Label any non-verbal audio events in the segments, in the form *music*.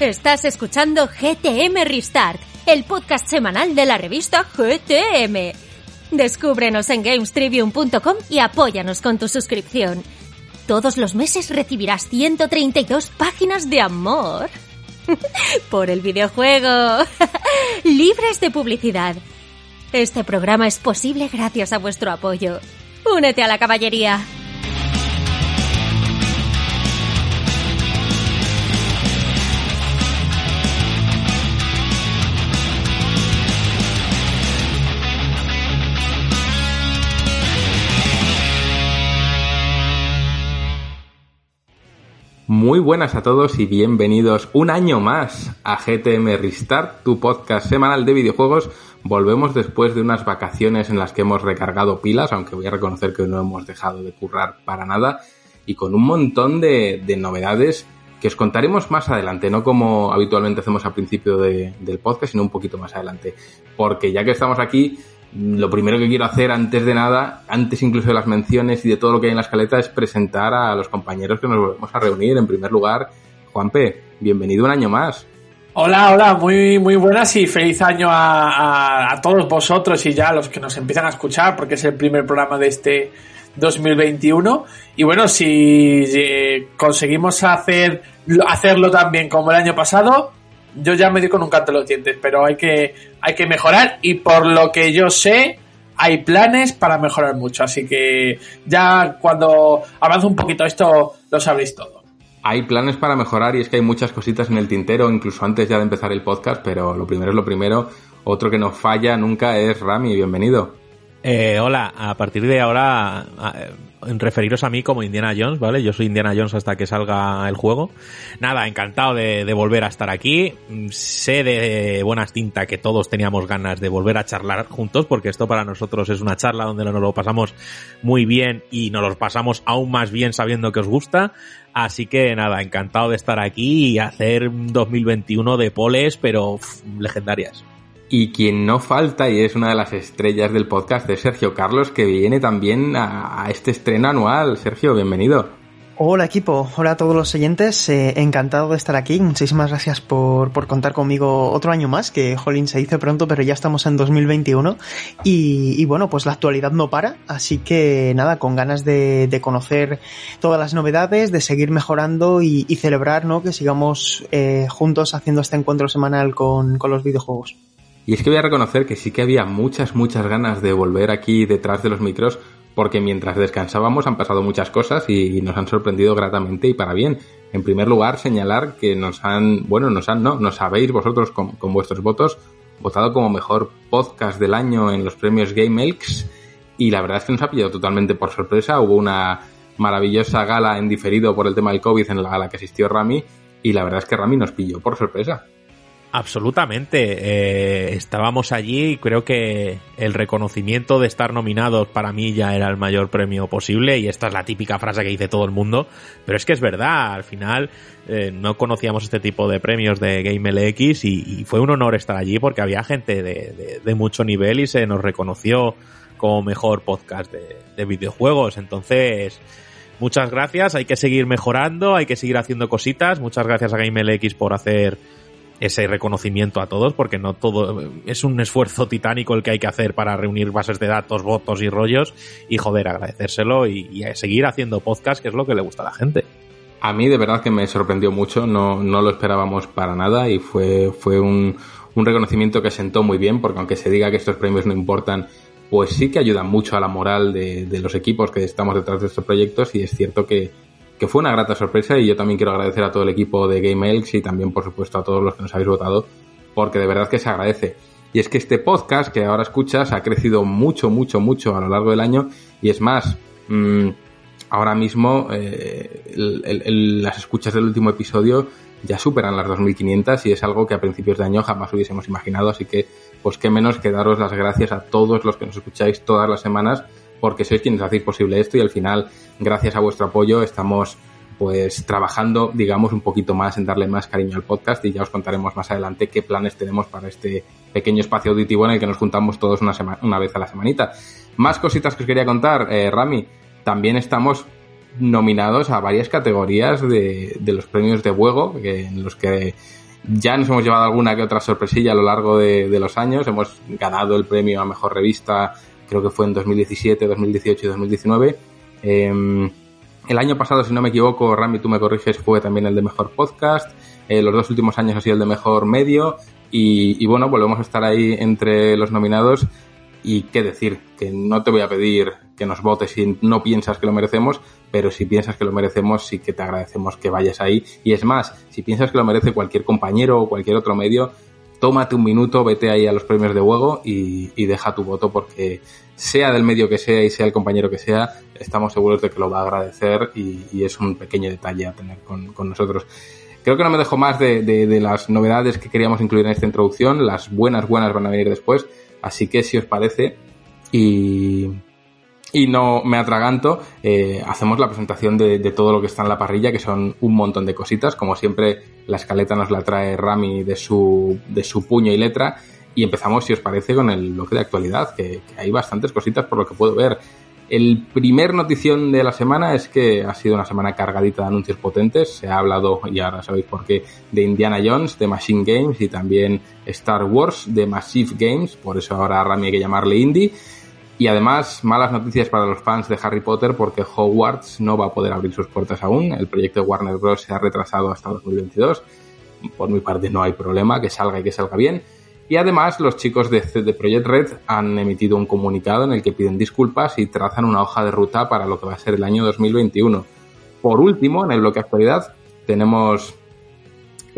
Estás escuchando GTM Restart, el podcast semanal de la revista GTM. Descúbrenos en gamestribune.com y apóyanos con tu suscripción. Todos los meses recibirás 132 páginas de amor. *laughs* Por el videojuego. *laughs* Libres de publicidad. Este programa es posible gracias a vuestro apoyo. Únete a la caballería. Muy buenas a todos y bienvenidos un año más a GTM Restart, tu podcast semanal de videojuegos. Volvemos después de unas vacaciones en las que hemos recargado pilas, aunque voy a reconocer que no hemos dejado de currar para nada, y con un montón de, novedades que os contaremos más adelante, no como habitualmente hacemos al principio del podcast, sino un poquito más adelante. Porque ya que estamos aquí, lo primero que quiero hacer antes de nada, antes incluso de las menciones y de todo lo que hay en la escaleta, es presentar a los compañeros que nos volvemos a reunir. En primer lugar, Juanpe, bienvenido un año más. Hola, hola, muy, muy buenas y feliz año a, todos vosotros y ya a los que nos empiezan a escuchar, porque es el primer programa de este 2021. Y bueno, si eh, conseguimos hacer, hacerlo también como el año pasado, yo ya me di con un canto de los dientes, pero hay que, hay que mejorar y por lo que yo sé, hay planes para mejorar mucho. Así que ya cuando avance un poquito esto, lo sabréis todo. Hay planes para mejorar y es que hay muchas cositas en el tintero, incluso antes ya de empezar el podcast, pero lo primero es lo primero. Otro que no falla nunca es Rami, bienvenido. Eh, hola, a partir de ahora en referiros a mí como Indiana Jones, ¿vale? Yo soy Indiana Jones hasta que salga el juego. Nada, encantado de, volver a estar aquí. Sé de buenas tinta que todos teníamos ganas de volver a charlar juntos, porque esto para nosotros es una charla donde nos lo pasamos muy bien y nos lo pasamos aún más bien sabiendo que os gusta. Así que nada, encantado de estar aquí y hacer 2021 de poles, pero legendarias. Y quien no falta y es una de las estrellas del podcast es Sergio Carlos, que viene también a, este estreno anual. Sergio, bienvenido. Hola equipo, hola a todos los oyentes, eh, encantado de estar aquí, muchísimas gracias por, contar conmigo otro año más, que Jolín se dice pronto, pero ya estamos en 2021 y, bueno, pues la actualidad no para, así que nada, con ganas de, conocer todas las novedades, de seguir mejorando y, celebrar ¿no? que sigamos eh, juntos haciendo este encuentro semanal con los videojuegos. Y es que voy a reconocer que sí que había muchas, muchas ganas de volver aquí detrás de los micros, porque mientras descansábamos han pasado muchas cosas y nos han sorprendido gratamente y para bien. En primer lugar, señalar que nos han, bueno, nos han, no, nos habéis vosotros con, vuestros votos votado como mejor podcast del año en los premios Game Elks y la verdad es que nos ha pillado totalmente por sorpresa. Hubo una maravillosa gala en diferido por el tema del COVID en la gala que asistió Rami y la verdad es que Rami nos pilló por sorpresa. Absolutamente. Eh, estábamos allí y creo que el reconocimiento de estar nominados para mí ya era el mayor premio posible y esta es la típica frase que dice todo el mundo, pero es que es verdad, al final eh, no conocíamos este tipo de premios de Game LX y, fue un honor estar allí porque había gente de, mucho nivel y se nos reconoció como mejor podcast de, de videojuegos. Entonces, muchas gracias, hay que seguir mejorando, hay que seguir haciendo cositas. Muchas gracias a Game LX por hacer ese reconocimiento a todos, porque no todo es un esfuerzo titánico el que hay que hacer para reunir bases de datos, votos y rollos, y joder, agradecérselo y, seguir haciendo podcast, que es lo que le gusta a la gente. A mí de verdad que me sorprendió mucho, no, no lo esperábamos para nada y fue, fue un, un reconocimiento que sentó muy bien, porque aunque se diga que estos premios no importan, pues sí que ayudan mucho a la moral de, de los equipos que estamos detrás de estos proyectos y es cierto que, que fue una grata sorpresa y yo también quiero agradecer a todo el equipo de Game Elks y también por supuesto a todos los que nos habéis votado porque de verdad que se agradece. Y es que este podcast que ahora escuchas ha crecido mucho, mucho, mucho a lo largo del año y es más, mmm, ahora mismo eh, las escuchas del último episodio ya superan las 2.500 y es algo que a principios de año jamás hubiésemos imaginado, así que pues qué menos que daros las gracias a todos los que nos escucháis todas las semanas porque sois quienes hacéis posible esto y al final, gracias a vuestro apoyo, estamos pues trabajando, digamos, un poquito más en darle más cariño al podcast y ya os contaremos más adelante qué planes tenemos para este pequeño espacio auditivo en el que nos juntamos todos una, una vez a la semanita. Más cositas que os quería contar, eh, Rami, también estamos nominados a varias categorías de, de los premios de juego, en los que ya nos hemos llevado alguna que otra sorpresilla a lo largo de, de los años. Hemos ganado el premio a mejor revista, creo que fue en 2017, 2018 y 2019. Eh, el año pasado, si no me equivoco, Rami, tú me corriges, fue también el de mejor podcast. Eh, los dos últimos años ha sido el de mejor medio. Y, y, bueno, volvemos a estar ahí entre los nominados. Y qué decir, que no te voy a pedir que nos votes si no piensas que lo merecemos, pero si piensas que lo merecemos, sí que te agradecemos que vayas ahí. Y es más, si piensas que lo merece cualquier compañero o cualquier otro medio, tómate un minuto, vete ahí a los premios de juego y, deja tu voto porque sea del medio que sea y sea el compañero que sea, estamos seguros de que lo va a agradecer y, es un pequeño detalle a tener con, nosotros. Creo que no me dejo más de, las novedades que queríamos incluir en esta introducción. Las buenas, buenas van a venir después. Así que si os parece y, y no me atraganto, eh, hacemos la presentación de, de, todo lo que está en la parrilla, que son un montón de cositas. Como siempre, la escaleta nos la trae Rami de su, de su puño y letra. Y empezamos, si os parece, con el bloque de actualidad, que, que hay bastantes cositas por lo que puedo ver. El primer notición de la semana es que ha sido una semana cargadita de anuncios potentes. Se ha hablado, y ahora sabéis por qué, de Indiana Jones, de Machine Games y también Star Wars, de Massive Games. Por eso ahora Rami hay que llamarle Indie. Y además, malas noticias para los fans de Harry Potter porque Hogwarts no va a poder abrir sus puertas aún. El proyecto de Warner Bros. se ha retrasado hasta 2022. Por mi parte no hay problema, que salga y que salga bien. Y además, los chicos de, de Project Red han emitido un comunicado en el que piden disculpas y trazan una hoja de ruta para lo que va a ser el año 2021. Por último, en el bloque actualidad, tenemos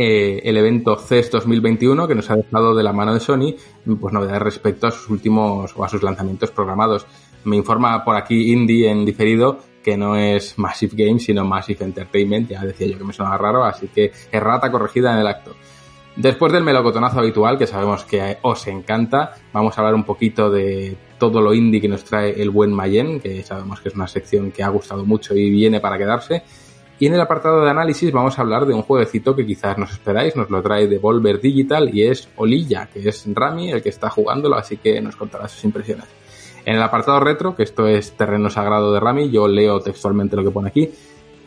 eh, el evento CES 2021 que nos ha dejado de la mano de Sony pues novedades respecto a sus últimos o a sus lanzamientos programados. Me informa por aquí Indie en diferido que no es Massive Games sino Massive Entertainment, ya decía yo que me sonaba raro, así que errata corregida en el acto. Después del melocotonazo habitual, que sabemos que os encanta, vamos a hablar un poquito de todo lo indie que nos trae el buen Mayen, que sabemos que es una sección que ha gustado mucho y viene para quedarse. Y en el apartado de análisis vamos a hablar de un jueguecito que quizás nos esperáis, nos lo trae Devolver Digital y es Olilla, que es Rami el que está jugándolo, así que nos contará sus impresiones. En el apartado retro, que esto es terreno sagrado de Rami, yo leo textualmente lo que pone aquí,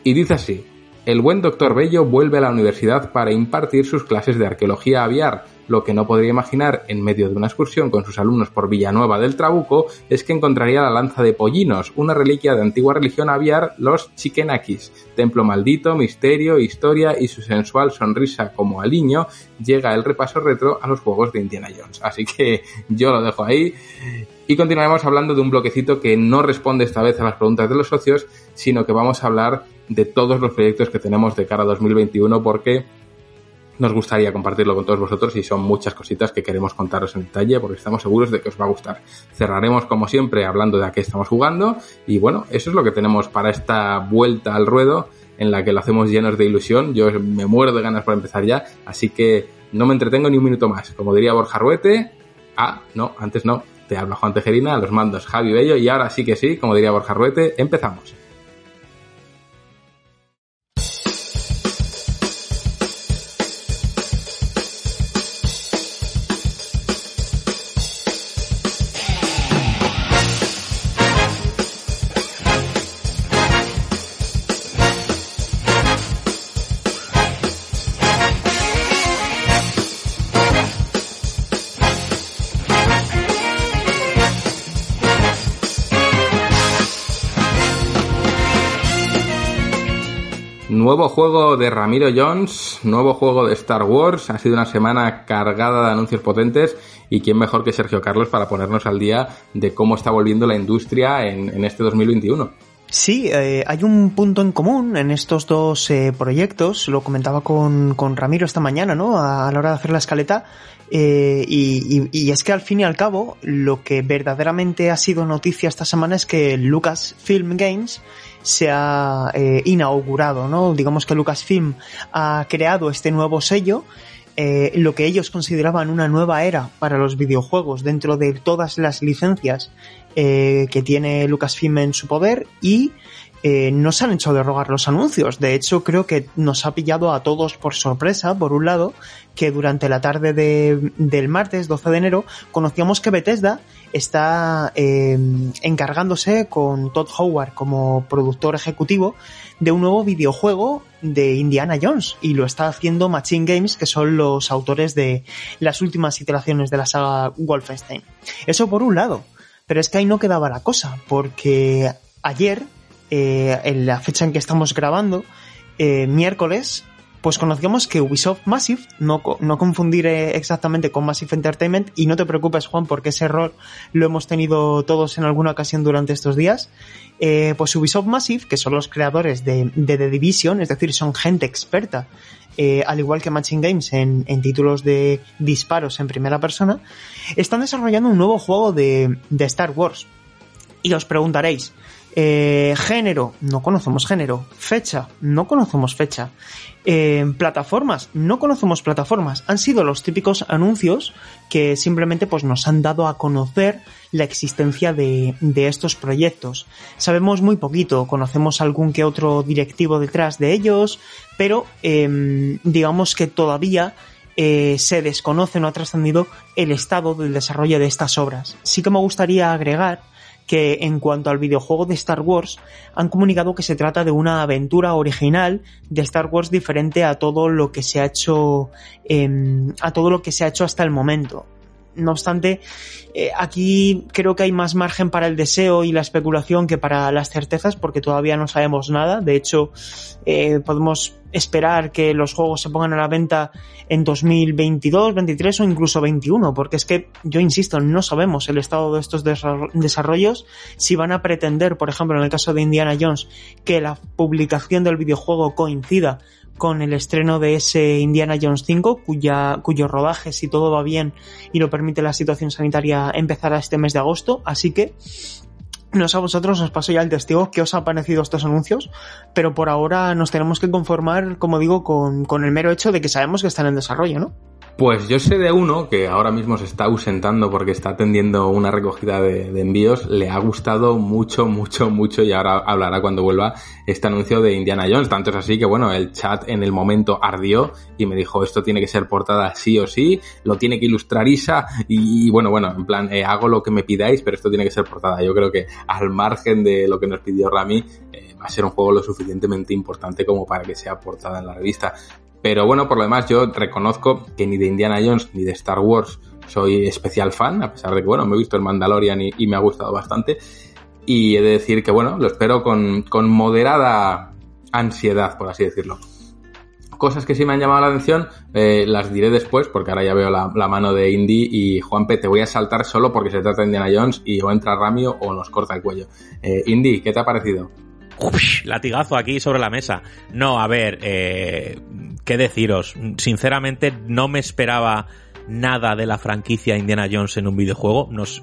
y dice así, el buen doctor Bello vuelve a la universidad para impartir sus clases de arqueología aviar. Lo que no podría imaginar en medio de una excursión con sus alumnos por Villanueva del Trabuco es que encontraría la lanza de Pollinos, una reliquia de antigua religión aviar, los Chikenakis. Templo maldito, misterio, historia y su sensual sonrisa como aliño llega el repaso retro a los juegos de Indiana Jones. Así que yo lo dejo ahí. Y continuaremos hablando de un bloquecito que no responde esta vez a las preguntas de los socios, sino que vamos a hablar de todos los proyectos que tenemos de cara a 2021 porque nos gustaría compartirlo con todos vosotros y son muchas cositas que queremos contaros en detalle porque estamos seguros de que os va a gustar. Cerraremos como siempre hablando de a qué estamos jugando y bueno, eso es lo que tenemos para esta vuelta al ruedo en la que lo hacemos llenos de ilusión. Yo me muero de ganas por empezar ya, así que no me entretengo ni un minuto más. Como diría Borja Ruete, ah, no, antes no, te habla Juan Tejerina, los mandos Javi Bello y ahora sí que sí, como diría Borja Ruete, empezamos. Nuevo juego de Ramiro Jones, nuevo juego de Star Wars. Ha sido una semana cargada de anuncios potentes y quién mejor que Sergio Carlos para ponernos al día de cómo está volviendo la industria en, este 2021. Sí, eh, hay un punto en común en estos dos eh, proyectos, lo comentaba con, con, Ramiro esta mañana, ¿no? A, a, la hora de hacer la escaleta, eh, y, y, y, es que al fin y al cabo, lo que verdaderamente ha sido noticia esta semana es que Lucasfilm Games se ha eh, inaugurado, ¿no? Digamos que Lucasfilm ha creado este nuevo sello, eh, lo que ellos consideraban una nueva era para los videojuegos dentro de todas las licencias eh, que tiene Lucasfilm en su poder y eh, no se han hecho de rogar los anuncios. De hecho, creo que nos ha pillado a todos por sorpresa, por un lado, que durante la tarde de, del martes 12 de enero conocíamos que Bethesda está eh, encargándose con Todd Howard como productor ejecutivo de un nuevo videojuego de Indiana Jones y lo está haciendo Machine Games, que son los autores de las últimas iteraciones de la saga Wolfenstein. Eso por un lado, pero es que ahí no quedaba la cosa, porque ayer eh, en la fecha en que estamos grabando, eh, miércoles, pues conocíamos que Ubisoft Massive, no, no confundir eh, exactamente con Massive Entertainment, y no te preocupes Juan, porque ese error lo hemos tenido todos en alguna ocasión durante estos días, pues Ubisoft Massive, que son los creadores de, The Division, es decir, son gente experta, al igual que Matching Games en, títulos de disparos en primera persona, están desarrollando un nuevo juego de Star Wars. Y os preguntaréis, eh, género, no conocemos género. Fecha, no conocemos fecha. Eh, plataformas, no conocemos plataformas. Han sido los típicos anuncios que simplemente pues, nos han dado a conocer la existencia de, estos proyectos. Sabemos muy poquito, conocemos algún que otro directivo detrás de ellos, pero eh, digamos que todavía eh, se desconoce, no ha trascendido el estado del desarrollo de estas obras. Sí que me gustaría agregar que en cuanto al videojuego de Star Wars han comunicado que se trata de una aventura original de Star Wars diferente a todo lo que se ha hecho eh, a todo lo que se ha hecho hasta el momento. No obstante, eh, aquí creo que hay más margen para el deseo y la especulación que para las certezas porque todavía no sabemos nada. De hecho, eh, podemos esperar que los juegos se pongan a la venta en 2022, 23 o incluso 21, porque es que yo insisto, no sabemos el estado de estos desarrollos, si van a pretender, por ejemplo, en el caso de Indiana Jones, que la publicación del videojuego coincida con el estreno de ese Indiana Jones 5, cuya, cuyo rodaje, si todo va bien y lo permite la situación sanitaria, empezará este mes de agosto. Así que no sé a vosotros, os paso ya el testigo, qué os han parecido estos anuncios, pero por ahora nos tenemos que conformar, como digo, con, con el mero hecho de que sabemos que están en desarrollo, ¿no? Pues yo sé de uno que ahora mismo se está ausentando porque está atendiendo una recogida de, envíos. Le ha gustado mucho, mucho, mucho y ahora hablará cuando vuelva este anuncio de Indiana Jones. Tanto es así que, bueno, el chat en el momento ardió y me dijo esto tiene que ser portada sí o sí, lo tiene que ilustrar Isa y, y bueno, bueno, en plan, eh, hago lo que me pidáis, pero esto tiene que ser portada. Yo creo que al margen de lo que nos pidió Rami, eh, va a ser un juego lo suficientemente importante como para que sea portada en la revista. Pero bueno, por lo demás, yo reconozco que ni de Indiana Jones ni de Star Wars soy especial fan, a pesar de que, bueno, me he visto el Mandalorian y, me ha gustado bastante. Y he de decir que, bueno, lo espero con, con moderada ansiedad, por así decirlo. Cosas que sí me han llamado la atención, eh, las diré después, porque ahora ya veo la, la, mano de Indy y Juanpe, te voy a saltar solo porque se trata de Indiana Jones y o entra Ramio o nos corta el cuello. Eh, Indy, ¿qué te ha parecido? Latigazo aquí sobre la mesa. No, a ver, eh, ¿qué deciros? Sinceramente no me esperaba nada de la franquicia Indiana Jones en un videojuego. Nos,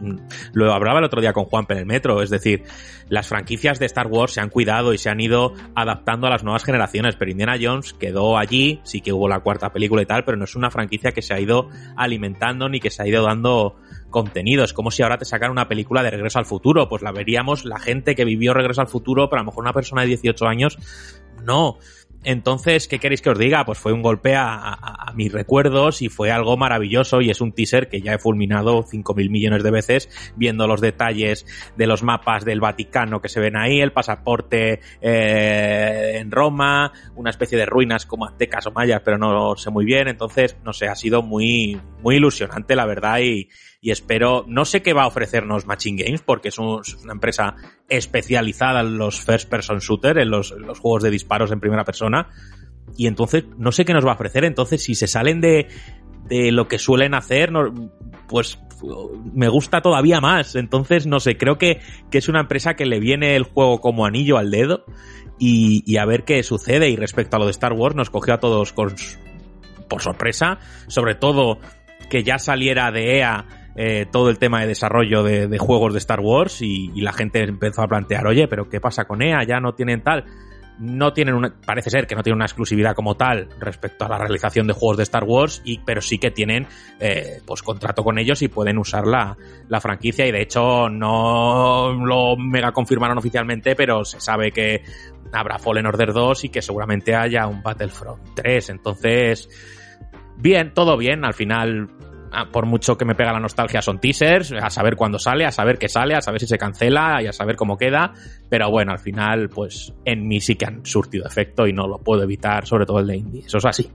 lo hablaba el otro día con Juan en el metro, es decir, las franquicias de Star Wars se han cuidado y se han ido adaptando a las nuevas generaciones, pero Indiana Jones quedó allí, sí que hubo la cuarta película y tal, pero no es una franquicia que se ha ido alimentando ni que se ha ido dando contenido. Es como si ahora te sacaran una película de Regreso al Futuro, pues la veríamos la gente que vivió Regreso al Futuro, pero a lo mejor una persona de 18 años, no. Entonces, ¿qué queréis que os diga? Pues fue un golpe a, mis recuerdos y fue algo maravilloso y es un teaser que ya he fulminado 5.000 millones de veces viendo los detalles de los mapas del Vaticano que se ven ahí, el pasaporte eh, en Roma, una especie de ruinas como aztecas o mayas, pero no sé muy bien. Entonces, no sé, ha sido muy, muy ilusionante la verdad y, y espero, no sé qué va a ofrecernos Machine Games porque es, un, es una empresa especializada en los first person shooter, en los, juegos de disparos en primera persona y entonces no sé qué nos va a ofrecer, entonces si se salen de, de lo que suelen hacer, pues me gusta todavía más, entonces no sé, creo que, que, es una empresa que le viene el juego como anillo al dedo y, y a ver qué sucede. Y respecto a lo de Star Wars nos cogió a todos con, por sorpresa, sobre todo que ya saliera de EA eh, todo el tema de desarrollo de, juegos de Star Wars y, la gente empezó a plantear, oye, pero ¿qué pasa con EA? Ya no tienen tal. no tienen parece ser que no tienen una exclusividad como tal respecto a la realización de juegos de Star Wars, y, pero sí que tienen eh, pues contrato con ellos y pueden usar la, la franquicia. Y de hecho, no lo mega confirmaron oficialmente, pero se sabe que habrá Fallen Order 2 y que seguramente haya un Battlefront 3. Entonces, bien, todo bien. Al final, por mucho que me pega la nostalgia, son teasers, a saber cuándo sale, a saber qué sale, a saber si se cancela y a saber cómo queda. Pero bueno, al final, pues en mí sí que han surtido efecto y no lo puedo evitar, sobre todo el de indie. Eso es así.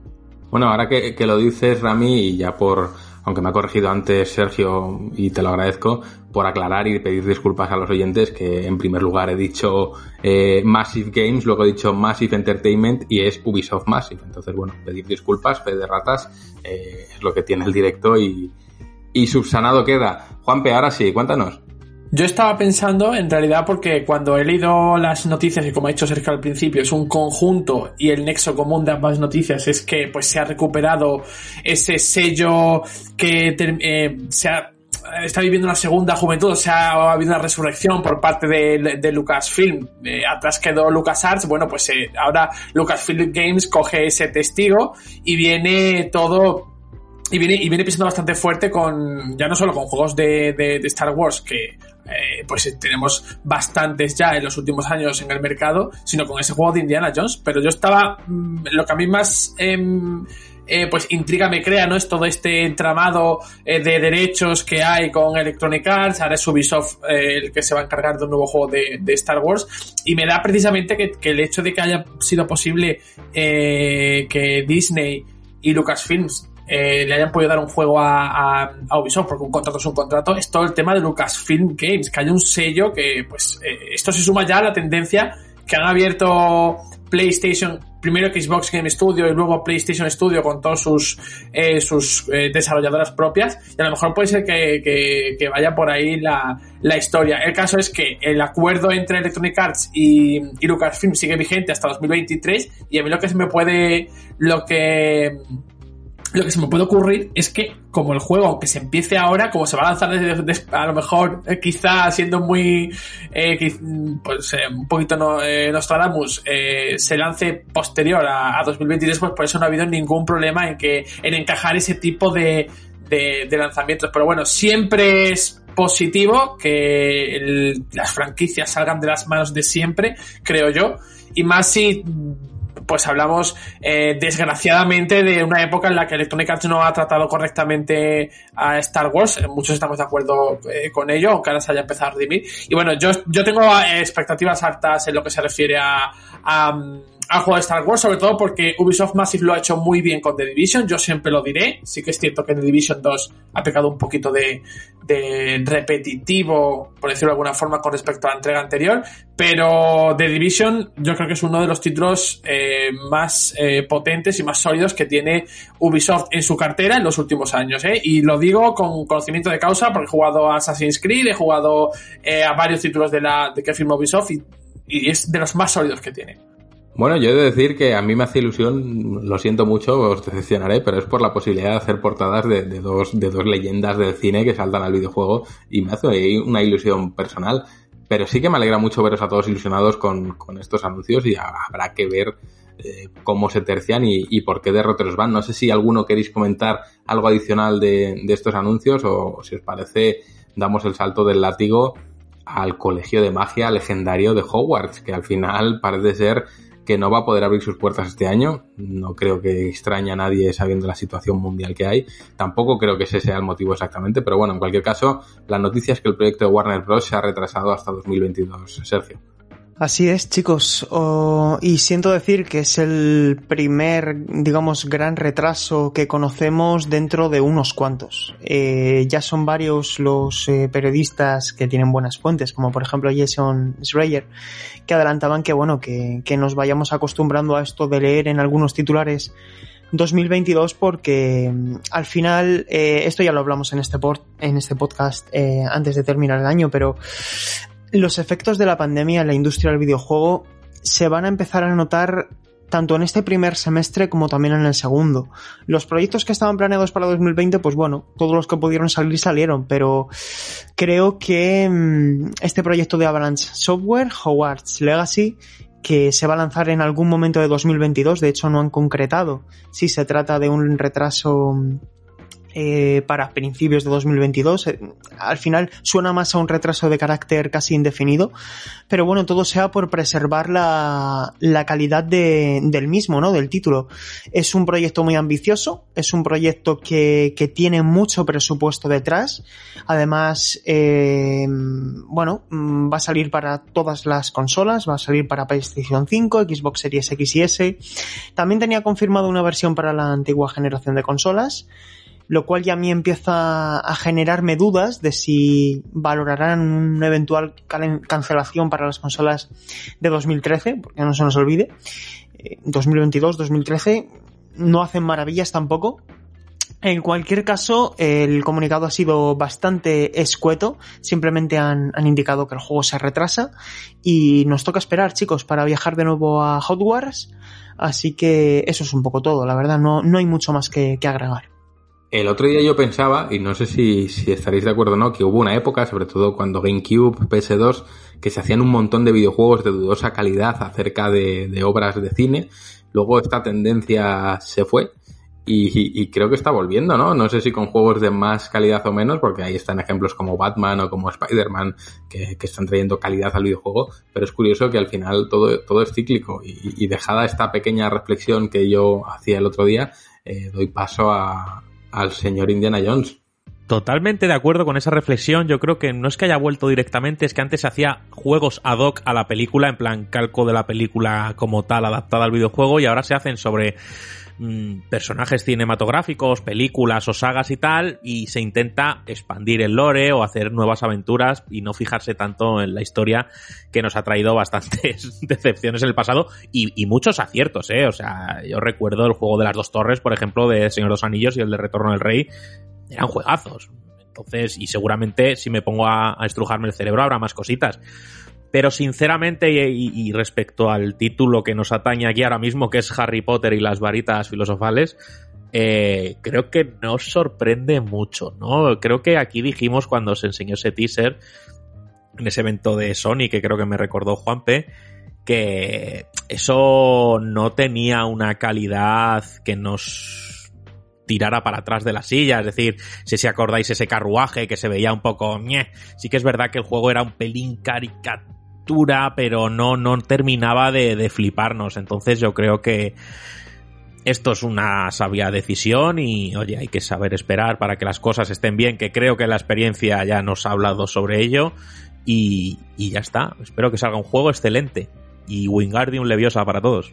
Bueno, ahora que, que lo dices, Rami, y ya por, aunque me ha corregido antes Sergio y te lo agradezco, por aclarar y pedir disculpas a los oyentes que en primer lugar he dicho eh, Massive Games, luego he dicho Massive Entertainment y es Ubisoft Massive. Entonces, bueno, pedir disculpas, fe de ratas, eh, es lo que tiene el directo y, y subsanado queda. Juanpe, ahora sí, cuéntanos. Yo estaba pensando, en realidad, porque cuando he leído las noticias, y como ha dicho Sergio al principio, es un conjunto y el nexo común de ambas noticias es que pues se ha recuperado ese sello que eh, se ha está viviendo una segunda juventud, o sea, ha habido una resurrección por parte de, de Lucasfilm. Eh, atrás quedó LucasArts, bueno, pues eh, ahora Lucasfilm Games coge ese testigo y viene todo y viene, y viene pisando bastante fuerte con, ya no solo con juegos de, de, de Star Wars, que eh, pues tenemos bastantes ya en los últimos años en el mercado, sino con ese juego de Indiana Jones. Pero yo estaba, mm, lo que a mí más... Em, eh, pues intriga me crea, ¿no? Es todo este entramado eh, de derechos que hay con Electronic Arts, ahora es Ubisoft el que se va a encargar de un nuevo juego de, Star Wars, y me da precisamente que, que, el hecho de que haya sido posible que Disney y Lucasfilms eh, le hayan podido dar un juego a, a, a, Ubisoft, porque un contrato es un contrato, es todo el tema de Lucasfilm Games, que haya un sello que, pues, eh, esto se suma ya a la tendencia que han abierto PlayStation, primero Xbox Game Studio y luego PlayStation Studio con todos sus, eh, sus eh, desarrolladoras propias. Y a lo mejor puede ser que, que, que, vaya por ahí la, la historia. El caso es que el acuerdo entre Electronic Arts y, y Lucasfilm sigue vigente hasta 2023 y a mí lo que se me puede, lo que lo que se me puede ocurrir es que como el juego, aunque se empiece ahora, como se va a lanzar desde, a lo mejor eh, quizá siendo muy eh, pues eh, un poquito no, eh, Nostradamus se lance posterior a, a, 2023, pues por eso no ha habido ningún problema en que en encajar ese tipo de, de, lanzamientos. Pero bueno, siempre es positivo que las franquicias salgan de las manos de siempre, creo yo, y más si pues hablamos eh, desgraciadamente de una época en la que Electronic Arts no ha tratado correctamente a Star Wars. Muchos estamos de acuerdo eh, con ello, aunque ahora se haya empezado a redimir. Y bueno, yo, yo tengo eh, expectativas altas en lo que se refiere a, a juego de Star Wars, sobre todo porque Ubisoft Massive lo ha hecho muy bien con The Division, yo siempre lo diré, sí que es cierto que The Division 2 ha pecado un poquito de, de repetitivo, por decirlo de alguna forma, con respecto a la entrega anterior, pero The Division yo creo que es uno de los títulos eh, más eh, potentes y más sólidos que tiene Ubisoft en su cartera en los últimos años, ¿eh? y lo digo con conocimiento de causa porque he jugado a Assassin's Creed, he jugado eh, a varios títulos de la de que firma Ubisoft y, y es de los más sólidos que tiene. Bueno, yo he de decir que a mí me hace ilusión, lo siento mucho, os decepcionaré, pero es por la posibilidad de hacer portadas de, de, dos, de dos leyendas del cine que saltan al videojuego y me hace una ilusión personal. Pero sí que me alegra mucho veros a todos ilusionados con, con estos anuncios y habrá que ver eh, cómo se tercian y, y, por qué derroteros van. No sé si alguno queréis comentar algo adicional de, de estos anuncios o si os parece damos el salto del látigo al colegio de magia legendario de Hogwarts, que al final parece ser que no va a poder abrir sus puertas este año. No creo que extraña a nadie sabiendo la situación mundial que hay. Tampoco creo que ese sea el motivo exactamente, pero bueno, en cualquier caso, la noticia es que el proyecto de Warner Bros. se ha retrasado hasta 2022. Sergio. Así es, chicos. Y siento decir que es el primer, digamos, gran retraso que conocemos dentro de unos cuantos. Eh, ya son varios los eh, periodistas que tienen buenas fuentes, como por ejemplo Jason Schreier, que adelantaban que, bueno, que, que nos vayamos acostumbrando a esto de leer en algunos titulares 2022 porque al final, eh, esto ya lo hablamos en este, port, en este podcast eh, antes de terminar el año, pero los efectos de la pandemia en la industria del videojuego se van a empezar a notar tanto en este primer semestre como también en el segundo. Los proyectos que estaban planeados para 2020, pues bueno, todos los que pudieron salir salieron, pero creo que este proyecto de Avalanche Software, Hogwarts Legacy, que se va a lanzar en algún momento de 2022. De hecho, no han concretado si se trata de un retraso eh, para principios de 2022. Eh, al final suena más a un retraso de carácter casi indefinido, pero bueno, todo sea por preservar la, la calidad de, del mismo, ¿no? Del título. Es un proyecto muy ambicioso, es un proyecto que, que tiene mucho presupuesto detrás. Además, eh, bueno, mm, va a salir para todas las consolas, va a salir para PlayStation 5, Xbox Series X y S. También tenía confirmado una versión para la antigua generación de consolas lo cual ya a mí empieza a generarme dudas de si valorarán una eventual cancelación para las consolas de 2013, porque no se nos olvide. 2022, eh, 2013 no hacen maravillas tampoco. En cualquier caso, el comunicado ha sido bastante escueto. Simplemente han, indicado que el juego se retrasa y nos toca esperar, chicos, para viajar de nuevo a Hot Wars. Así que eso es un poco todo, la verdad, no, no hay mucho más que agregar. El otro día yo pensaba, y no sé si, estaréis de acuerdo o no, que hubo una época, sobre todo cuando GameCube, PS2, que se hacían un montón de videojuegos de dudosa calidad acerca de, obras de cine. Luego esta tendencia se fue y, creo que está volviendo, ¿no? No sé si con juegos de más calidad o menos, porque ahí están ejemplos como Batman o como Spider-Man que, están trayendo calidad al videojuego, pero es curioso que al final todo, es cíclico y, y dejada esta pequeña reflexión que yo hacía el otro día, eh, doy paso a, al señor Indiana Jones. Totalmente de acuerdo con esa reflexión. Yo creo que no es que haya vuelto directamente, es que antes se hacía juegos ad hoc a la película, en plan calco de la película como tal adaptada al videojuego, y ahora se hacen sobre Mm, personajes cinematográficos, películas o sagas y tal, y se intenta expandir el lore o hacer nuevas aventuras y no fijarse tanto en la historia que nos ha traído bastantes *laughs* decepciones en el pasado y, muchos aciertos, ¿eh? O sea, yo recuerdo el juego de las dos torres, por ejemplo, de Señor de los Anillos y el de Retorno del Rey, eran juegazos. Entonces, y seguramente si me pongo a estrujarme el cerebro habrá más cositas. Pero sinceramente, y, respecto al título que nos atañe aquí ahora mismo, que es Harry Potter y las varitas filosofales, eh, creo que nos sorprende mucho, ¿no? Creo que aquí dijimos cuando se enseñó ese teaser, en ese evento de Sony, que creo que me recordó Juanpe, que eso no tenía una calidad que nos tirara para atrás de la silla, es decir, si se acordáis ese carruaje que se veía un poco, sí que es verdad que el juego era un pelín caricato pero no, no terminaba de, de fliparnos. Entonces yo creo que esto es una sabia decisión y, oye, hay que saber esperar para que las cosas estén bien, que creo que la experiencia ya nos ha hablado sobre ello y, y ya está. Espero que salga un juego excelente y Wingardium Leviosa para todos.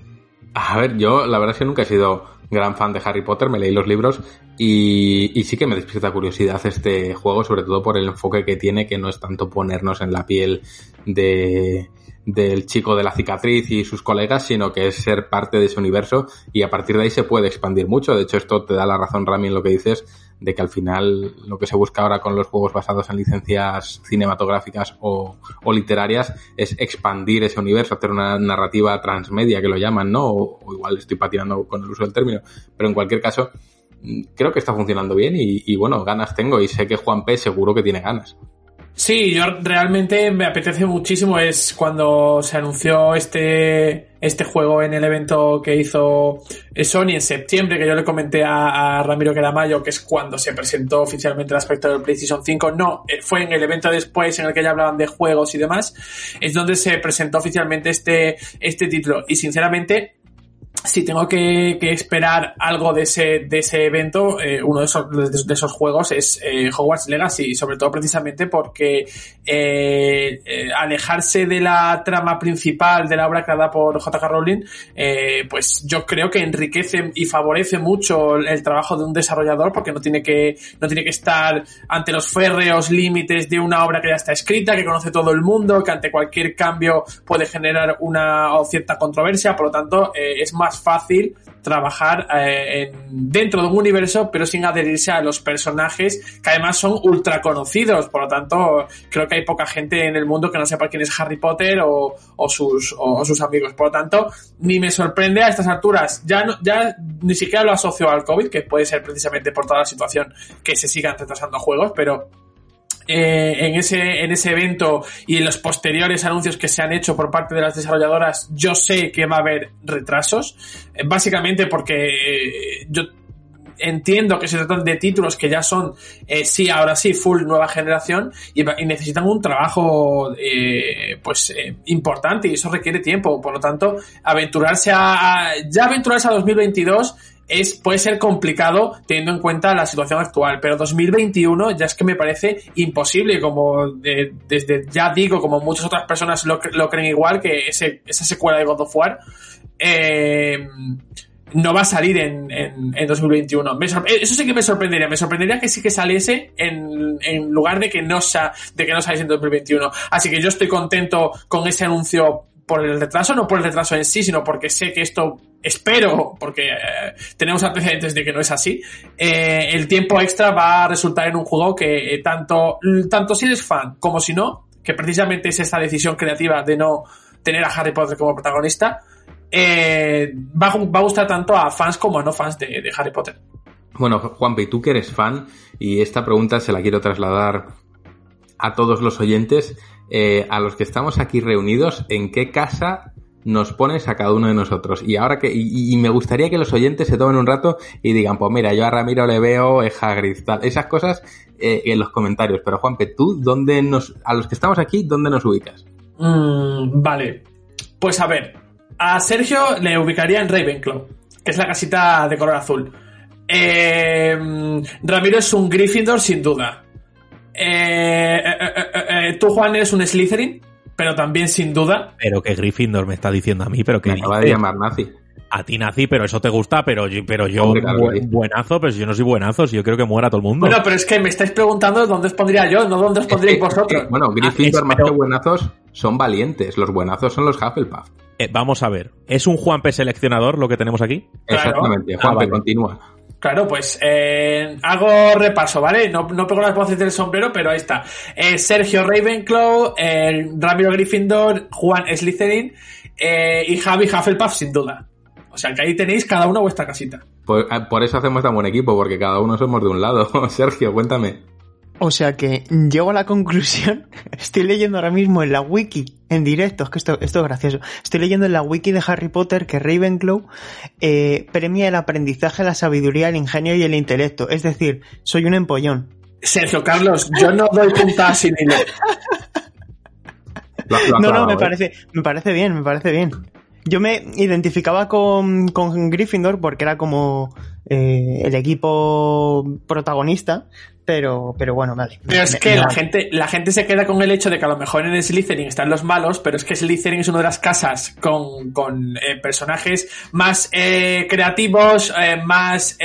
A ver, yo la verdad es que nunca he sido gran fan de Harry Potter, me leí los libros y, sí que me despierta curiosidad este juego, sobre todo por el enfoque que tiene, que no es tanto ponernos en la piel de, del chico de la cicatriz y sus colegas, sino que es ser parte de ese universo y a partir de ahí se puede expandir mucho. De hecho, esto te da la razón, Rami, en lo que dices, de que al final lo que se busca ahora con los juegos basados en licencias cinematográficas o, o literarias es expandir ese universo, hacer una narrativa transmedia que lo llaman, ¿no? O, igual estoy patinando con el uso del término, pero en cualquier caso creo que está funcionando bien y, y bueno, ganas tengo y sé que Juan P seguro que tiene ganas. Sí, yo realmente me apetece muchísimo. Es cuando se anunció este, este juego en el evento que hizo Sony en septiembre, que yo le comenté a, a Ramiro Queramayo, que es cuando se presentó oficialmente el aspecto del PlayStation 5. No, eh, fue en el evento después en el que ya hablaban de juegos y demás. Es donde se presentó oficialmente este, este título. Y sinceramente, si tengo que, esperar algo de ese, de ese evento, eh, uno de esos, de, esos, juegos es eh, Hogwarts Legacy, sobre todo precisamente porque eh, eh, alejarse de la trama principal de la obra creada por J.K. Rowling, pues yo creo que enriquece y favorece mucho el, el, trabajo de un desarrollador porque no tiene que, no tiene que estar ante los férreos límites de una obra que ya está escrita, que conoce todo el mundo, que ante cualquier cambio puede generar una o cierta controversia, por lo tanto es más fácil trabajar eh, en, dentro de un universo, pero sin adherirse a los personajes que además son ultra conocidos. Por lo tanto, creo que hay poca gente en el mundo que no sepa quién es Harry Potter o, o sus, o, sus amigos. Por lo tanto, ni me sorprende a estas alturas. Ya, no, ya ni siquiera lo asocio al COVID, que puede ser precisamente por toda la situación que se sigan retrasando juegos, pero eh, en, ese, en ese evento y en los posteriores anuncios que se han hecho por parte de las desarrolladoras, yo sé que va a haber retrasos, eh, básicamente porque eh, yo entiendo que se tratan de títulos que ya son, sí, ahora sí, full nueva generación y, necesitan un trabajo pues importante y eso requiere tiempo. Por lo tanto, aventurarse a, a ya aventurarse a 2022 es, puede ser complicado teniendo en cuenta la situación actual, pero 2021 ya es que me parece imposible, como desde ya digo, como muchas otras personas lo, creen igual, que esa secuela de God of War eh, no va a salir en, en, 2021. eso sí que me sorprendería, me sorprendería que sí que saliese en, en lugar de que no, sa, de que no saliese en 2021. Así que yo estoy contento con ese anuncio por el retraso, no por el retraso en sí, sino porque sé que esto, espero, porque eh, tenemos antecedentes de que no es así, eh, el tiempo extra va a resultar en un juego que eh, tanto, tanto si eres fan como si no, que precisamente es esta decisión creativa de no tener a Harry Potter como protagonista, va, a gustar tanto a fans como a no fans de, Harry Potter. Bueno, Juanpe, tú que eres fan, y esta pregunta se la quiero trasladar a todos los oyentes, a los que estamos aquí reunidos, en qué casa nos pones a cada uno de nosotros. Y ahora que, y, me gustaría que los oyentes se tomen un rato y digan, pues mira, yo a Ramiro le veo Hagrid, tal, esas cosas eh, en los comentarios. Pero Juanpe, tú, ¿dónde nos, a los que estamos aquí, ¿dónde nos ubicas? Mm, vale. Pues a ver, a Sergio le ubicaría en Ravenclaw, que es la casita de color azul. Eh, Ramiro es un Gryffindor sin duda. Eh, eh, eh, tú, Juan, eres un Slytherin, pero también sin duda. Pero que Gryffindor me está diciendo a mí, pero que. Me acaba de llamar nazi. A ti nazi, pero eso te gusta, pero yo, pero yo buenazo, pero si yo no soy buenazo, si yo creo que muera todo el mundo. Bueno, pero es que me estáis preguntando dónde os pondría yo, no dónde os pondríais vosotros. bueno, Gryffindor ah, más que buenazos son valientes, los buenazos son los Hufflepuff. vamos a ver, ¿es un Juanpe seleccionador lo que tenemos aquí? Exactamente, Juanpe, ah, continúa. Claro, pues eh, hago repaso, ¿vale? No, no pego las voces del sombrero, pero ahí está. Eh, Sergio Ravenclaw, eh, Ramiro Gryffindor, Juan Slytherin eh, y Javi Hufflepuff, sin duda. O sea que ahí tenéis cada uno vuestra casita. Pues, por eso hacemos tan buen equipo, porque cada uno somos de un lado. *laughs* Sergio, cuéntame. O sea que llego a la conclusión, *laughs* estoy leyendo ahora mismo en la wiki, en directo, es que esto, esto es gracioso, estoy leyendo en la wiki de Harry Potter que Ravenclaw eh, premia el aprendizaje, la sabiduría, el ingenio y el intelecto, es decir, soy un empollón. Sergio Carlos, yo no doy puntadas sin hilo. no, no, me ¿eh? parece, me parece bien, me parece bien. Yo me identificaba con, con Gryffindor porque era como eh, el equipo protagonista, pero, pero bueno, vale. Pero es que la gente, la gente se queda con el hecho de que a lo mejor en Slytherin están los malos, pero es que Slytherin es una de las casas con, con eh, personajes más eh, creativos, eh, más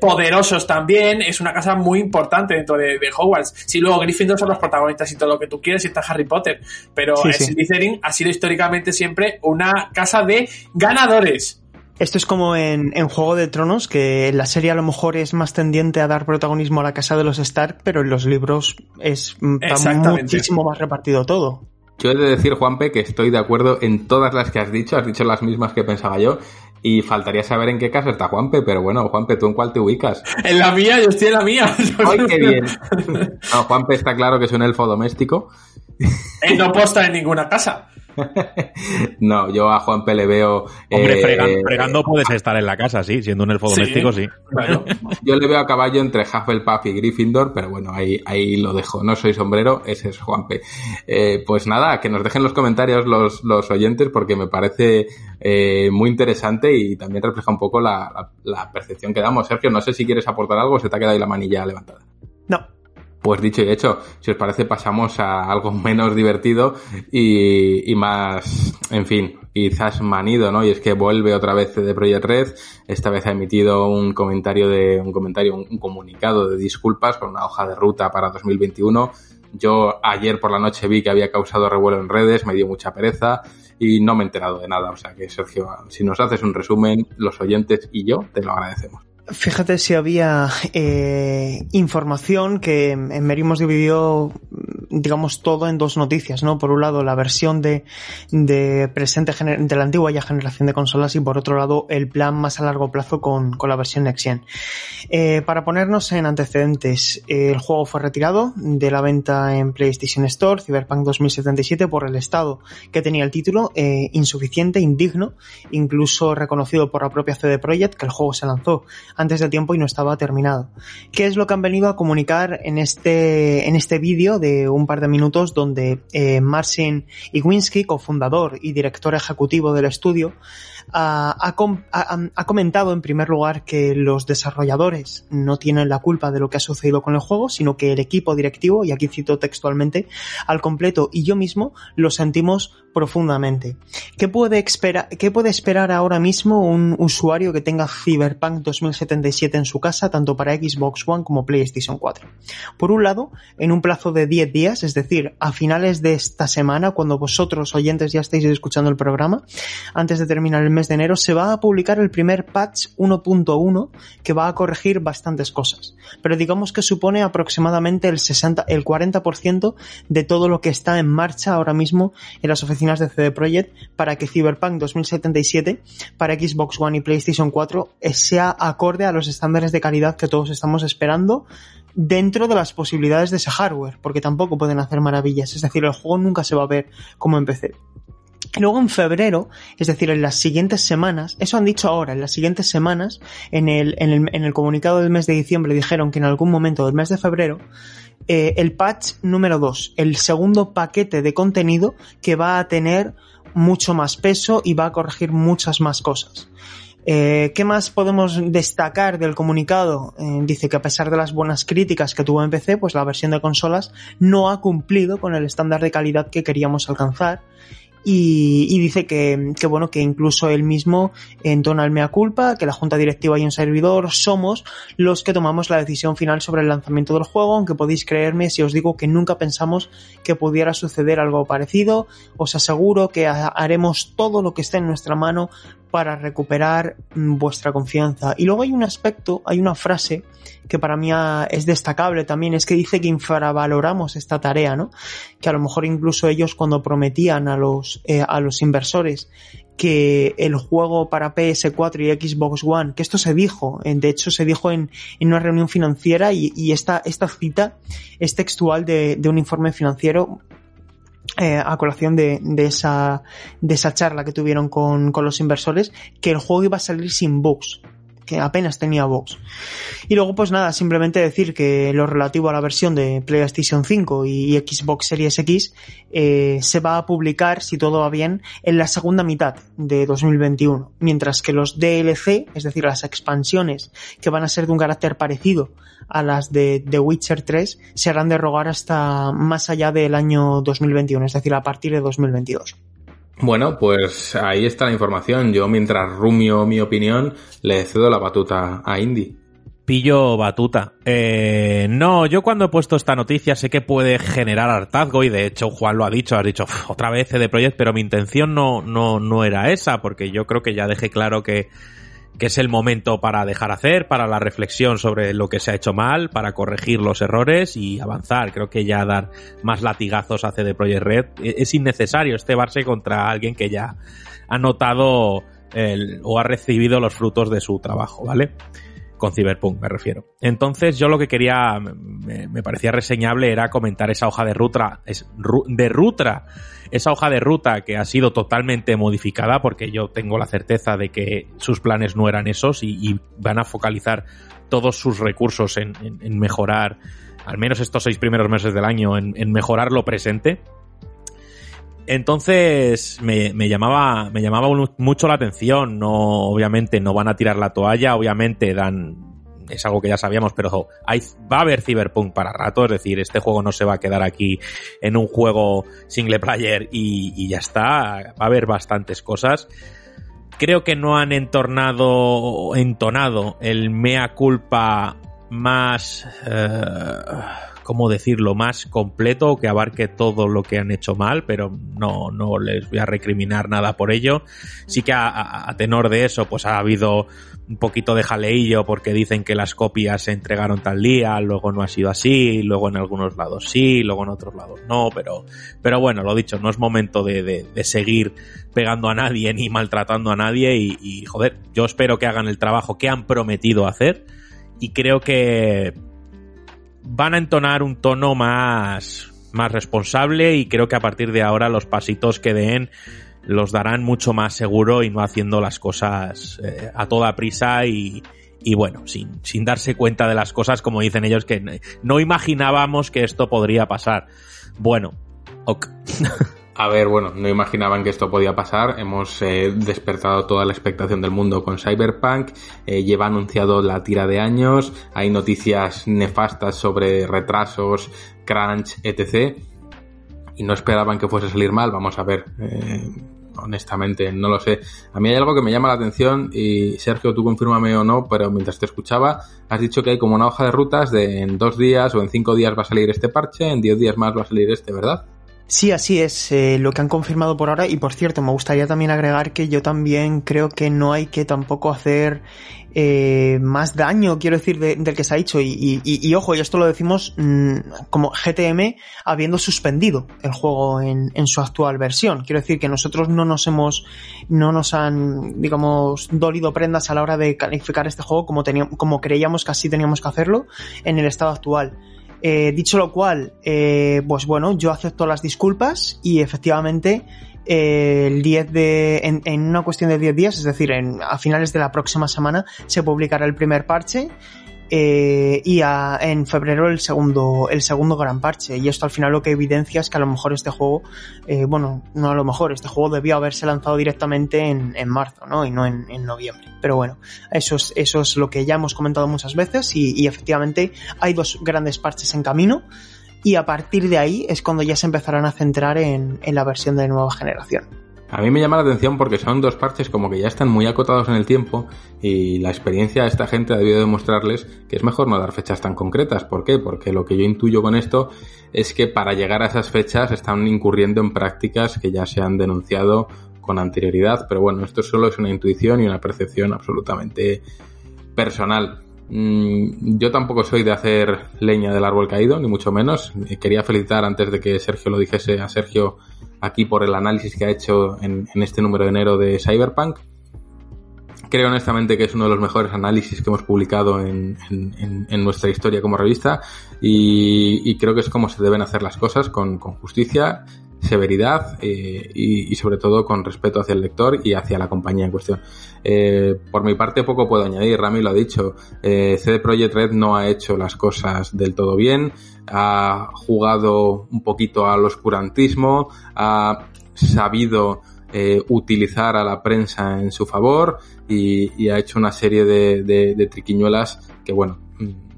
poderosos también. Es una casa muy importante dentro de, Hogwarts. Si luego Gryffindor son los protagonistas y todo lo que tú quieres, y está Harry Potter. Pero Slytherin ha sido históricamente siempre una casa de ganadores. Esto es como en, Juego de Tronos, que la serie a lo mejor es más tendiente a dar protagonismo a la casa de los Stark, pero en los libros es muchísimo más repartido todo. Yo he de decir, Juanpe, que estoy de acuerdo en todas las que has dicho, has dicho las mismas que pensaba yo, y faltaría saber en qué casa está Juanpe, pero bueno, Juanpe, ¿tú en cuál te ubicas? *laughs* En la mía, yo estoy en la mía. *laughs* ¡Ay, qué bien! No, Juanpe está claro que es un elfo doméstico. Él no posta en ninguna casa. *laughs* no, yo a Juan P. le veo. Hombre, eh, fregando, puedes estar en la casa, sí, siendo un elfo doméstico, sí. yo le veo a caballo entre Hufflepuff y Gryffindor, pero bueno, ahí, ahí lo dejo. No soy sombrero, ese es Juan P. Eh, pues nada, que nos dejen los comentarios los, los oyentes, porque me parece eh, muy interesante y también refleja un poco la, la percepción que damos. Sergio, no sé si quieres aportar algo, se te ha quedado ahí la manilla levantada. Pues dicho y hecho, si os parece pasamos a algo *laughs* menos divertido y, más, en fin, quizás manido, ¿no? Y es que vuelve otra vez de Project Red, esta vez ha emitido un comentario de, un comentario, un, comunicado de disculpas con una hoja de ruta para 2021. Yo ayer por la noche vi que había causado revuelo en redes, me dio mucha pereza y no me he enterado de nada. O sea que Sergio, si nos haces un resumen, los oyentes y yo te lo agradecemos. Fíjate si había eh, información que en Mary hemos dividido digamos, todo en dos noticias, ¿no? Por un lado, la versión de, presente, de la antigua ya generación de consolas y por otro lado, el plan más a largo plazo con, con la versión Next Gen. Eh, para ponernos en antecedentes, el juego fue retirado de la venta en PlayStation Store, Cyberpunk 2077, por el estado que tenía el título, eh, insuficiente, indigno, incluso reconocido por la propia CD Projekt, que el juego se lanzó antes de tiempo y no estaba terminado. ¿Qué es lo que han venido a comunicar en este, en este vídeo de un par de minutos donde eh, Marcin Iwinski, cofundador y director ejecutivo del estudio, ha, ha, comentado en primer lugar que los desarrolladores no tienen la culpa de lo que ha sucedido con el juego, sino que el equipo directivo, y aquí cito textualmente, al completo y yo mismo lo sentimos profundamente. ¿Qué puede, esperar, ¿Qué puede esperar ahora mismo un usuario que tenga Cyberpunk 2077 en su casa, tanto para Xbox One como PlayStation 4? Por un lado, en un plazo de 10 días, es decir, a finales de esta semana, cuando vosotros oyentes ya estáis escuchando el programa, antes de terminar el mes de enero, se va a publicar el primer patch 1.1 que va a corregir bastantes cosas. Pero digamos que supone aproximadamente el 60, el 40% de todo lo que está en marcha ahora mismo en las oficinas de CD Projekt para que Cyberpunk 2077 para Xbox One y PlayStation 4 sea acorde a los estándares de calidad que todos estamos esperando dentro de las posibilidades de ese hardware, porque tampoco pueden hacer maravillas, es decir, el juego nunca se va a ver como en PC. Luego en febrero, es decir, en las siguientes semanas, eso han dicho ahora, en las siguientes semanas, en el comunicado del mes de diciembre dijeron que en algún momento del mes de febrero eh, el patch número 2, el segundo paquete de contenido que va a tener mucho más peso y va a corregir muchas más cosas. Eh, ¿Qué más podemos destacar del comunicado? Eh, dice que a pesar de las buenas críticas que tuvo en PC, pues la versión de consolas no ha cumplido con el estándar de calidad que queríamos alcanzar y, dice que, que, bueno, que incluso él mismo entona el mea culpa, que la junta directiva y un servidor somos los que tomamos la decisión final sobre el lanzamiento del juego, aunque podéis creerme si os digo que nunca pensamos que pudiera suceder algo parecido, os aseguro que haremos todo lo que esté en nuestra mano para recuperar mm, vuestra confianza. Y luego hay un aspecto, hay una frase que para mí es destacable también, es que dice que infravaloramos esta tarea, ¿no? Que a lo mejor incluso ellos cuando prometían a los, eh, a los inversores que el juego para PS4 y Xbox One, que esto se dijo, de hecho se dijo en, en una reunión financiera y, esta, esta cita es textual de un informe financiero eh, a colación de, esa, charla que tuvieron con, los inversores, que el juego iba a salir sin bugs que apenas tenía box. Y luego, pues nada, simplemente decir que lo relativo a la versión de PlayStation 5 y Xbox Series X eh, se va a publicar, si todo va bien, en la segunda mitad de 2021. Mientras que los DLC, es decir, las expansiones que van a ser de un carácter parecido a las de The Witcher 3, se harán de rogar hasta más allá del año 2021, es decir, a partir de 2022. Bueno, pues ahí está la información. Yo, mientras rumio mi opinión, le cedo la batuta a Indy. Pillo batuta. Eh, no, yo cuando he puesto esta noticia sé que puede generar hartazgo y de hecho Juan lo ha dicho, ha dicho otra vez CD Projekt, pero mi intención no, no, no era esa, porque yo creo que ya dejé claro que que es el momento para dejar hacer, para la reflexión sobre lo que se ha hecho mal, para corregir los errores y avanzar. Creo que ya dar más latigazos a CD Projekt Red e-, es innecesario estebarse contra alguien que ya ha notado el, o ha recibido los frutos de su trabajo, ¿vale? Con Cyberpunk me refiero. Entonces yo lo que quería, me, parecía reseñable era comentar esa hoja de ruta, de ruta esa hoja de ruta que ha sido totalmente modificada, porque yo tengo la certeza de que sus planes no eran esos y, van a focalizar todos sus recursos en, mejorar, al menos estos seis primeros meses del año, en, mejorar lo presente. Entonces me, me, llamaba, me llamaba mucho la atención. No, obviamente no van a tirar la toalla, obviamente dan, es algo que ya sabíamos, pero hay, va a haber Cyberpunk para rato, es decir, este juego no se va a quedar aquí en un juego single player y, ya está, va a haber bastantes cosas. Creo que no han entornado, entonado el mea culpa más... Eh, ¿cómo decirlo?, más completo, que abarque todo lo que han hecho mal, pero no, no les voy a recriminar nada por ello. Sí que a, tenor de eso, pues ha habido un poquito de jaleillo porque dicen que las copias se entregaron tal día, luego no ha sido así, luego en algunos lados sí, luego en otros lados no, pero, pero bueno, lo dicho, no es momento de, de, seguir pegando a nadie ni maltratando a nadie y, y joder, yo espero que hagan el trabajo que han prometido hacer y creo que van a entonar un tono más, más responsable y creo que a partir de ahora los pasitos que den los darán mucho más seguro y no haciendo las cosas eh, a toda prisa y, y bueno, sin, sin darse cuenta de las cosas como dicen ellos que no imaginábamos que esto podría pasar. Bueno, ok. *laughs* A ver, bueno, no imaginaban que esto podía pasar. Hemos eh, despertado toda la expectación del mundo con Cyberpunk. Eh, lleva anunciado la tira de años. Hay noticias nefastas sobre retrasos, crunch, etc. Y no esperaban que fuese a salir mal. Vamos a ver. Eh, honestamente, no lo sé. A mí hay algo que me llama la atención y Sergio, tú confírmame o no, pero mientras te escuchaba, has dicho que hay como una hoja de rutas de en dos días o en cinco días va a salir este parche, en diez días más va a salir este, ¿verdad? Sí, así es eh, lo que han confirmado por ahora y por cierto me gustaría también agregar que yo también creo que no hay que tampoco hacer eh, más daño, quiero decir, del que se ha dicho y, y, ojo, y esto lo decimos mm, como GTM habiendo suspendido el juego en, en, su actual versión. Quiero decir que nosotros no nos hemos, no nos han, digamos, dolido prendas a la hora de calificar este juego como, teníamos, como creíamos que así teníamos que hacerlo en el estado actual. Eh, dicho lo cual, eh, pues bueno, yo acepto las disculpas y efectivamente eh, el 10 de, en, en, una cuestión de 10 días, es decir, en, a finales de la próxima semana, se publicará el primer parche eh, y en febrero el segundo, el segundo gran parche. Y esto al final lo que evidencia es que a lo mejor este juego, eh, bueno, no a lo mejor, este juego debió haberse lanzado directamente en, en marzo, ¿no? Y no en, en, noviembre. Pero bueno, eso es, eso es lo que ya hemos comentado muchas veces y, y efectivamente hay dos grandes parches en camino y a partir de ahí es cuando ya se empezarán a centrar en, en la versión de nueva generación. A mí me llama la atención porque son dos parches como que ya están muy acotados en el tiempo y la experiencia de esta gente ha debido demostrarles que es mejor no dar fechas tan concretas. ¿Por qué? Porque lo que yo intuyo con esto es que para llegar a esas fechas están incurriendo en prácticas que ya se han denunciado con anterioridad. Pero bueno, esto solo es una intuición y una percepción absolutamente personal. Mm, yo tampoco soy de hacer leña del árbol caído, ni mucho menos. Quería felicitar antes de que Sergio lo dijese a Sergio aquí por el análisis que ha hecho en, este número de enero de Cyberpunk. Creo honestamente que es uno de los mejores análisis que hemos publicado en, nuestra historia como revista y, creo que es como se deben hacer las cosas con, justicia, severidad eh, y, sobre todo con respeto hacia el lector y hacia la compañía en cuestión. Eh, por mi parte poco puedo añadir, Rami lo ha dicho, eh, CD Projekt Red no ha hecho las cosas del todo bien, ha jugado un poquito al oscurantismo, ha sabido eh, utilizar a la prensa en su favor y, ha hecho una serie de, triquiñuelas que, bueno, mm,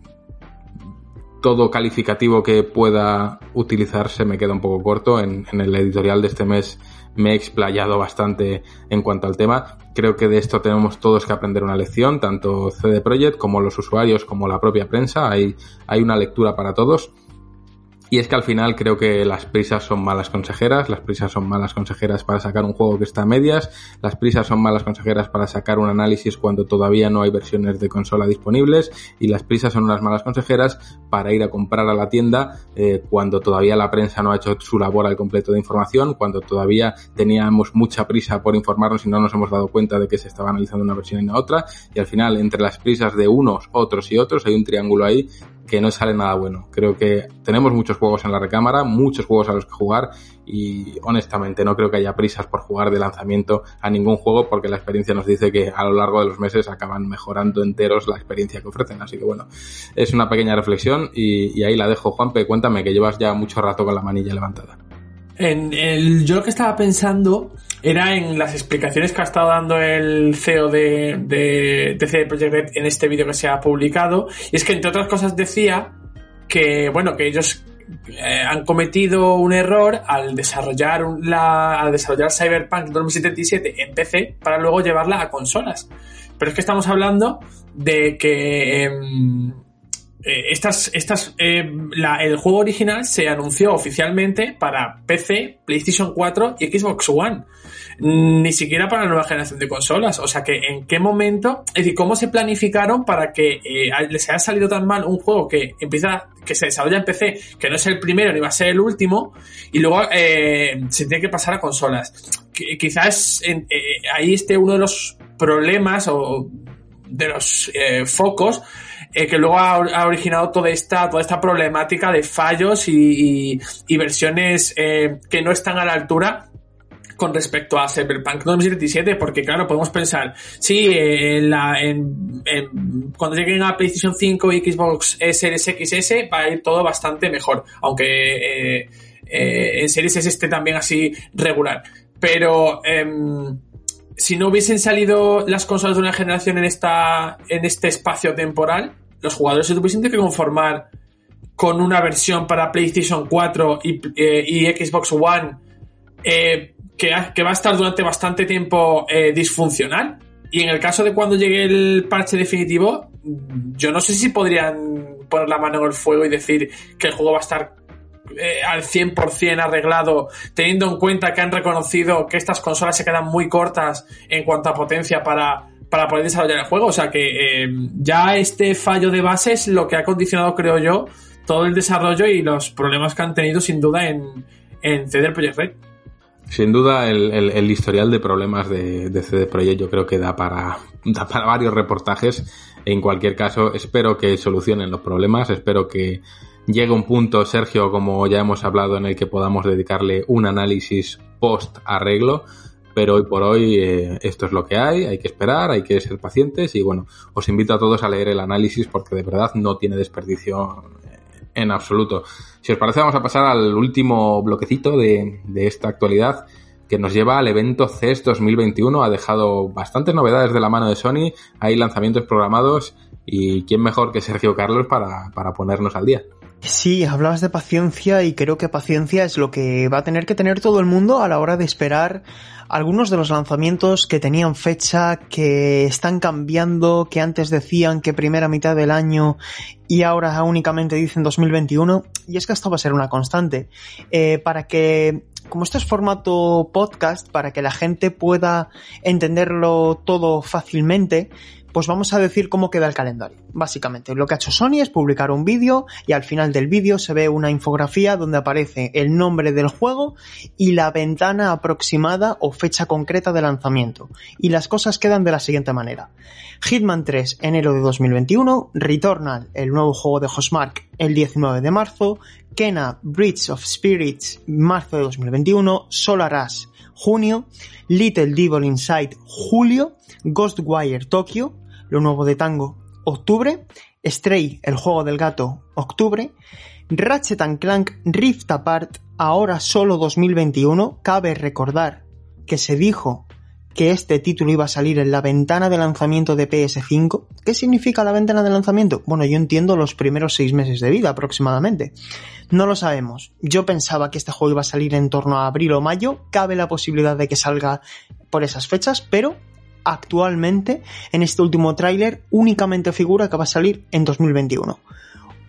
todo calificativo que pueda utilizarse me queda un poco corto. En, el editorial de este mes me he explayado bastante en cuanto al tema. Creo que de esto tenemos todos que aprender una lección, tanto CD Projekt como los usuarios, como la propia prensa. Hay, hay una lectura para todos. Y es que al final creo que las prisas son malas consejeras, las prisas son malas consejeras para sacar un juego que está a medias, las prisas son malas consejeras para sacar un análisis cuando todavía no hay versiones de consola disponibles y las prisas son unas malas consejeras para ir a comprar a la tienda eh, cuando todavía la prensa no ha hecho su labor al completo de información, cuando todavía teníamos mucha prisa por informarnos y no nos hemos dado cuenta de que se estaba analizando una versión y no otra. Y al final entre las prisas de unos, otros y otros hay un triángulo ahí que no sale nada bueno. Creo que tenemos muchos juegos en la recámara, muchos juegos a los que jugar y honestamente no creo que haya prisas por jugar de lanzamiento a ningún juego porque la experiencia nos dice que a lo largo de los meses acaban mejorando enteros la experiencia que ofrecen. Así que bueno, es una pequeña reflexión y, ahí la dejo. Juanpe, cuéntame que llevas ya mucho rato con la manilla levantada. En el, yo lo que estaba pensando era en las explicaciones que ha estado dando el CEO de, de, de CD Projekt Red en este vídeo que se ha publicado. Y es que, entre otras cosas, decía que, bueno, que ellos eh, han cometido un error al desarrollar, la, al desarrollar Cyberpunk 2077 en PC para luego llevarla a consolas. Pero es que estamos hablando de que... Em, eh, estas, estas, eh, el juego original se anunció oficialmente para PC, PlayStation 4 y Xbox One. Ni siquiera para la nueva generación de consolas. O sea que en qué momento, es decir, cómo se planificaron para que eh, les haya salido tan mal un juego que empieza, que se desarrolla en PC, que no es el primero ni va a ser el último, y luego se tiene que pasar a consolas. quizás ahí esté uno de los problemas o de los focos eh, que luego ha, originado toda esta, toda esta problemática de fallos y, versiones eh, que no están a la altura con respecto a Cyberpunk 2077, porque claro, podemos pensar, sí, eh, en la, en, cuando lleguen a PlayStation 5 y Xbox Series XS va a ir todo bastante mejor, aunque en Series S esté también así regular. Pero em, si no hubiesen salido las consolas de una generación en esta en este espacio temporal, los jugadores se tuviesen que conformar con una versión para PlayStation 4 eh, y, Xbox One eh, que, va a estar durante bastante tiempo eh, disfuncional. Y en el caso de cuando llegue el parche definitivo, yo no sé si podrían poner la mano en el fuego y decir que el juego va a estar al 100% arreglado, teniendo en cuenta que han reconocido que estas consolas se quedan muy cortas en cuanto a potencia para para poder desarrollar el juego. O sea que eh, ya este fallo de base es lo que ha condicionado, creo yo, todo el desarrollo y los problemas que han tenido sin duda en, en CD Projekt Red. Sin duda, el, historial de problemas de, CD Projekt yo creo que da para, da para varios reportajes. En cualquier caso, espero que solucionen los problemas, espero que llegue un punto, Sergio, como ya hemos hablado, en el que podamos dedicarle un análisis post arreglo. Pero hoy por hoy eh, esto es lo que hay, hay que esperar, hay que ser pacientes. Y bueno, os invito a todos a leer el análisis porque de verdad no tiene desperdicio en absoluto. Si os parece vamos a pasar al último bloquecito de, de esta actualidad que nos lleva al evento CES 2021. Ha dejado bastantes novedades de la mano de Sony, hay lanzamientos programados y quién mejor que Sergio Carlos para, para ponernos al día. Sí, hablabas de paciencia y creo que paciencia es lo que va a tener que tener todo el mundo a la hora de esperar algunos de los lanzamientos que tenían fecha, que están cambiando, que antes decían que primera mitad del año y ahora únicamente dicen 2021. Y es que esto va a ser una constante. Eh, para que, como esto es formato podcast, para que la gente pueda entenderlo todo fácilmente, pues vamos a decir cómo queda el calendario. Básicamente, lo que ha hecho Sony es publicar un vídeo y al final del vídeo se ve una infografía donde aparece el nombre del juego y la ventana aproximada o fecha concreta de lanzamiento. Y las cosas quedan de la siguiente manera. Hitman 3, enero de 2021, Returnal, el nuevo juego de Hostmark, el 19 de marzo, Kena, Bridge of Spirits, marzo de 2021, Solar Ash, junio, Little Devil Inside, julio, Ghostwire Tokyo, lo nuevo de Tango, octubre, Stray, el juego del gato, octubre, Ratchet Clank Rift Apart, ahora solo 2021, cabe recordar que se dijo que este título iba a salir en la ventana de lanzamiento de PS5. ¿Qué significa la ventana de lanzamiento? Bueno, yo entiendo los primeros seis meses de vida aproximadamente. No lo sabemos. Yo pensaba que este juego iba a salir en torno a abril o mayo. Cabe la posibilidad de que salga por esas fechas, pero actualmente en este último tráiler únicamente figura que va a salir en 2021.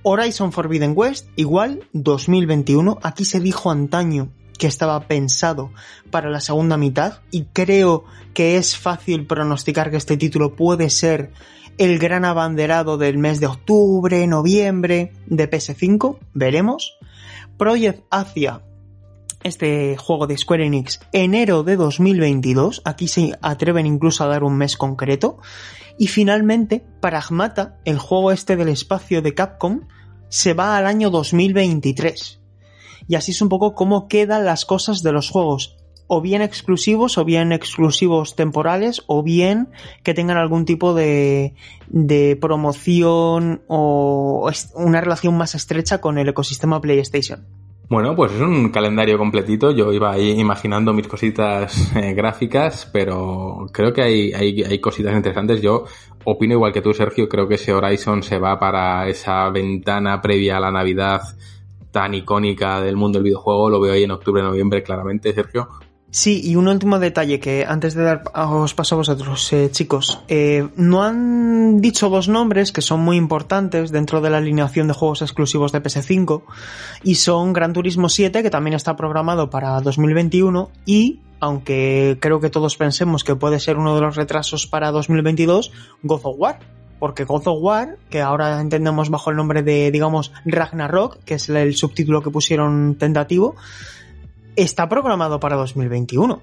Horizon Forbidden West, igual, 2021. Aquí se dijo antaño que estaba pensado para la segunda mitad y creo que es fácil pronosticar que este título puede ser el gran abanderado del mes de octubre, noviembre de PS5, veremos. Project Asia este juego de Square Enix enero de 2022. Aquí se atreven incluso a dar un mes concreto. Y finalmente, Pragmata, el juego este del espacio de Capcom, se va al año 2023. Y así es un poco cómo quedan las cosas de los juegos. O bien exclusivos, o bien exclusivos temporales, o bien que tengan algún tipo de, de promoción o una relación más estrecha con el ecosistema PlayStation. Bueno, pues es un calendario completito. Yo iba ahí imaginando mis cositas *laughs* eh, gráficas, pero creo que hay, hay, hay, cositas interesantes. Yo opino igual que tú, Sergio. Creo que ese Horizon se va para esa ventana previa a la Navidad tan icónica del mundo del videojuego. Lo veo ahí en octubre, noviembre, claramente, Sergio. Sí, y un último detalle que antes de dar os paso a vosotros, eh, chicos, eh, no han dicho dos nombres que son muy importantes dentro de la alineación de juegos exclusivos de PS5 y son Gran Turismo 7 que también está programado para 2021 y aunque creo que todos pensemos que puede ser uno de los retrasos para 2022, God of War. Porque God of War, que ahora entendemos bajo el nombre de, digamos, Ragnarok, que es el subtítulo que pusieron tentativo, está programado para 2021.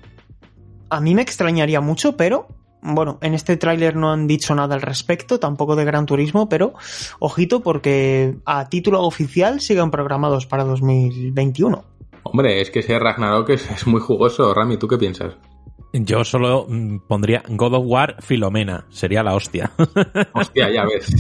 A mí me extrañaría mucho, pero bueno, en este tráiler no han dicho nada al respecto, tampoco de Gran Turismo, pero ojito porque a título oficial siguen programados para 2021. Hombre, es que ese Ragnarok es, es muy jugoso. Rami, ¿tú qué piensas? Yo solo mm, pondría God of War Filomena, sería la hostia. *laughs* Hostia, ya ves.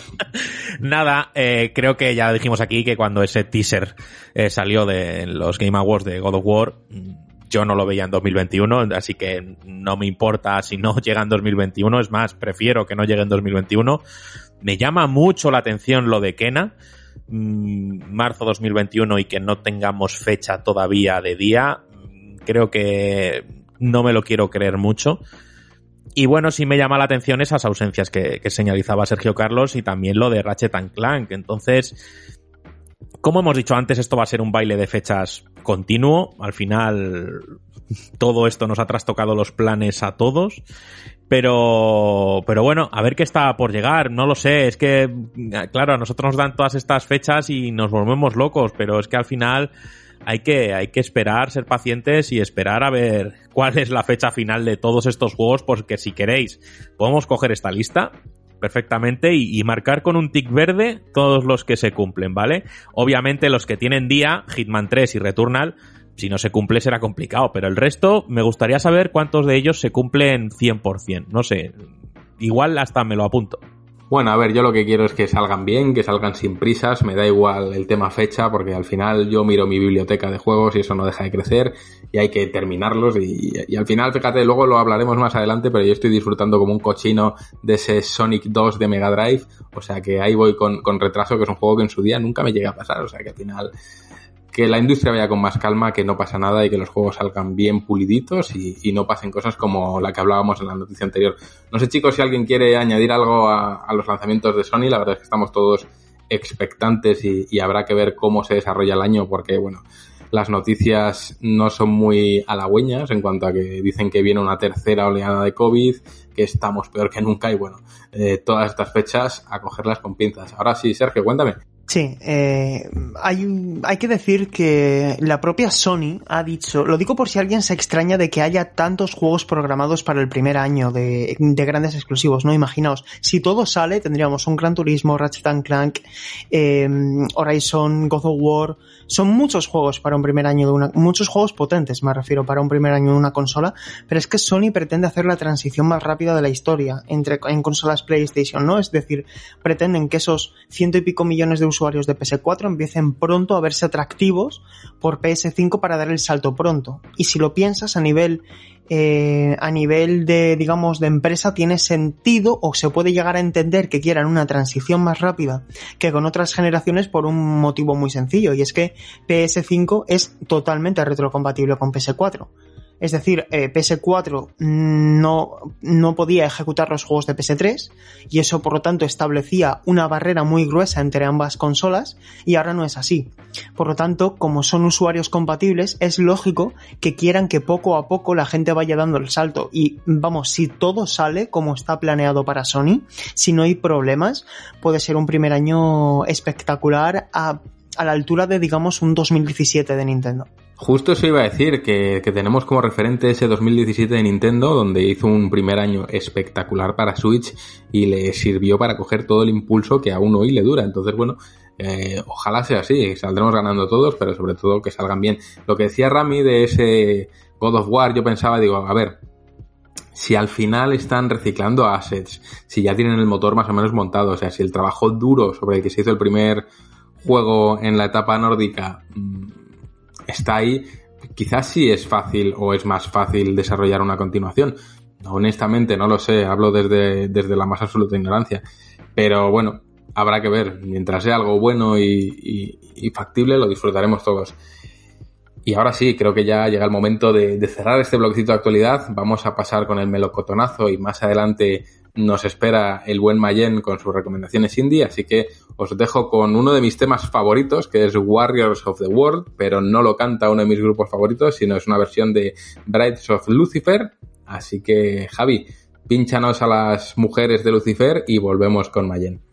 *laughs* Nada, eh, creo que ya dijimos aquí que cuando ese teaser eh, salió de los Game Awards de God of War, mm, yo no lo veía en 2021, así que no me importa si no *laughs* llega en 2021, es más, prefiero que no llegue en 2021. Me llama mucho la atención lo de Kena, mm, marzo 2021 y que no tengamos fecha todavía de día. Creo que no me lo quiero creer mucho. Y bueno, sí me llama la atención esas ausencias que, señalizaba Sergio Carlos y también lo de Ratchet Clank. Entonces, como hemos dicho antes, esto va a ser un baile de fechas continuo. Al final, todo esto nos ha trastocado los planes a todos. Pero, pero bueno, a ver qué está por llegar. No lo sé. Es que, claro, a nosotros nos dan todas estas fechas y nos volvemos locos. Pero es que al final hay que, hay que esperar, ser pacientes y esperar a ver cuál es la fecha final de todos estos juegos, porque si queréis, podemos coger esta lista perfectamente y, marcar con un tic verde todos los que se cumplen, ¿vale? Obviamente los que tienen día, Hitman 3 y Returnal, si no se cumple será complicado, pero el resto me gustaría saber cuántos de ellos se cumplen 100%, no sé, igual hasta me lo apunto. Bueno, a ver, yo lo que quiero es que salgan bien, que salgan sin prisas, me da igual el tema fecha, porque al final yo miro mi biblioteca de juegos y eso no deja de crecer y hay que terminarlos y, al final, fíjate, luego lo hablaremos más adelante, pero yo estoy disfrutando como un cochino de ese Sonic 2 de Mega Drive, o sea que ahí voy con, con retraso, que es un juego que en su día nunca me llega a pasar, o sea que al final que la industria vaya con más calma, que no pasa nada y que los juegos salgan bien puliditos y, no pasen cosas como la que hablábamos en la noticia anterior. No sé chicos si alguien quiere añadir algo a, los lanzamientos de Sony, la verdad es que estamos todos expectantes y, habrá que ver cómo se desarrolla el año porque bueno, las noticias no son muy halagüeñas en cuanto a que dicen que viene una tercera oleada de COVID, que estamos peor que nunca y bueno, eh, todas estas fechas a cogerlas con pinzas. Ahora sí, Sergio, cuéntame. Sí, eh, hay, hay que decir que la propia Sony ha dicho, lo digo por si alguien se extraña de que haya tantos juegos programados para el primer año de, de grandes exclusivos, ¿no? Imaginaos, si todo sale, tendríamos un Gran Turismo, Ratchet Clank, eh, Horizon, God of War, son muchos juegos para un primer año de una, muchos juegos potentes, me refiero, para un primer año de una consola, pero es que Sony pretende hacer la transición más rápida de la historia entre, en consolas PlayStation, ¿no? Es decir, pretenden que esos ciento y pico millones de usuarios de PS4 empiecen pronto a verse atractivos por PS5 para dar el salto pronto. Y si lo piensas a nivel eh, a nivel de, digamos, de empresa tiene sentido o se puede llegar a entender que quieran una transición más rápida que con otras generaciones por un motivo muy sencillo y es que PS5 es totalmente retrocompatible con PS4. Es decir, eh, PS4 no, no podía ejecutar los juegos de PS3 y eso por lo tanto establecía una barrera muy gruesa entre ambas consolas y ahora no es así. Por lo tanto, como son usuarios compatibles, es lógico que quieran que poco a poco la gente vaya dando el salto y vamos, si todo sale como está planeado para Sony, si no hay problemas, puede ser un primer año espectacular a, a la altura de digamos un 2017 de Nintendo. Justo eso iba a decir, que, tenemos como referente ese 2017 de Nintendo, donde hizo un primer año espectacular para Switch y le sirvió para coger todo el impulso que aún hoy le dura. Entonces, bueno, eh, ojalá sea así, saldremos ganando todos, pero sobre todo que salgan bien. Lo que decía Rami de ese God of War, yo pensaba, digo, a ver, si al final están reciclando assets, si ya tienen el motor más o menos montado, o sea, si el trabajo duro sobre el que se hizo el primer juego en la etapa nórdica mm, está ahí, quizás sí es fácil o es más fácil desarrollar una continuación. Honestamente, no lo sé, hablo desde, desde la más absoluta ignorancia. Pero bueno, habrá que ver. Mientras sea algo bueno y, factible, lo disfrutaremos todos. Y ahora sí, creo que ya llega el momento de, cerrar este bloquecito de actualidad. Vamos a pasar con el melocotonazo y más adelante nos espera el buen Mayen con sus recomendaciones indie, así que os dejo con uno de mis temas favoritos, que es Warriors of the World, pero no lo canta uno de mis grupos favoritos, sino es una versión de Brides of Lucifer. Así que, Javi, pínchanos a las mujeres de Lucifer y volvemos con Mayen.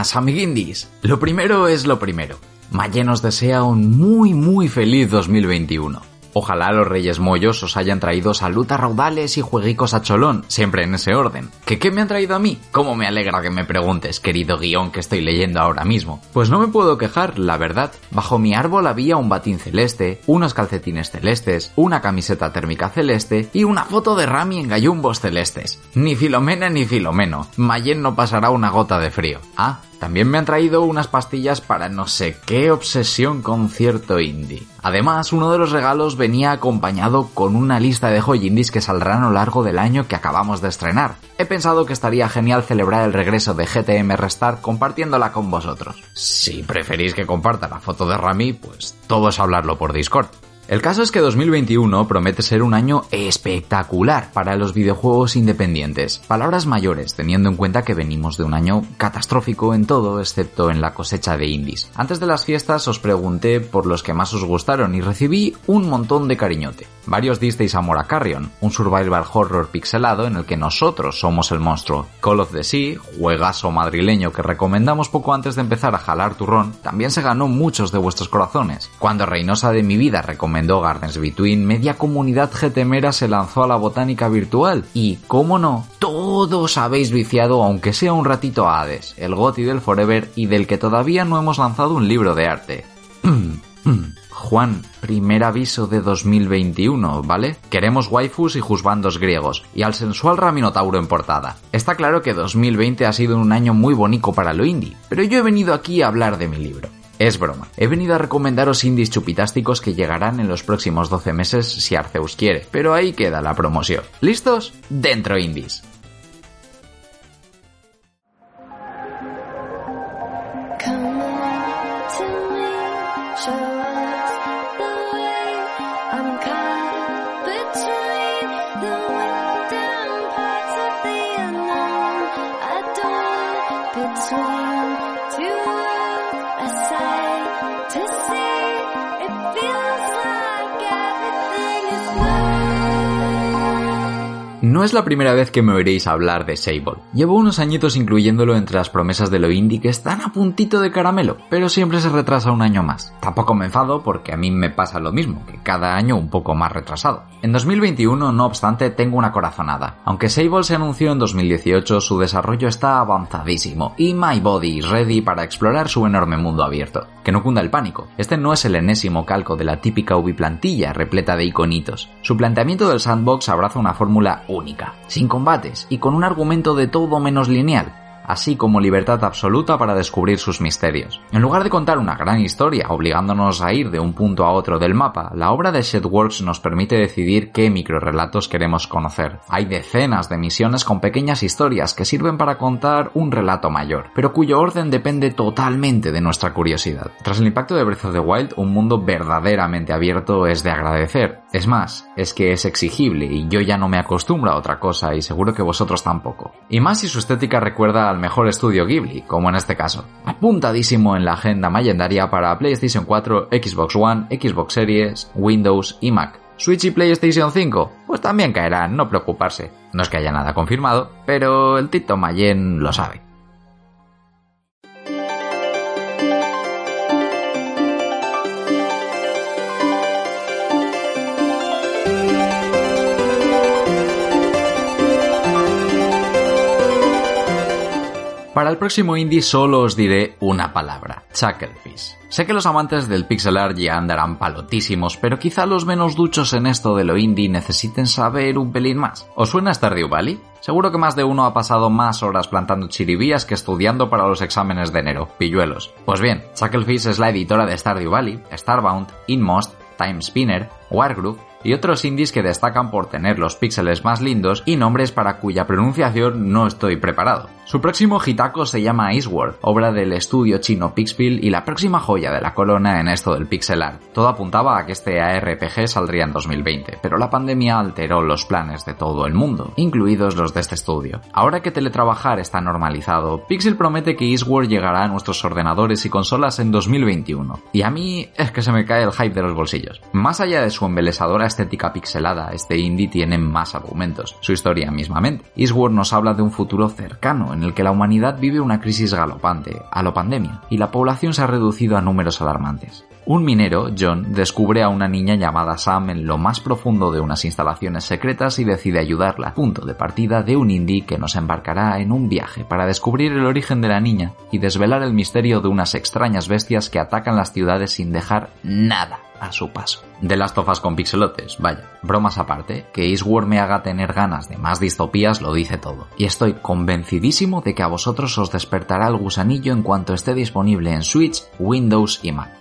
Buenas, amiguindis. Lo primero es lo primero. Mayen nos desea un muy muy feliz 2021. Ojalá los Reyes Mollos os hayan traído salud raudales y jueguicos a cholón, siempre en ese orden. ¿Que qué me han traído a mí? ¿Cómo me alegra que me preguntes, querido guion que estoy leyendo ahora mismo? Pues no me puedo quejar, la verdad. Bajo mi árbol había un batín celeste, unos calcetines celestes, una camiseta térmica celeste y una foto de Rami en gallumbos celestes. Ni Filomena ni Filomeno. Mayen no pasará una gota de frío. Ah, También me han traído unas pastillas para no sé qué obsesión con cierto indie. Además, uno de los regalos venía acompañado con una lista de joy indies que saldrán a lo largo del año que acabamos de estrenar. He pensado que estaría genial celebrar el regreso de GTM Restart compartiéndola con vosotros. Si preferís que comparta la foto de Rami, pues todo es hablarlo por Discord. El caso es que 2021 promete ser un año espectacular para los videojuegos independientes. Palabras mayores, teniendo en cuenta que venimos de un año catastrófico en todo, excepto en la cosecha de indies. Antes de las fiestas os pregunté por los que más os gustaron y recibí un montón de cariñote. Varios disteis amor a Carrion, un survival horror pixelado en el que nosotros somos el monstruo. Call of the Sea, juegazo madrileño que recomendamos poco antes de empezar a jalar turrón, también se ganó muchos de vuestros corazones. Cuando Reynosa de mi vida recomendó Gardens Between, media comunidad GTMera se lanzó a la botánica virtual. Y, cómo no, todos habéis viciado, aunque sea un ratito a Hades, el GOTI del Forever y del que todavía no hemos lanzado un libro de arte. *clears throat* Juan, primer aviso de 2021, ¿vale? Queremos waifus y juzbandos griegos, y al sensual Raminotauro en portada. Está claro que 2020 ha sido un año muy bonito para lo indie, pero yo he venido aquí a hablar de mi libro. Es broma. He venido a recomendaros indies chupitásticos que llegarán en los próximos 12 meses si Arceus quiere, pero ahí queda la promoción. ¿Listos? Dentro indies. No es la primera vez que me oiréis hablar de Sable. Llevo unos añitos incluyéndolo entre las promesas de lo indie que están a puntito de caramelo, pero siempre se retrasa un año más. Tampoco me enfado porque a mí me pasa lo mismo, que cada año un poco más retrasado. En 2021, no obstante, tengo una corazonada. Aunque Sable se anunció en 2018, su desarrollo está avanzadísimo y My Body ready para explorar su enorme mundo abierto. Que no cunda el pánico. Este no es el enésimo calco de la típica UV plantilla repleta de iconitos. Su planteamiento del sandbox abraza una fórmula sin combates y con un argumento de todo menos lineal, así como libertad absoluta para descubrir sus misterios. En lugar de contar una gran historia obligándonos a ir de un punto a otro del mapa, la obra de Shedworks nos permite decidir qué microrelatos queremos conocer. Hay decenas de misiones con pequeñas historias que sirven para contar un relato mayor, pero cuyo orden depende totalmente de nuestra curiosidad. Tras el impacto de Breath of the Wild, un mundo verdaderamente abierto es de agradecer. Es más, es que es exigible y yo ya no me acostumbro a otra cosa y seguro que vosotros tampoco. Y más si su estética recuerda al mejor estudio Ghibli, como en este caso. Apuntadísimo en la agenda mayendaria para PlayStation 4, Xbox One, Xbox Series, Windows y Mac. Switch y PlayStation 5, pues también caerán, no preocuparse. No es que haya nada confirmado, pero el Tito Mayen lo sabe. Para el próximo indie solo os diré una palabra, Chucklefish. Sé que los amantes del pixel art ya andarán palotísimos, pero quizá los menos duchos en esto de lo indie necesiten saber un pelín más. ¿Os suena Stardew Valley? Seguro que más de uno ha pasado más horas plantando chiribías que estudiando para los exámenes de enero, pilluelos. Pues bien, Chucklefish es la editora de Stardew Valley, Starbound, Inmost, Time Spinner, Wargroove y otros indies que destacan por tener los píxeles más lindos y nombres para cuya pronunciación no estoy preparado. Su próximo hitaco se llama Eastward, obra del estudio chino Pixpil y la próxima joya de la corona en esto del pixel art. Todo apuntaba a que este ARPG saldría en 2020, pero la pandemia alteró los planes de todo el mundo, incluidos los de este estudio. Ahora que teletrabajar está normalizado, Pixel promete que Eastward llegará a nuestros ordenadores y consolas en 2021. Y a mí es que se me cae el hype de los bolsillos. Más allá de su embelesadora estética pixelada, este indie tiene más argumentos, su historia mismamente. Eastward nos habla de un futuro cercano en el que la humanidad vive una crisis galopante, a lo pandemia, y la población se ha reducido a números alarmantes. Un minero, John, descubre a una niña llamada Sam en lo más profundo de unas instalaciones secretas y decide ayudarla, punto de partida de un indie que nos embarcará en un viaje para descubrir el origen de la niña y desvelar el misterio de unas extrañas bestias que atacan las ciudades sin dejar nada a su paso. De las tofas con pixelotes, vaya, bromas aparte, que Eastward me haga tener ganas de más distopías lo dice todo. Y estoy convencidísimo de que a vosotros os despertará el gusanillo en cuanto esté disponible en Switch, Windows y Mac.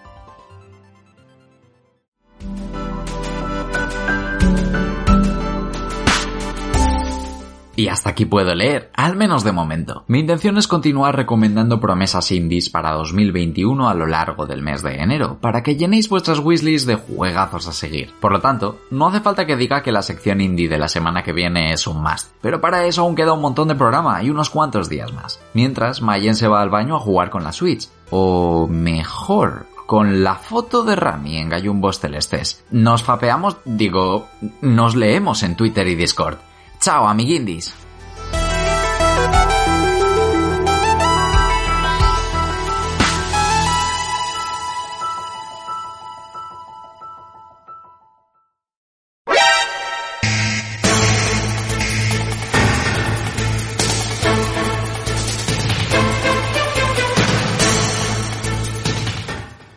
Y hasta aquí puedo leer, al menos de momento. Mi intención es continuar recomendando promesas indies para 2021 a lo largo del mes de enero, para que llenéis vuestras wishlists de juegazos a seguir. Por lo tanto, no hace falta que diga que la sección indie de la semana que viene es un must, pero para eso aún queda un montón de programa y unos cuantos días más. Mientras, Mayen se va al baño a jugar con la Switch. O mejor, con la foto de Rami en Gallumbos Celestes. Nos fapeamos, digo, nos leemos en Twitter y Discord. Chao, amiguindis.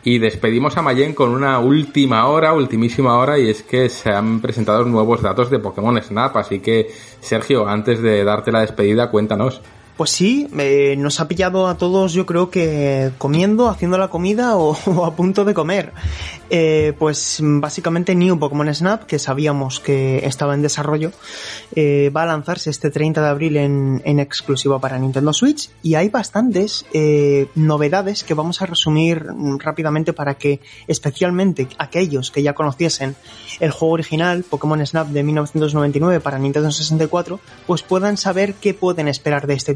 Y despedimos a Mayen con una última hora, ultimísima hora, y es que se han presentado nuevos datos de Pokémon Snap. Así que, Sergio, antes de darte la despedida, cuéntanos. Pues sí, eh, nos ha pillado a todos yo creo que comiendo, haciendo la comida o, *laughs* a punto de comer. Eh, pues básicamente New Pokémon Snap, que sabíamos que estaba en desarrollo, eh, va a lanzarse este 30 de abril en, en exclusiva para Nintendo Switch y hay bastantes novedades que vamos a resumir rápidamente para que especialmente aquellos que ya conociesen el juego original, Pokémon Snap de 1999 para Nintendo 64, pues puedan saber qué pueden esperar de este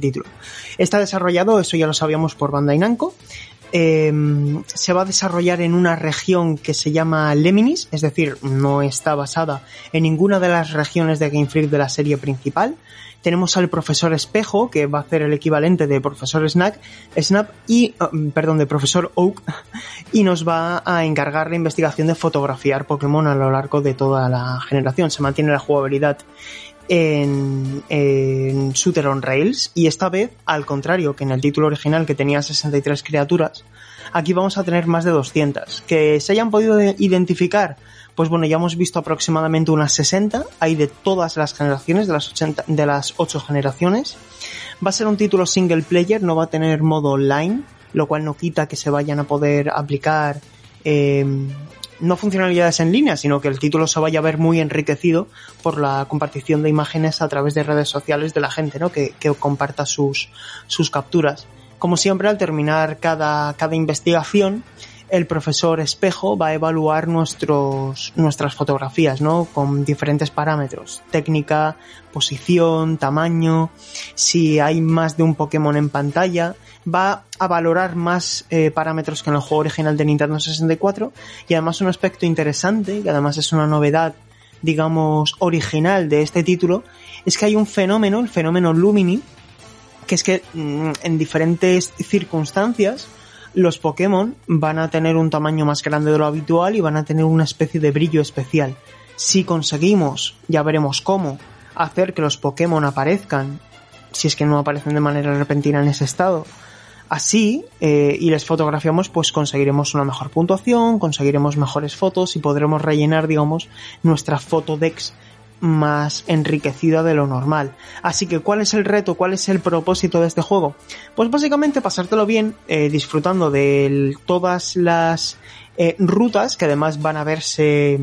Está desarrollado, eso ya lo sabíamos por Bandai Namco. Eh, se va a desarrollar en una región que se llama Leminis, es decir, no está basada en ninguna de las regiones de Game Freak de la serie principal. Tenemos al profesor Espejo, que va a hacer el equivalente de profesor Snack, Snap y, uh, perdón, de profesor Oak, *laughs* y nos va a encargar la investigación de fotografiar Pokémon a lo largo de toda la generación. Se mantiene la jugabilidad en, en Shooter on Rails y esta vez, al contrario que en el título original que tenía 63 criaturas, aquí vamos a tener más de 200. Que se hayan podido identificar, pues bueno, ya hemos visto aproximadamente unas 60, hay de todas las generaciones, de las, 80, de las 8 generaciones. Va a ser un título single player, no va a tener modo online, lo cual no quita que se vayan a poder aplicar eh, no funcionalidades en línea, sino que el título se vaya a ver muy enriquecido por la compartición de imágenes a través de redes sociales de la gente, ¿no? Que, que comparta sus, sus capturas. Como siempre, al terminar cada, cada investigación, el profesor espejo va a evaluar nuestros, nuestras fotografías, ¿no? Con diferentes parámetros. Técnica, posición, tamaño, si hay más de un Pokémon en pantalla, va a valorar más eh, parámetros que en el juego original de Nintendo 64 y además un aspecto interesante, que además es una novedad digamos original de este título, es que hay un fenómeno, el fenómeno Lumini, que es que mmm, en diferentes circunstancias los Pokémon van a tener un tamaño más grande de lo habitual y van a tener una especie de brillo especial. Si conseguimos, ya veremos cómo, hacer que los Pokémon aparezcan, si es que no aparecen de manera repentina en ese estado, así eh, y les fotografiamos pues conseguiremos una mejor puntuación, conseguiremos mejores fotos y podremos rellenar digamos nuestra fotodex más enriquecida de lo normal. Así que, ¿cuál es el reto? ¿Cuál es el propósito de este juego? Pues básicamente pasártelo bien, eh, disfrutando de todas las eh, rutas que además van a verse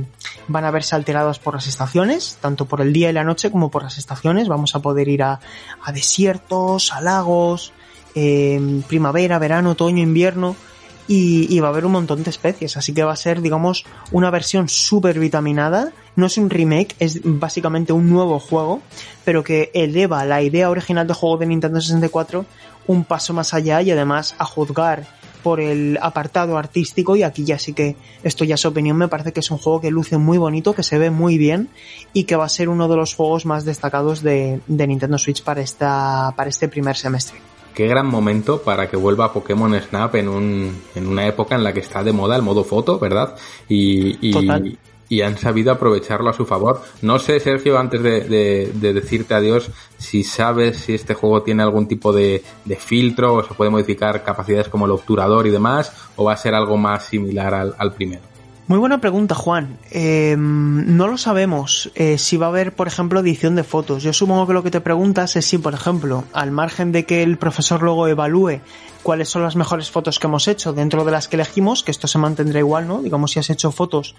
van a verse alteradas por las estaciones, tanto por el día y la noche como por las estaciones. Vamos a poder ir a, desiertos, a lagos, eh, primavera, verano, otoño, invierno. Y, y, va a haber un montón de especies, así que va a ser, digamos, una versión súper vitaminada. No es un remake, es básicamente un nuevo juego, pero que eleva la idea original de juego de Nintendo 64 un paso más allá y además a juzgar por el apartado artístico y aquí ya sí que esto ya es opinión me parece que es un juego que luce muy bonito que se ve muy bien y que va a ser uno de los juegos más destacados de, de Nintendo Switch para esta para este primer semestre qué gran momento para que vuelva Pokémon Snap en, un, en una época en la que está de moda el modo foto, ¿verdad? Y, y, y han sabido aprovecharlo a su favor. No sé, Sergio, antes de, de, de, decirte adiós, si sabes si este juego tiene algún tipo de, de, filtro o se puede modificar capacidades como el obturador y demás, o va a ser algo más similar al, al primero. Muy buena pregunta, Juan. Eh, no lo sabemos eh, si va a haber, por ejemplo, edición de fotos. Yo supongo que lo que te preguntas es si, por ejemplo, al margen de que el profesor luego evalúe cuáles son las mejores fotos que hemos hecho dentro de las que elegimos, que esto se mantendrá igual, ¿no? Digamos, si has hecho fotos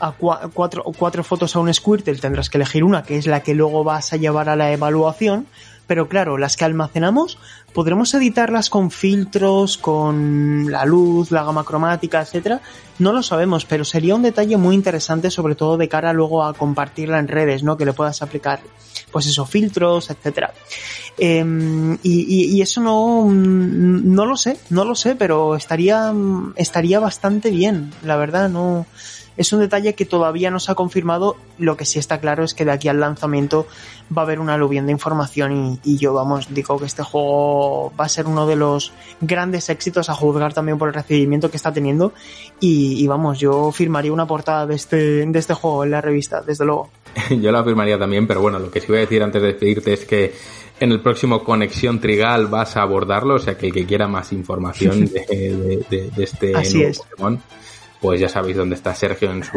a cuatro, cuatro fotos a un Squirtle, tendrás que elegir una, que es la que luego vas a llevar a la evaluación pero claro, las que almacenamos podremos editarlas con filtros, con la luz, la gama cromática, etcétera. No lo sabemos, pero sería un detalle muy interesante, sobre todo de cara luego a compartirla en redes, ¿no? Que le puedas aplicar, pues esos filtros, etcétera. Em, y, y, eso no, no lo sé, no lo sé, pero estaría, estaría bastante bien, la verdad, no es un detalle que todavía no se ha confirmado. Lo que sí está claro es que de aquí al lanzamiento va a haber una aluvión de información y, yo, vamos, digo que este juego va a ser uno de los grandes éxitos a juzgar también por el recibimiento que está teniendo. Y, vamos, yo firmaría una portada de este, de este juego en la revista, desde luego. *laughs* yo la firmaría también, pero bueno, lo que sí voy a decir antes de despedirte es que en el próximo Conexión Trigal vas a abordarlo, o sea que el que quiera más información *laughs* de, este Así es pues ya sabéis dónde está Sergio en su,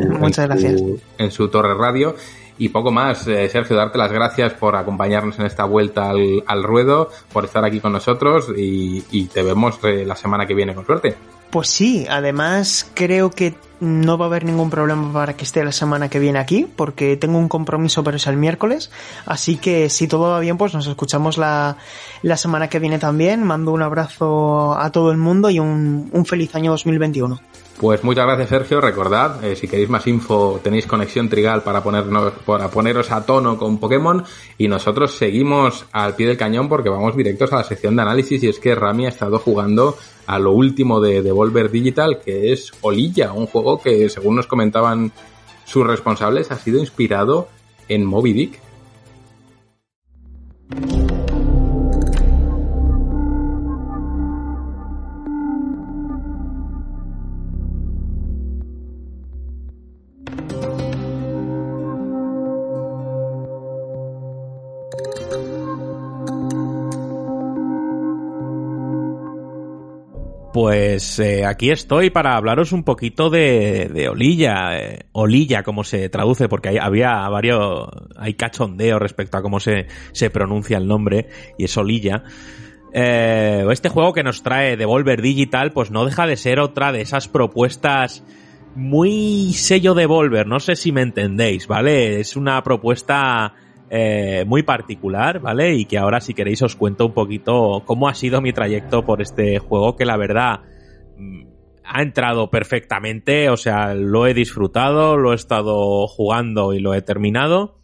en su, torre radio. Y poco más, eh, Sergio, darte las gracias por acompañarnos en esta vuelta al, ruedo, por estar aquí con nosotros y, te vemos eh, la semana que viene con suerte. Pues sí, además creo que no va a haber ningún problema para que esté la semana que viene aquí, porque tengo un compromiso, pero es el miércoles. Así que si todo va bien, pues nos escuchamos la, la semana que viene también. Mando un abrazo a todo el mundo y un, un feliz año 2021. Pues muchas gracias Sergio, recordad, eh, si queréis más info tenéis conexión Trigal para, ponernos, para poneros a tono con Pokémon. Y nosotros seguimos al pie del cañón porque vamos directos a la sección de análisis. Y es que Rami ha estado jugando a lo último de Devolver Digital que es Olilla, un juego que según nos comentaban sus responsables ha sido inspirado en Moby Dick. Pues eh, aquí estoy para hablaros un poquito de, de Olilla, eh, Olilla como se traduce, porque había varios, hay cachondeo respecto a cómo se, se pronuncia el nombre, y es Olilla. Eh, este juego que nos trae Devolver Digital, pues no deja de ser otra de esas propuestas muy sello Devolver, no sé si me entendéis, ¿vale? Es una propuesta eh, muy particular, ¿vale? Y que ahora si queréis os cuento un poquito cómo ha sido mi trayecto por este juego que la verdad mm, ha entrado perfectamente, o sea, lo he disfrutado, lo he estado jugando y lo he terminado.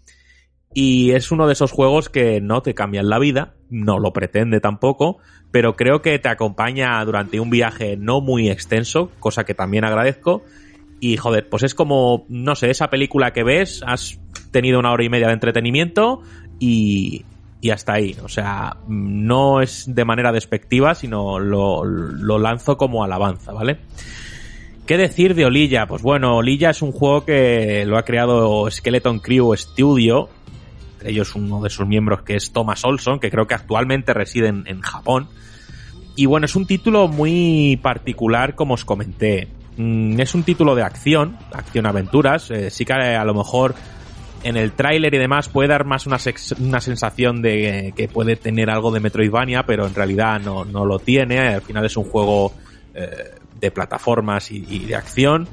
Y es uno de esos juegos que no te cambian la vida, no lo pretende tampoco, pero creo que te acompaña durante un viaje no muy extenso, cosa que también agradezco. Y joder, pues es como, no sé, esa película que ves, has tenido una hora y media de entretenimiento y, y hasta ahí. O sea, no es de manera despectiva, sino lo, lo, lanzo como alabanza, ¿vale? ¿Qué decir de Olilla? Pues bueno, Olilla es un juego que lo ha creado Skeleton Crew Studio, entre ellos uno de sus miembros que es Thomas Olson, que creo que actualmente reside en, Japón. Y bueno, es un título muy particular, como os comenté. Mm, es un título de acción, acción-aventuras. Eh, sí que a lo mejor en el tráiler y demás puede dar más una, una sensación de que puede tener algo de Metroidvania, pero en realidad no, no lo tiene. Al final es un juego eh, de plataformas y, de acción.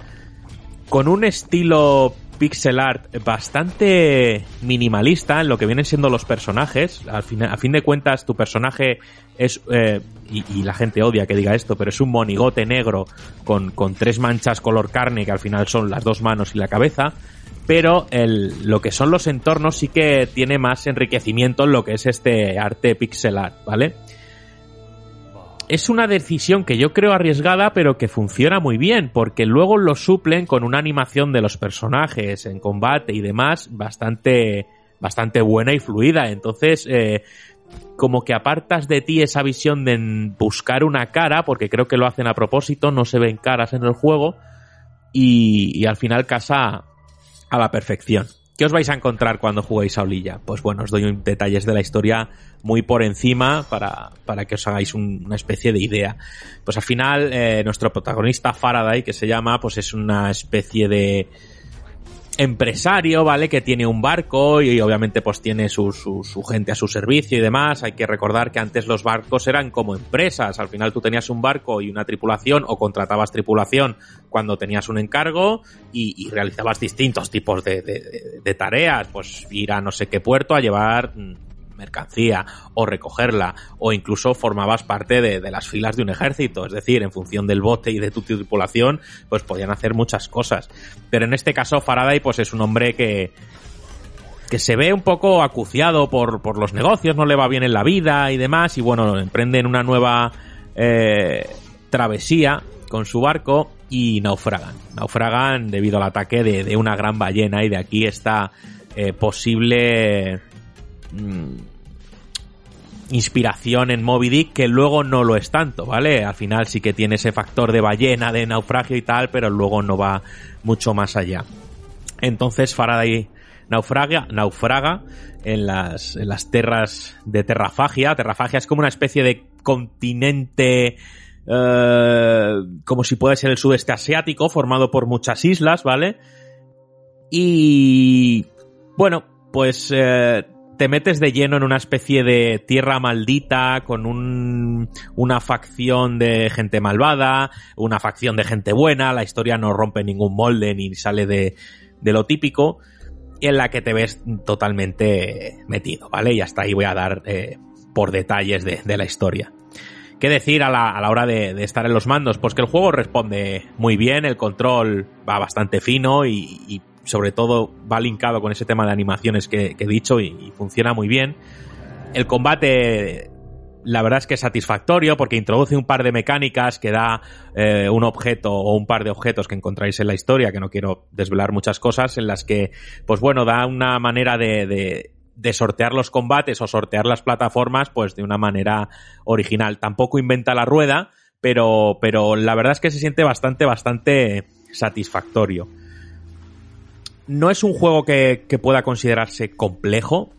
Con un estilo pixel art bastante minimalista en lo que vienen siendo los personajes. Al fin, a fin de cuentas, tu personaje es, eh, y, la gente odia que diga esto, pero es un monigote negro con, con tres manchas color carne que al final son las dos manos y la cabeza pero el, lo que son los entornos sí que tiene más enriquecimiento en lo que es este arte pixel art, ¿vale? Es una decisión que yo creo arriesgada, pero que funciona muy bien, porque luego lo suplen con una animación de los personajes en combate y demás bastante, bastante buena y fluida. Entonces, eh, como que apartas de ti esa visión de buscar una cara, porque creo que lo hacen a propósito, no se ven caras en el juego, y, y al final casa, a la perfección. ¿Qué os vais a encontrar cuando juguéis a Olilla? Pues bueno, os doy detalles de la historia muy por encima para, para que os hagáis una especie de idea. Pues al final, eh, nuestro protagonista Faraday, que se llama, pues es una especie de empresario, ¿vale? Que tiene un barco y, obviamente pues tiene su, su, su, gente a su servicio y demás. Hay que recordar que antes los barcos eran como empresas. Al final tú tenías un barco y una tripulación o contratabas tripulación cuando tenías un encargo y, y realizabas distintos tipos de, de, de, tareas. Pues ir a no sé qué puerto a llevar mercancía o recogerla o incluso formabas parte de, de, las filas de un ejército, es decir, en función del bote y de tu tripulación, pues podían hacer muchas cosas. Pero en este caso Faraday pues es un hombre que que se ve un poco acuciado por, por los negocios, no le va bien en la vida y demás, y bueno, emprenden una nueva eh, travesía con su barco y naufragan. Naufragan debido al ataque de, de una gran ballena y de aquí está eh, posible mmm, inspiración en Moby Dick que luego no lo es tanto, ¿vale? Al final sí que tiene ese factor de ballena, de naufragio y tal, pero luego no va mucho más allá. Entonces Faraday naufraga, naufraga en las, en las tierras de Terrafagia. Terrafagia es como una especie de continente eh, como si puede ser el sudeste asiático, formado por muchas islas, ¿vale? Y bueno, pues eh, te metes de lleno en una especie de tierra maldita con un, una facción de gente malvada, una facción de gente buena, la historia no rompe ningún molde ni sale de, de lo típico, y en la que te ves totalmente metido, ¿vale? Y hasta ahí voy a dar eh, por detalles de, de, la historia. ¿Qué decir a la, a la hora de, estar en los mandos? Pues que el juego responde muy bien, el control va bastante fino y sobre todo va linkado con ese tema de animaciones que, he dicho y, y, funciona muy bien. El combate, la verdad es que es satisfactorio porque introduce un par de mecánicas que da eh, un objeto o un par de objetos que encontráis en la historia, que no quiero desvelar muchas cosas, en las que, pues bueno, da una manera de, de de sortear los combates o sortear las plataformas, pues de una manera original. Tampoco inventa la rueda, pero, pero la verdad es que se siente bastante, bastante satisfactorio. No es un juego que, pueda considerarse complejo.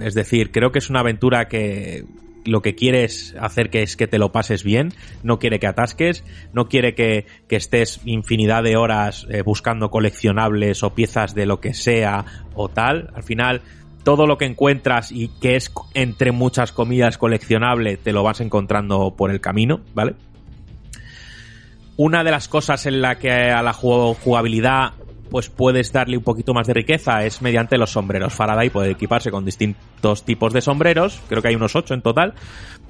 Es decir, creo que es una aventura que lo que quiere es hacer que es que te lo pases bien. No quiere que atasques. No quiere que, que estés infinidad de horas eh, buscando coleccionables o piezas de lo que sea o tal. Al final, todo lo que encuentras y que es entre muchas comillas coleccionable, te lo vas encontrando por el camino, ¿vale? Una de las cosas en la que a la jugabilidad pues puedes darle un poquito más de riqueza es mediante los sombreros. Faraday puede equiparse con distintos tipos de sombreros, creo que hay unos ocho en total,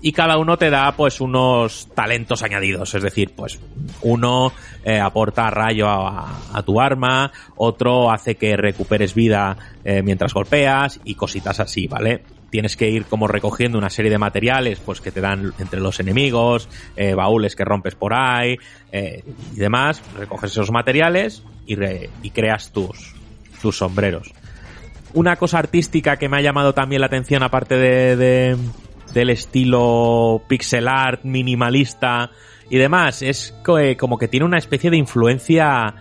y cada uno te da pues unos talentos añadidos, es decir, pues uno eh, aporta rayo a, tu arma, otro hace que recuperes vida eh, mientras golpeas y cositas así, ¿vale? Tienes que ir como recogiendo una serie de materiales pues que te dan entre los enemigos, eh, baúles que rompes por ahí eh, y demás, recoges esos materiales y, re, y creas tus, tus sombreros. Una cosa artística que me ha llamado también la atención aparte de, de del estilo pixel art minimalista y demás. Es como que tiene una especie de influencia,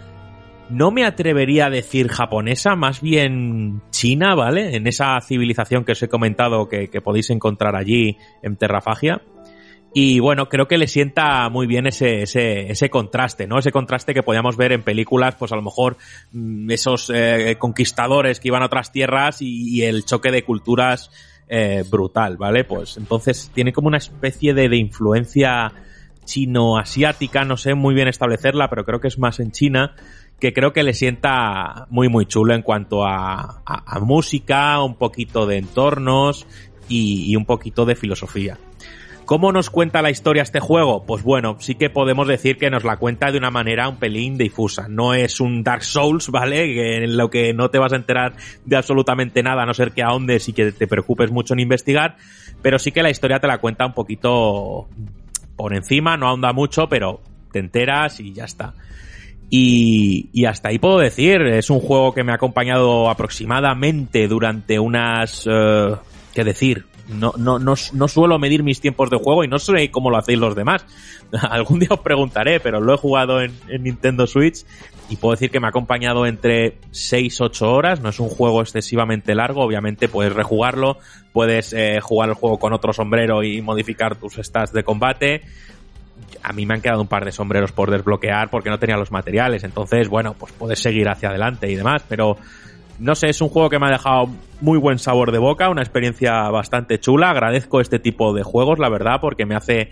no me atrevería a decir japonesa, más bien china, ¿vale? En esa civilización que os he comentado que, podéis encontrar allí en Terrafagia. Y bueno, creo que le sienta muy bien ese, ese, ese contraste, ¿no? Ese contraste que podíamos ver en películas, pues a lo mejor esos eh, conquistadores que iban a otras tierras y, y el choque de culturas eh, brutal, ¿vale? Pues entonces tiene como una especie de, de influencia chino-asiática, no sé muy bien establecerla, pero creo que es más en China, que creo que le sienta muy muy chulo en cuanto a, a, a música, un poquito de entornos y, y un poquito de filosofía. ¿Cómo nos cuenta la historia este juego? Pues bueno, sí que podemos decir que nos la cuenta de una manera un pelín difusa. No es un Dark Souls, *laughs* ¿vale? En lo que no te vas a enterar de absolutamente nada, a no ser que ahondes y que te preocupes mucho en investigar. Pero sí que la historia te la cuenta un poquito por encima, no ahonda mucho, pero te enteras y ya está. Y, hasta ahí puedo decir, es un juego que me ha acompañado aproximadamente durante unas... Uh, ¿Qué decir? No, no, no, no, suelo medir mis tiempos de juego y no sé cómo lo hacéis los demás. *laughs* Algún día os preguntaré, pero lo he jugado en, en Nintendo Switch y puedo decir que me ha acompañado entre 6-8 horas, no es un juego excesivamente largo, obviamente puedes rejugarlo, puedes eh, jugar el juego con otro sombrero y modificar tus stats de combate. A mí me han quedado un par de sombreros por desbloquear porque no tenía los materiales, entonces bueno, pues puedes seguir hacia adelante y demás, pero no sé, es un juego que me ha dejado muy buen sabor de boca, una experiencia bastante chula, agradezco este tipo de juegos, la verdad, porque me hace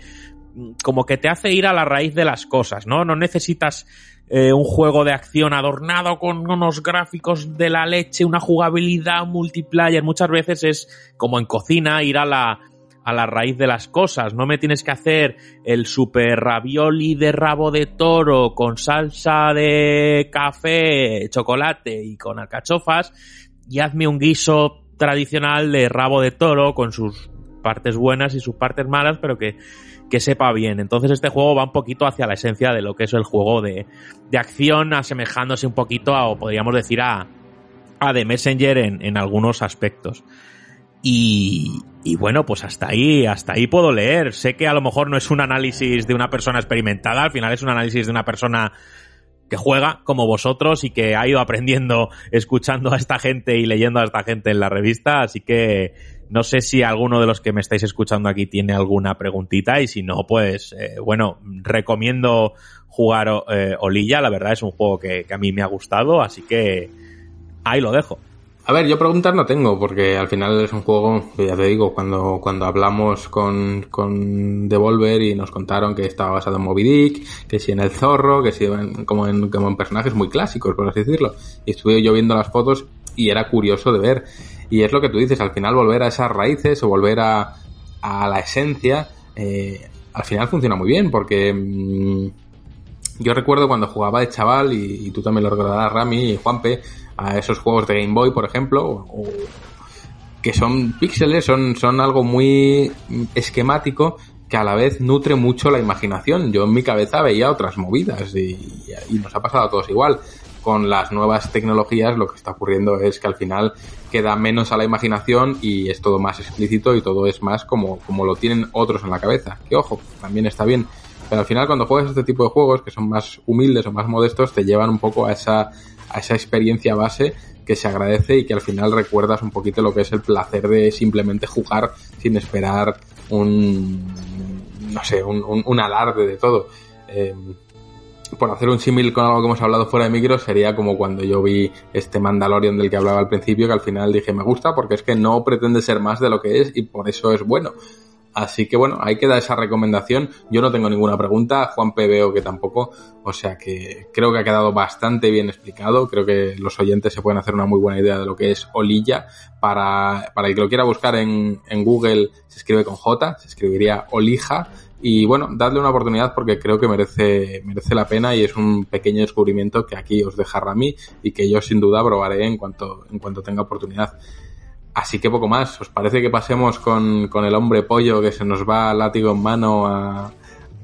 como que te hace ir a la raíz de las cosas, ¿no? No necesitas eh, un juego de acción adornado con unos gráficos de la leche, una jugabilidad multiplayer. Muchas veces es como en cocina ir a la, a la raíz de las cosas. No me tienes que hacer el super ravioli de rabo de toro con salsa de café, chocolate y con alcachofas y hazme un guiso tradicional de rabo de toro con sus partes buenas y sus partes malas, pero que que sepa bien. Entonces este juego va un poquito hacia la esencia de lo que es el juego de, de acción, asemejándose un poquito a, o podríamos decir, a, a The Messenger en, en algunos aspectos. Y, y, bueno, pues hasta ahí, hasta ahí puedo leer. Sé que a lo mejor no es un análisis de una persona experimentada, al final es un análisis de una persona que juega como vosotros y que ha ido aprendiendo escuchando a esta gente y leyendo a esta gente en la revista, así que no sé si alguno de los que me estáis escuchando aquí tiene alguna preguntita y si no, pues eh, bueno, recomiendo jugar eh, Olilla, la verdad es un juego que, que, a mí me ha gustado, así que ahí lo dejo. A ver, yo preguntas no tengo, porque al final es un juego, ya te digo, cuando, cuando hablamos con, con Devolver y nos contaron que estaba basado en Moby Dick, que si en el zorro, que si en, como, en, como en personajes muy clásicos, por así decirlo. Y estuve yo viendo las fotos y era curioso de ver. Y es lo que tú dices, al final volver a esas raíces o volver a, a la esencia, eh, al final funciona muy bien, porque mmm, yo recuerdo cuando jugaba de chaval, y, y, tú también lo recordarás, Rami y Juanpe, a esos juegos de Game Boy, por ejemplo, que son píxeles, son, son algo muy esquemático que a la vez nutre mucho la imaginación. Yo en mi cabeza veía otras movidas y, y nos ha pasado a todos igual con las nuevas tecnologías lo que está ocurriendo es que al final queda menos a la imaginación y es todo más explícito y todo es más como, como lo tienen otros en la cabeza. Que ojo, también está bien. Pero al final cuando juegas este tipo de juegos que son más humildes o más modestos te llevan un poco a esa, a esa experiencia base que se agradece y que al final recuerdas un poquito lo que es el placer de simplemente jugar sin esperar un, no sé, un, alarde de todo. Eh, por hacer un símil con algo que hemos hablado fuera de micro, sería como cuando yo vi este Mandalorian del que hablaba al principio, que al final dije me gusta porque es que no pretende ser más de lo que es y por eso es bueno. Así que bueno, ahí queda esa recomendación. Yo no tengo ninguna pregunta, Juan P. veo que tampoco, o sea que creo que ha quedado bastante bien explicado. Creo que los oyentes se pueden hacer una muy buena idea de lo que es Olilla. Para, para el que lo quiera buscar en, en Google, se escribe con J, se escribiría Olija y bueno, dadle una oportunidad porque creo que merece, merece la pena y es un pequeño descubrimiento que aquí os deja Rami y que yo sin duda probaré en cuanto, en cuanto tenga oportunidad. Así que poco más. ¿Os parece que pasemos con, con el hombre pollo que se nos va látigo en mano a,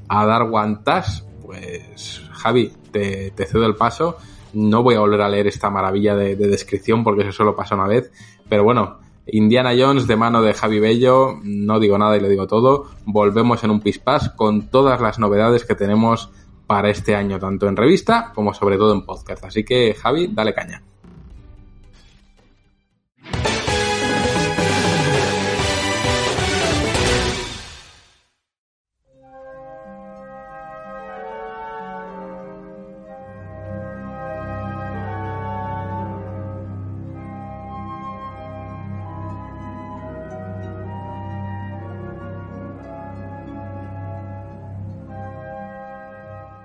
a dar guantas? Pues Javi, te, cedo el paso. No voy a volver a leer esta maravilla de, de descripción porque eso solo pasa una vez. Pero bueno, Indiana Jones de mano de Javi Bello, no digo nada y lo digo todo. Volvemos en un pispás con todas las novedades que tenemos para este año, tanto en revista como sobre todo en podcast. Así que Javi, dale caña.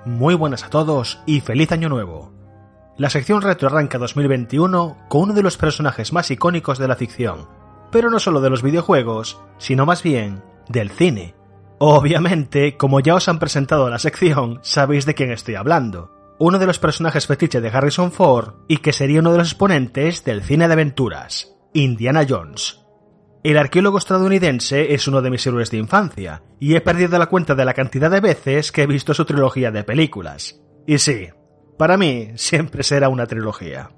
Muy buenas a todos y feliz año nuevo. La sección Retro arranca 2021 con uno de los personajes más icónicos de la ficción, pero no solo de los videojuegos, sino más bien del cine. Obviamente, como ya os han presentado la sección, sabéis de quién estoy hablando. Uno de los personajes fetiche de Harrison Ford y que sería uno de los exponentes del cine de aventuras, Indiana Jones. El arqueólogo estadounidense es uno de mis héroes de infancia, y he perdido la cuenta de la cantidad de veces que he visto su trilogía de películas. Y sí, para mí siempre será una trilogía.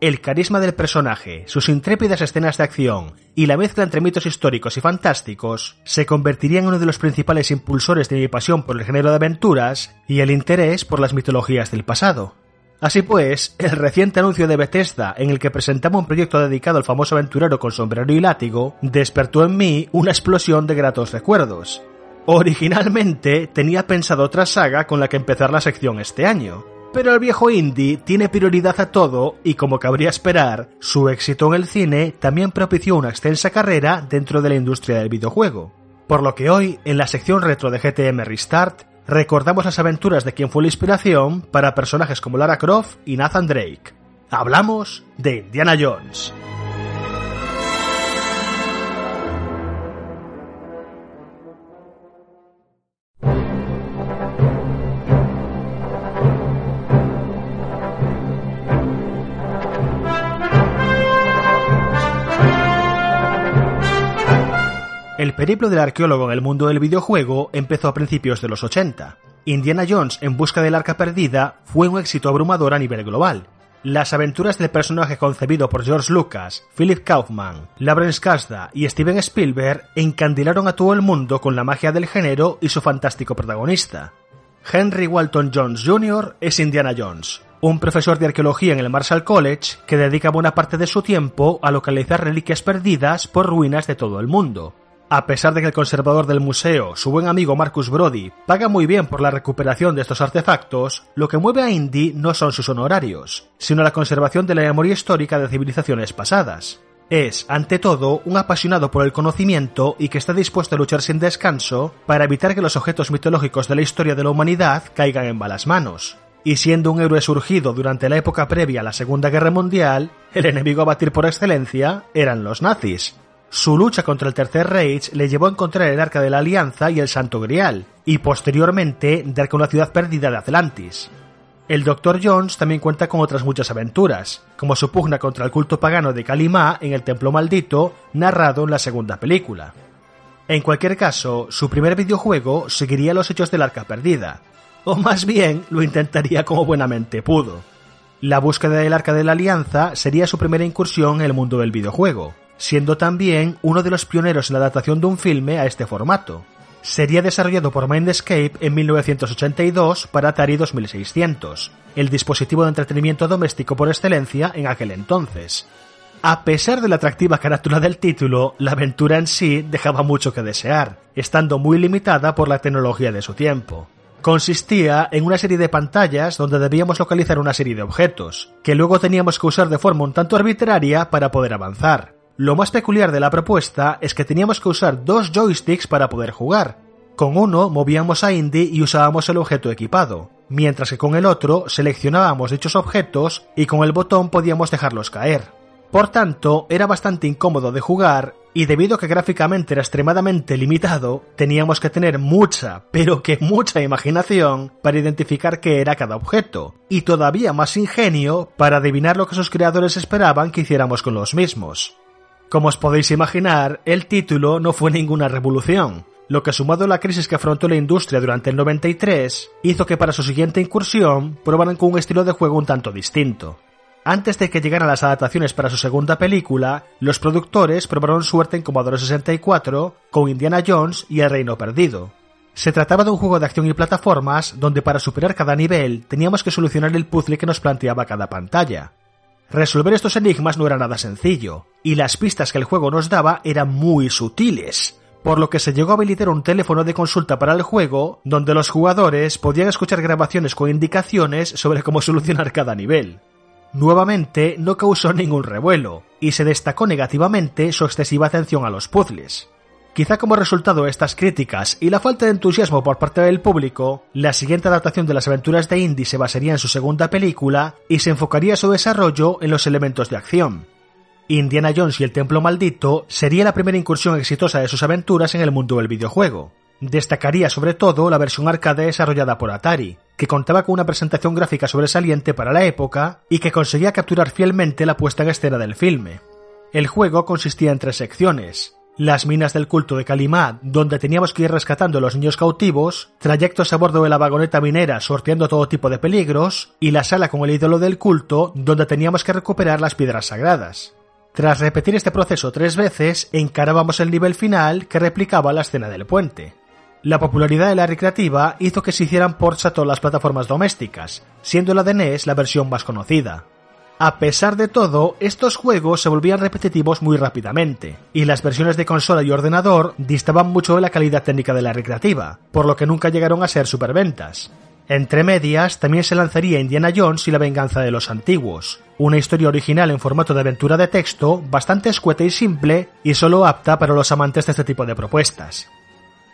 El carisma del personaje, sus intrépidas escenas de acción y la mezcla entre mitos históricos y fantásticos se convertirían en uno de los principales impulsores de mi pasión por el género de aventuras y el interés por las mitologías del pasado. Así pues, el reciente anuncio de Bethesda en el que presentaba un proyecto dedicado al famoso aventurero con sombrero y látigo despertó en mí una explosión de gratos recuerdos. Originalmente tenía pensado otra saga con la que empezar la sección este año, pero el viejo indie tiene prioridad a todo y como cabría esperar, su éxito en el cine también propició una extensa carrera dentro de la industria del videojuego. Por lo que hoy, en la sección retro de GTM Restart, recordamos las aventuras de quien fue la inspiración para personajes como Lara Croft y Nathan Drake. Hablamos de Indiana Jones. El periplo del arqueólogo en el mundo del videojuego empezó a principios de los 80. Indiana Jones en busca del arca perdida fue un éxito abrumador a nivel global. Las aventuras del personaje concebido por George Lucas, Philip Kaufman, Lawrence Kasda y Steven Spielberg encandilaron a todo el mundo con la magia del género y su fantástico protagonista. Henry Walton Jones Jr. es Indiana Jones, un profesor de arqueología en el Marshall College que dedica buena parte de su tiempo a localizar reliquias perdidas por ruinas de todo el mundo, a pesar de que el conservador del museo, su buen amigo Marcus Brody, paga muy bien por la recuperación de estos artefactos, lo que mueve a Indy no son sus honorarios, sino la conservación de la memoria histórica de civilizaciones pasadas. Es, ante todo, un apasionado por el conocimiento y que está dispuesto a luchar sin descanso para evitar que los objetos mitológicos de la historia de la humanidad caigan en malas manos. Y siendo un héroe surgido durante la época previa a la Segunda Guerra Mundial, el enemigo a batir por excelencia eran los nazis, su lucha contra el Tercer Reich le llevó a encontrar el Arca de la Alianza y el Santo Grial, y posteriormente dar con la ciudad perdida de Atlantis. El Dr. Jones también cuenta con otras muchas aventuras, como su pugna contra el culto pagano de Kalimá en el Templo Maldito, narrado en la segunda película. En cualquier caso, su primer videojuego seguiría los hechos del Arca Perdida, o más bien lo intentaría como buenamente pudo. La búsqueda del Arca de la Alianza sería su primera incursión en el mundo del videojuego, siendo también uno de los pioneros en la adaptación de un filme a este formato. Sería desarrollado por Mindscape en 1982 para Atari 2600, el dispositivo de entretenimiento doméstico por excelencia en aquel entonces. A pesar de la atractiva carátula del título, la aventura en sí dejaba mucho que desear, estando muy limitada por la tecnología de su tiempo. Consistía en una serie de pantallas donde debíamos localizar una serie de objetos, que luego teníamos que usar de forma un tanto arbitraria para poder avanzar. Lo más peculiar de la propuesta es que teníamos que usar dos joysticks para poder jugar. Con uno movíamos a Indy y usábamos el objeto equipado, mientras que con el otro seleccionábamos dichos objetos y con el botón podíamos dejarlos caer. Por tanto, era bastante incómodo de jugar y debido a que gráficamente era extremadamente limitado, teníamos que tener mucha, pero que mucha imaginación para identificar qué era cada objeto, y todavía más ingenio para adivinar lo que sus creadores esperaban que hiciéramos con los mismos. Como os podéis imaginar, el título no fue ninguna revolución, lo que sumado a la crisis que afrontó la industria durante el 93, hizo que para su siguiente incursión probaran con un estilo de juego un tanto distinto. Antes de que llegaran las adaptaciones para su segunda película, los productores probaron suerte en Commodore 64 con Indiana Jones y El Reino Perdido. Se trataba de un juego de acción y plataformas donde para superar cada nivel teníamos que solucionar el puzzle que nos planteaba cada pantalla. Resolver estos enigmas no era nada sencillo, y las pistas que el juego nos daba eran muy sutiles, por lo que se llegó a habilitar un teléfono de consulta para el juego donde los jugadores podían escuchar grabaciones con indicaciones sobre cómo solucionar cada nivel. Nuevamente no causó ningún revuelo, y se destacó negativamente su excesiva atención a los puzzles. Quizá como resultado de estas críticas y la falta de entusiasmo por parte del público, la siguiente adaptación de las aventuras de Indy se basaría en su segunda película y se enfocaría su desarrollo en los elementos de acción. Indiana Jones y el Templo Maldito sería la primera incursión exitosa de sus aventuras en el mundo del videojuego. Destacaría sobre todo la versión arcade desarrollada por Atari, que contaba con una presentación gráfica sobresaliente para la época y que conseguía capturar fielmente la puesta en escena del filme. El juego consistía en tres secciones, las minas del culto de Kalimá, donde teníamos que ir rescatando a los niños cautivos, trayectos a bordo de la vagoneta minera sorteando todo tipo de peligros, y la sala con el ídolo del culto, donde teníamos que recuperar las piedras sagradas. Tras repetir este proceso tres veces, encarábamos el nivel final que replicaba la escena del puente. La popularidad de la recreativa hizo que se hicieran ports a todas las plataformas domésticas, siendo la de NES la versión más conocida. A pesar de todo, estos juegos se volvían repetitivos muy rápidamente, y las versiones de consola y ordenador distaban mucho de la calidad técnica de la recreativa, por lo que nunca llegaron a ser superventas. Entre medias también se lanzaría Indiana Jones y la venganza de los antiguos, una historia original en formato de aventura de texto, bastante escueta y simple, y solo apta para los amantes de este tipo de propuestas.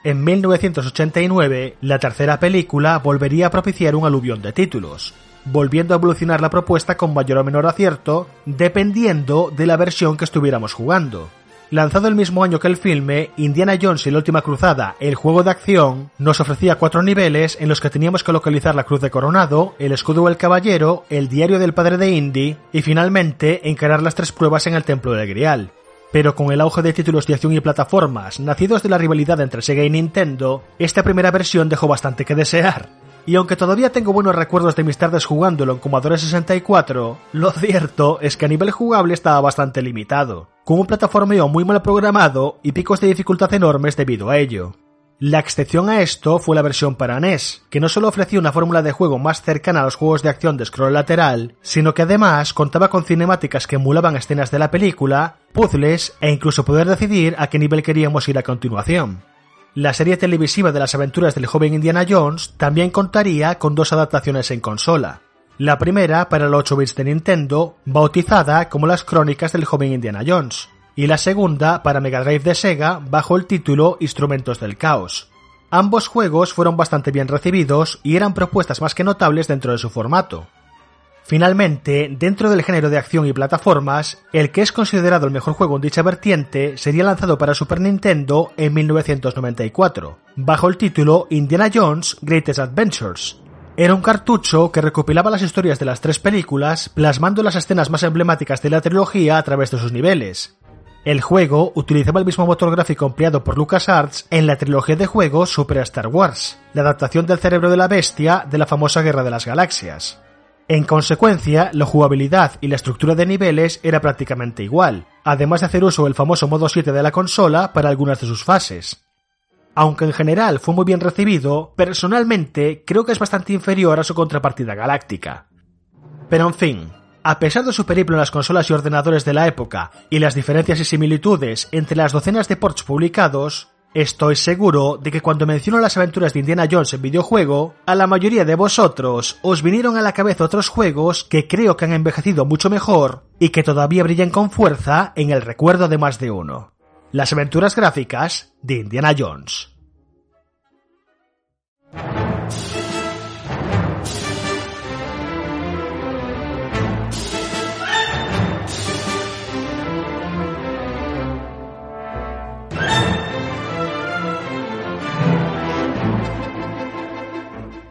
En 1989, la tercera película volvería a propiciar un aluvión de títulos, volviendo a evolucionar la propuesta con mayor o menor acierto, dependiendo de la versión que estuviéramos jugando. Lanzado el mismo año que el filme, Indiana Jones y la Última Cruzada, el juego de acción, nos ofrecía cuatro niveles en los que teníamos que localizar la Cruz de Coronado, el Escudo del Caballero, el Diario del Padre de Indy y finalmente encarar las tres pruebas en el Templo del Grial. Pero con el auge de títulos de acción y plataformas nacidos de la rivalidad entre Sega y Nintendo, esta primera versión dejó bastante que desear. Y aunque todavía tengo buenos recuerdos de mis tardes jugándolo en Commodore 64, lo cierto es que a nivel jugable estaba bastante limitado, con un plataformeo muy mal programado y picos de dificultad enormes debido a ello. La excepción a esto fue la versión para NES, que no solo ofrecía una fórmula de juego más cercana a los juegos de acción de scroll lateral, sino que además contaba con cinemáticas que emulaban escenas de la película, puzzles e incluso poder decidir a qué nivel queríamos ir a continuación. La serie televisiva de las aventuras del joven Indiana Jones también contaría con dos adaptaciones en consola. La primera para el 8 bits de Nintendo, bautizada como las crónicas del joven Indiana Jones, y la segunda para Mega Drive de Sega bajo el título Instrumentos del Caos. Ambos juegos fueron bastante bien recibidos y eran propuestas más que notables dentro de su formato. Finalmente, dentro del género de acción y plataformas, el que es considerado el mejor juego en dicha vertiente sería lanzado para Super Nintendo en 1994, bajo el título Indiana Jones Greatest Adventures. Era un cartucho que recopilaba las historias de las tres películas, plasmando las escenas más emblemáticas de la trilogía a través de sus niveles. El juego utilizaba el mismo motor gráfico empleado por LucasArts en la trilogía de juegos Super Star Wars, la adaptación del cerebro de la bestia de la famosa Guerra de las Galaxias. En consecuencia, la jugabilidad y la estructura de niveles era prácticamente igual, además de hacer uso del famoso modo 7 de la consola para algunas de sus fases. Aunque en general fue muy bien recibido, personalmente creo que es bastante inferior a su contrapartida galáctica. Pero en fin, a pesar de su periplo en las consolas y ordenadores de la época y las diferencias y similitudes entre las docenas de ports publicados, Estoy seguro de que cuando menciono las aventuras de Indiana Jones en videojuego, a la mayoría de vosotros os vinieron a la cabeza otros juegos que creo que han envejecido mucho mejor y que todavía brillan con fuerza en el recuerdo de más de uno. Las aventuras gráficas de Indiana Jones.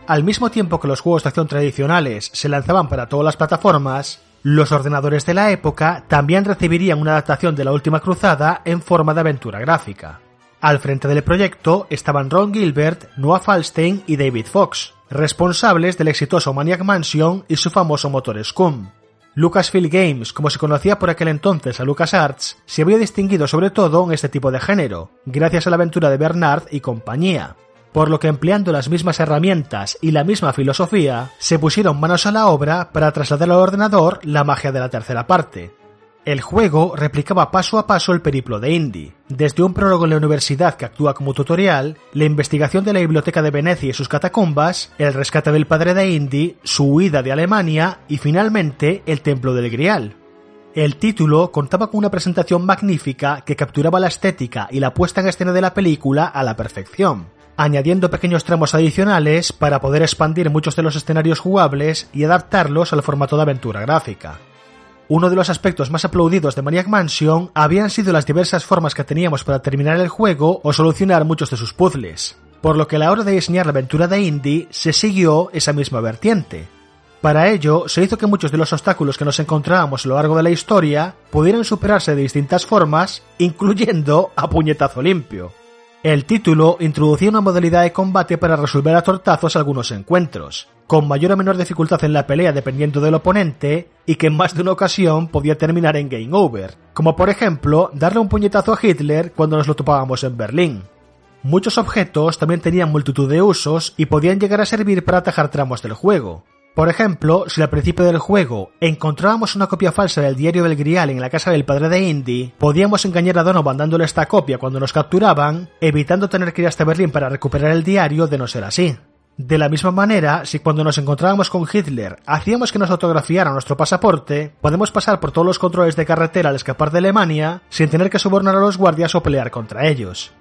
Al mismo tiempo que los juegos de acción tradicionales se lanzaban para todas las plataformas, los ordenadores de la época también recibirían una adaptación de la última cruzada en forma de aventura gráfica. Al frente del proyecto estaban Ron Gilbert, Noah Falstein y David Fox, responsables del exitoso Maniac Mansion y su famoso motor Scum. Lucasfilm Games, como se conocía por aquel entonces a LucasArts, se había distinguido sobre todo en este tipo de género, gracias a la aventura de Bernard y compañía, por lo que empleando las mismas herramientas y la misma filosofía, se pusieron manos a la obra para trasladar al ordenador la magia de la tercera parte. El juego replicaba paso a paso el periplo de Indy, desde un prólogo en la universidad que actúa como tutorial, la investigación de la biblioteca de Venecia y sus catacumbas, el rescate del padre de Indy, su huida de Alemania y finalmente el templo del Grial. El título contaba con una presentación magnífica que capturaba la estética y la puesta en escena de la película a la perfección añadiendo pequeños tramos adicionales para poder expandir muchos de los escenarios jugables y adaptarlos al formato de aventura gráfica. Uno de los aspectos más aplaudidos de Maniac Mansion habían sido las diversas formas que teníamos para terminar el juego o solucionar muchos de sus puzzles, por lo que a la hora de diseñar la aventura de Indy se siguió esa misma vertiente. Para ello, se hizo que muchos de los obstáculos que nos encontrábamos a lo largo de la historia pudieran superarse de distintas formas, incluyendo a puñetazo limpio. El título introducía una modalidad de combate para resolver a tortazos algunos encuentros, con mayor o menor dificultad en la pelea dependiendo del oponente y que en más de una ocasión podía terminar en game over, como por ejemplo darle un puñetazo a Hitler cuando nos lo topábamos en Berlín. Muchos objetos también tenían multitud de usos y podían llegar a servir para atajar tramos del juego. Por ejemplo, si al principio del juego encontrábamos una copia falsa del diario del Grial en la casa del padre de Indy, podíamos engañar a Donovan dándole esta copia cuando nos capturaban, evitando tener que ir hasta Berlín para recuperar el diario de no ser así. De la misma manera, si cuando nos encontrábamos con Hitler hacíamos que nos autografiara nuestro pasaporte, podemos pasar por todos los controles de carretera al escapar de Alemania sin tener que sobornar a los guardias o pelear contra ellos.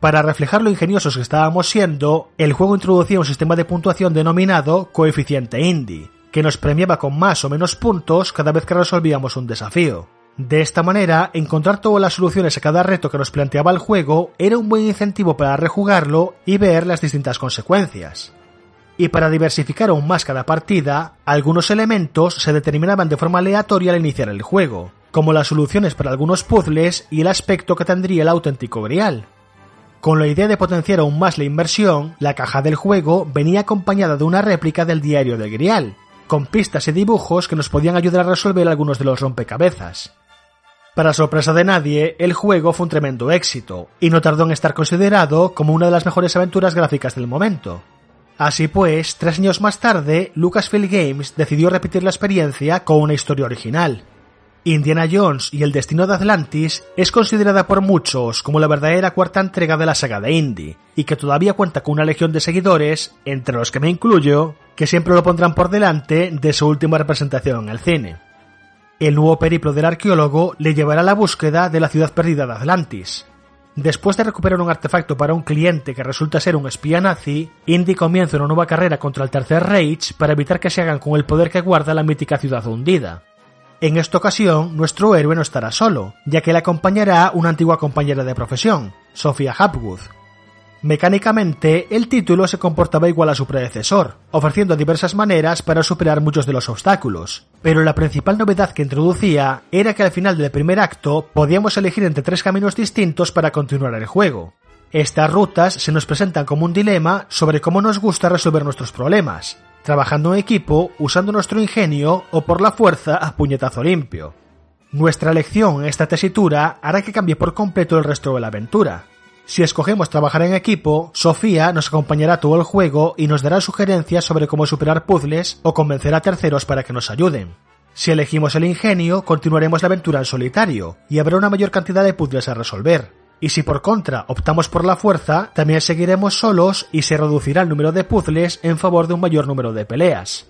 Para reflejar lo ingeniosos que estábamos siendo, el juego introducía un sistema de puntuación denominado coeficiente Indy, que nos premiaba con más o menos puntos cada vez que resolvíamos un desafío. De esta manera, encontrar todas las soluciones a cada reto que nos planteaba el juego era un buen incentivo para rejugarlo y ver las distintas consecuencias. Y para diversificar aún más cada partida, algunos elementos se determinaban de forma aleatoria al iniciar el juego, como las soluciones para algunos puzzles y el aspecto que tendría el auténtico grial. Con la idea de potenciar aún más la inversión, la caja del juego venía acompañada de una réplica del diario del Grial, con pistas y dibujos que nos podían ayudar a resolver algunos de los rompecabezas. Para sorpresa de nadie, el juego fue un tremendo éxito, y no tardó en estar considerado como una de las mejores aventuras gráficas del momento. Así pues, tres años más tarde, Lucasfilm Games decidió repetir la experiencia con una historia original, Indiana Jones y el destino de Atlantis es considerada por muchos como la verdadera cuarta entrega de la saga de Indy, y que todavía cuenta con una legión de seguidores, entre los que me incluyo, que siempre lo pondrán por delante de su última representación en el cine. El nuevo periplo del arqueólogo le llevará a la búsqueda de la ciudad perdida de Atlantis. Después de recuperar un artefacto para un cliente que resulta ser un espía nazi, Indy comienza una nueva carrera contra el Tercer Reich para evitar que se hagan con el poder que guarda la mítica ciudad hundida. En esta ocasión, nuestro héroe no estará solo, ya que le acompañará una antigua compañera de profesión, Sophia Hapwood. Mecánicamente, el título se comportaba igual a su predecesor, ofreciendo diversas maneras para superar muchos de los obstáculos, pero la principal novedad que introducía era que al final del primer acto podíamos elegir entre tres caminos distintos para continuar el juego. Estas rutas se nos presentan como un dilema sobre cómo nos gusta resolver nuestros problemas, trabajando en equipo, usando nuestro ingenio o por la fuerza a puñetazo limpio. Nuestra elección en esta tesitura hará que cambie por completo el resto de la aventura. Si escogemos trabajar en equipo, Sofía nos acompañará todo el juego y nos dará sugerencias sobre cómo superar puzzles o convencer a terceros para que nos ayuden. Si elegimos el ingenio, continuaremos la aventura en solitario, y habrá una mayor cantidad de puzzles a resolver. Y si por contra optamos por la fuerza, también seguiremos solos y se reducirá el número de puzzles en favor de un mayor número de peleas.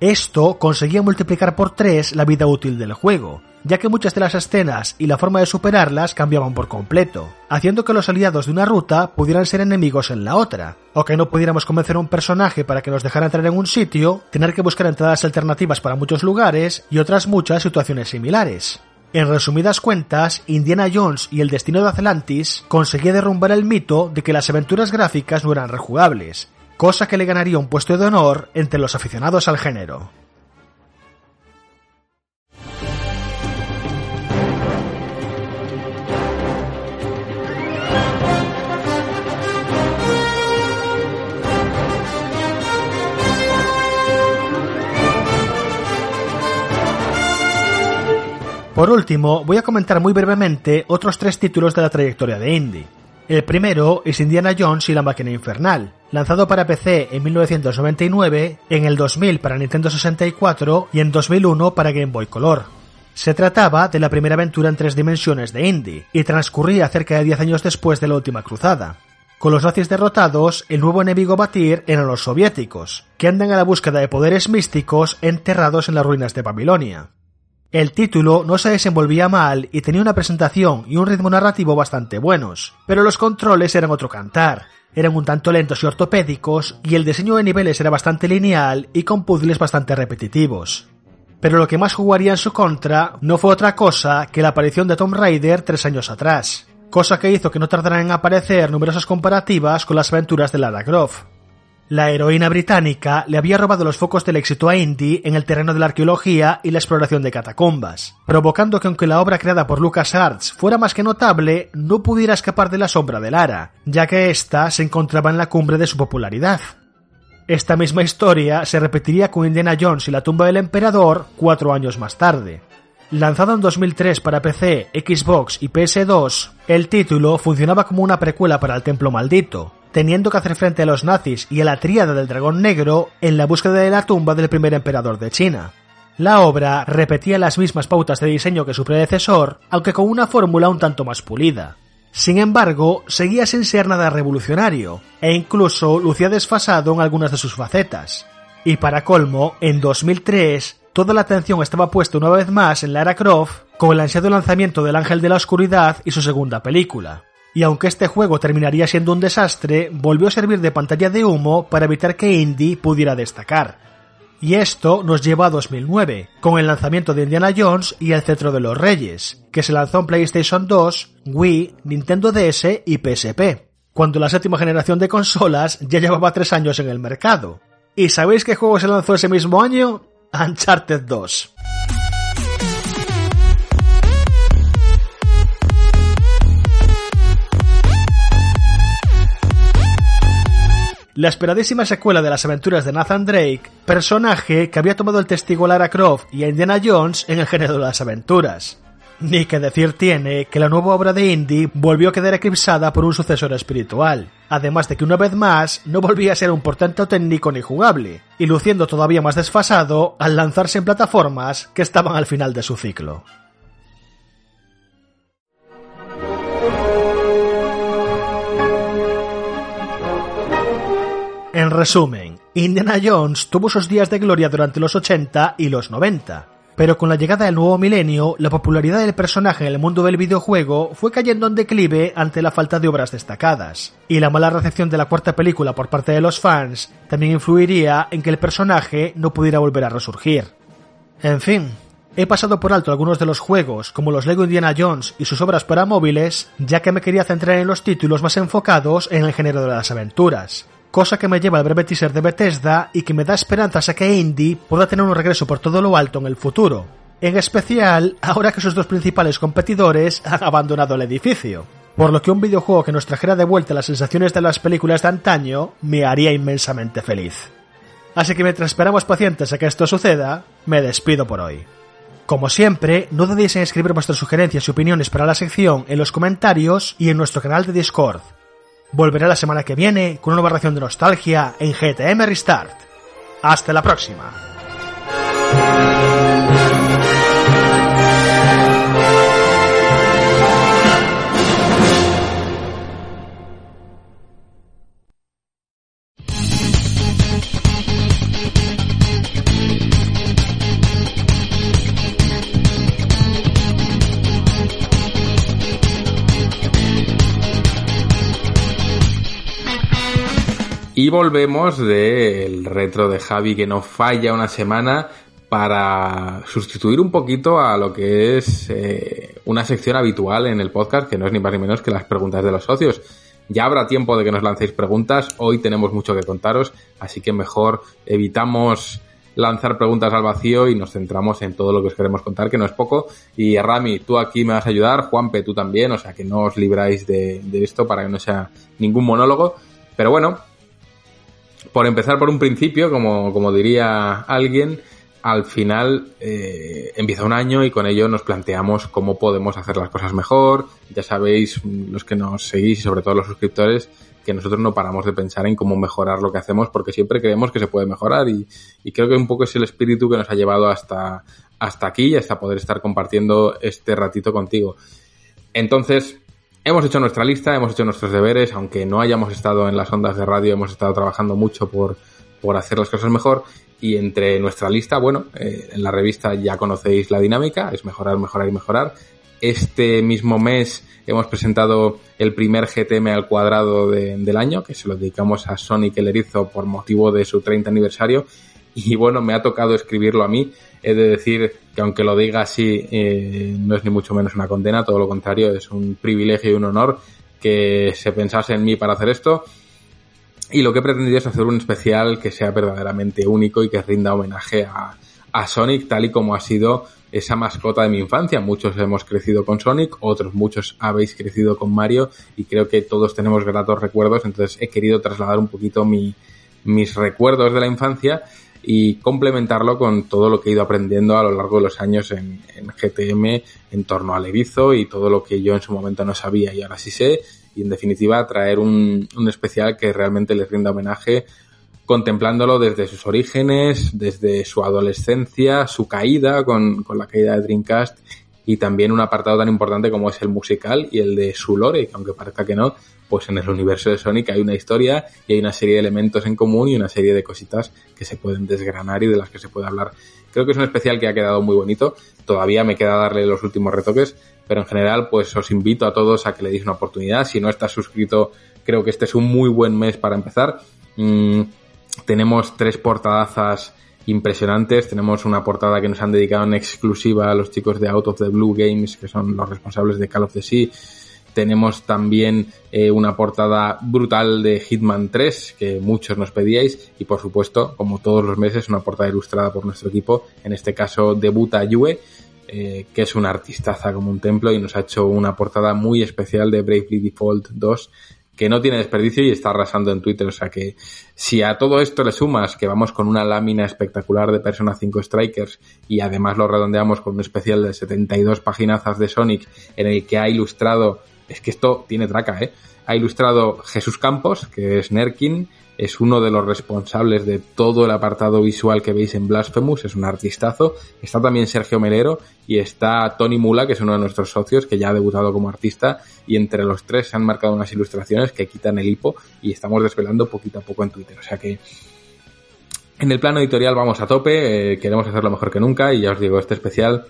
Esto conseguía multiplicar por 3 la vida útil del juego, ya que muchas de las escenas y la forma de superarlas cambiaban por completo, haciendo que los aliados de una ruta pudieran ser enemigos en la otra, o que no pudiéramos convencer a un personaje para que nos dejara entrar en un sitio, tener que buscar entradas alternativas para muchos lugares y otras muchas situaciones similares. En resumidas cuentas, Indiana Jones y el destino de Atlantis conseguía derrumbar el mito de que las aventuras gráficas no eran rejugables, cosa que le ganaría un puesto de honor entre los aficionados al género. Por último, voy a comentar muy brevemente otros tres títulos de la trayectoria de Indy. El primero es Indiana Jones y la máquina infernal, lanzado para PC en 1999, en el 2000 para Nintendo 64 y en 2001 para Game Boy Color. Se trataba de la primera aventura en tres dimensiones de Indy, y transcurría cerca de 10 años después de la última cruzada. Con los nazis derrotados, el nuevo enemigo batir eran los soviéticos, que andan a la búsqueda de poderes místicos enterrados en las ruinas de Babilonia. El título no se desenvolvía mal y tenía una presentación y un ritmo narrativo bastante buenos, pero los controles eran otro cantar. Eran un tanto lentos y ortopédicos, y el diseño de niveles era bastante lineal y con puzzles bastante repetitivos. Pero lo que más jugaría en su contra no fue otra cosa que la aparición de Tomb Raider tres años atrás, cosa que hizo que no tardaran en aparecer numerosas comparativas con las aventuras de Lara Croft. La heroína británica le había robado los focos del éxito a Indy en el terreno de la arqueología y la exploración de catacumbas, provocando que aunque la obra creada por LucasArts fuera más que notable, no pudiera escapar de la sombra de Lara, ya que ésta se encontraba en la cumbre de su popularidad. Esta misma historia se repetiría con Indiana Jones y la tumba del emperador cuatro años más tarde. Lanzado en 2003 para PC, Xbox y PS2, el título funcionaba como una precuela para el Templo Maldito, teniendo que hacer frente a los nazis y a la tríada del dragón negro en la búsqueda de la tumba del primer emperador de China. La obra repetía las mismas pautas de diseño que su predecesor, aunque con una fórmula un tanto más pulida. Sin embargo, seguía sin ser nada revolucionario, e incluso lucía desfasado en algunas de sus facetas. Y para colmo, en 2003, toda la atención estaba puesta una vez más en Lara Croft con el ansiado lanzamiento del Ángel de la Oscuridad y su segunda película. Y aunque este juego terminaría siendo un desastre, volvió a servir de pantalla de humo para evitar que Indy pudiera destacar. Y esto nos lleva a 2009, con el lanzamiento de Indiana Jones y el Cetro de los Reyes, que se lanzó en PlayStation 2, Wii, Nintendo DS y PSP, cuando la séptima generación de consolas ya llevaba tres años en el mercado. ¿Y sabéis qué juego se lanzó ese mismo año? Uncharted 2. La esperadísima secuela de las aventuras de Nathan Drake, personaje que había tomado el testigo a Lara Croft y a Indiana Jones en el género de las aventuras. Ni que decir tiene que la nueva obra de Indy volvió a quedar eclipsada por un sucesor espiritual, además de que una vez más no volvía a ser un portento técnico ni jugable, y luciendo todavía más desfasado al lanzarse en plataformas que estaban al final de su ciclo. En resumen, Indiana Jones tuvo sus días de gloria durante los 80 y los 90, pero con la llegada del nuevo milenio, la popularidad del personaje en el mundo del videojuego fue cayendo en declive ante la falta de obras destacadas, y la mala recepción de la cuarta película por parte de los fans también influiría en que el personaje no pudiera volver a resurgir. En fin, he pasado por alto algunos de los juegos, como los Lego Indiana Jones y sus obras para móviles, ya que me quería centrar en los títulos más enfocados en el género de las aventuras, cosa que me lleva al breve teaser de Bethesda y que me da esperanzas a que Indy pueda tener un regreso por todo lo alto en el futuro, en especial ahora que sus dos principales competidores han abandonado el edificio, por lo que un videojuego que nos trajera de vuelta las sensaciones de las películas de antaño me haría inmensamente feliz. Así que mientras esperamos pacientes a que esto suceda, me despido por hoy. Como siempre, no dudéis en escribir vuestras sugerencias y opiniones para la sección en los comentarios y en nuestro canal de Discord, Volveré la semana que viene con una nueva ración de nostalgia en GTM Restart. Hasta la próxima. Y volvemos del retro de Javi que no falla una semana para sustituir un poquito a lo que es eh, una sección habitual en el podcast, que no es ni más ni menos que las preguntas de los socios. Ya habrá tiempo de que nos lancéis preguntas, hoy tenemos mucho que contaros, así que mejor evitamos lanzar preguntas al vacío y nos centramos en todo lo que os queremos contar, que no es poco. Y Rami, tú aquí me vas a ayudar, Juanpe, tú también, o sea que no os libráis de, de esto para que no sea ningún monólogo. Pero bueno, por empezar por un principio, como, como diría alguien, al final eh, empieza un año y con ello nos planteamos cómo podemos hacer las cosas mejor. Ya sabéis, los que nos seguís y sobre todo los suscriptores, que nosotros no paramos de pensar en cómo mejorar lo que hacemos porque siempre creemos que se puede mejorar y, y creo que un poco es el espíritu que nos ha llevado hasta, hasta aquí y hasta poder estar compartiendo este ratito contigo. Entonces, Hemos hecho nuestra lista, hemos hecho nuestros deberes, aunque no hayamos estado en las ondas de radio, hemos estado trabajando mucho por, por hacer las cosas mejor. Y entre nuestra lista, bueno, eh, en la revista ya conocéis la dinámica, es mejorar, mejorar y mejorar. Este mismo mes hemos presentado el primer GTM al cuadrado del año, que se lo dedicamos a Sonic el Erizo por motivo de su 30 aniversario. *laughs* Y bueno, me ha tocado escribirlo a mí. He de decir que aunque lo diga así, eh, no es ni mucho menos una condena, todo lo contrario, es un privilegio y un honor que se pensase en mí para hacer esto. Y lo que he pretendido es hacer un especial que sea verdaderamente único y que rinda homenaje a, a Sonic tal y como ha sido esa mascota de mi infancia. Muchos hemos crecido con Sonic, otros muchos habéis crecido con Mario y creo que todos tenemos gratos recuerdos, entonces he querido trasladar un poquito mi, mis recuerdos de la infancia y complementarlo con todo lo que he ido aprendiendo a lo largo de los años en, GTM en torno al erizo y todo lo que yo en su momento no sabía y ahora sí sé. Y en definitiva traer un, un especial que realmente les rinda homenaje contemplándolo desde sus orígenes, desde su adolescencia, su caída con, con la caída de Dreamcast y también un apartado tan importante como es el musical y el de su lore, que aunque parezca que no, pues en el universo de Sonic hay una historia y hay una serie de elementos en común y una serie de cositas que se pueden desgranar y de las que se puede hablar. Creo que es un especial que ha quedado muy bonito, todavía me queda darle los últimos retoques, pero en general pues os invito a todos a que le deis una oportunidad, si no estás suscrito creo que este es un muy buen mes para empezar. Mm, tenemos tres portadazas impresionantes. Tenemos una portada que nos han dedicado en exclusiva a los chicos de Out of the Blue Games, que son los responsables de Call of the Sea. Tenemos también eh, una portada brutal de Hitman 3, que muchos nos pedíais. Y por supuesto, como todos los meses, una portada ilustrada por nuestro equipo. En este caso, debuta Yue, eh, que es una artistaza como un templo y nos ha hecho una portada muy especial de Bravely Default 2 que no tiene desperdicio y está arrasando en Twitter. O sea que si a todo esto le sumas que vamos con una lámina espectacular de Persona 5 Strikers y además lo redondeamos con un especial de 72 paginazas de Sonic en el que ha ilustrado, es que esto tiene traca, ¿eh? Ha ilustrado Jesús Campos, que es Nerkin, es uno de los responsables de todo el apartado visual que veis en Blasphemous, es un artistazo. Está también Sergio Melero y está Tony Mula, que es uno de nuestros socios, que ya ha debutado como artista, y entre los tres se han marcado unas ilustraciones que quitan el hipo y estamos desvelando poquito a poco en Twitter. O sea que en el plano editorial vamos a tope, eh, queremos hacerlo mejor que nunca y ya os digo, este especial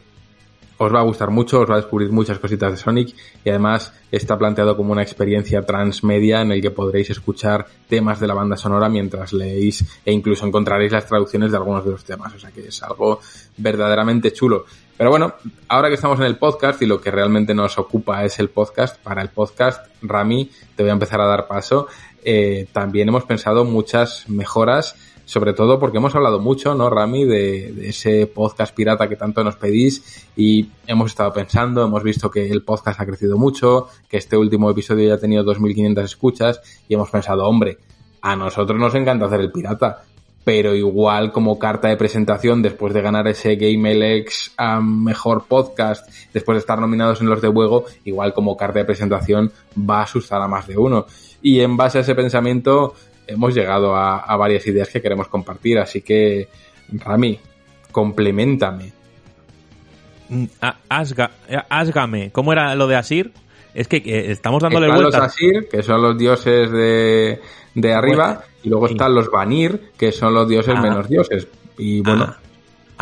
os va a gustar mucho, os va a descubrir muchas cositas de Sonic y además está planteado como una experiencia transmedia en el que podréis escuchar temas de la banda sonora mientras leéis e incluso encontraréis las traducciones de algunos de los temas, o sea que es algo verdaderamente chulo. Pero bueno, ahora que estamos en el podcast y lo que realmente nos ocupa es el podcast, para el podcast, Rami, te voy a empezar a dar paso. Eh, también hemos pensado muchas mejoras sobre todo porque hemos hablado mucho, ¿no, Rami, de, ese podcast pirata que tanto nos pedís y hemos estado pensando, hemos visto que el podcast ha crecido mucho, que este último episodio ya ha tenido 2.500 escuchas y hemos pensado, hombre, a nosotros nos encanta hacer el pirata, pero igual como carta de presentación después de ganar ese GameLX a mejor podcast, después de estar nominados en los de juego, igual como carta de presentación va a asustar a más de uno. Y en base a ese pensamiento hemos llegado a, varias ideas que queremos compartir, así que, Rami, complementame. Mm, asgame, ¿cómo era lo de Asir? Es que estamos dándole están vueltas. los Asir, que son los dioses de, de arriba, y luego están los Vanir, que son los dioses ah. menos dioses. Y bueno, ah.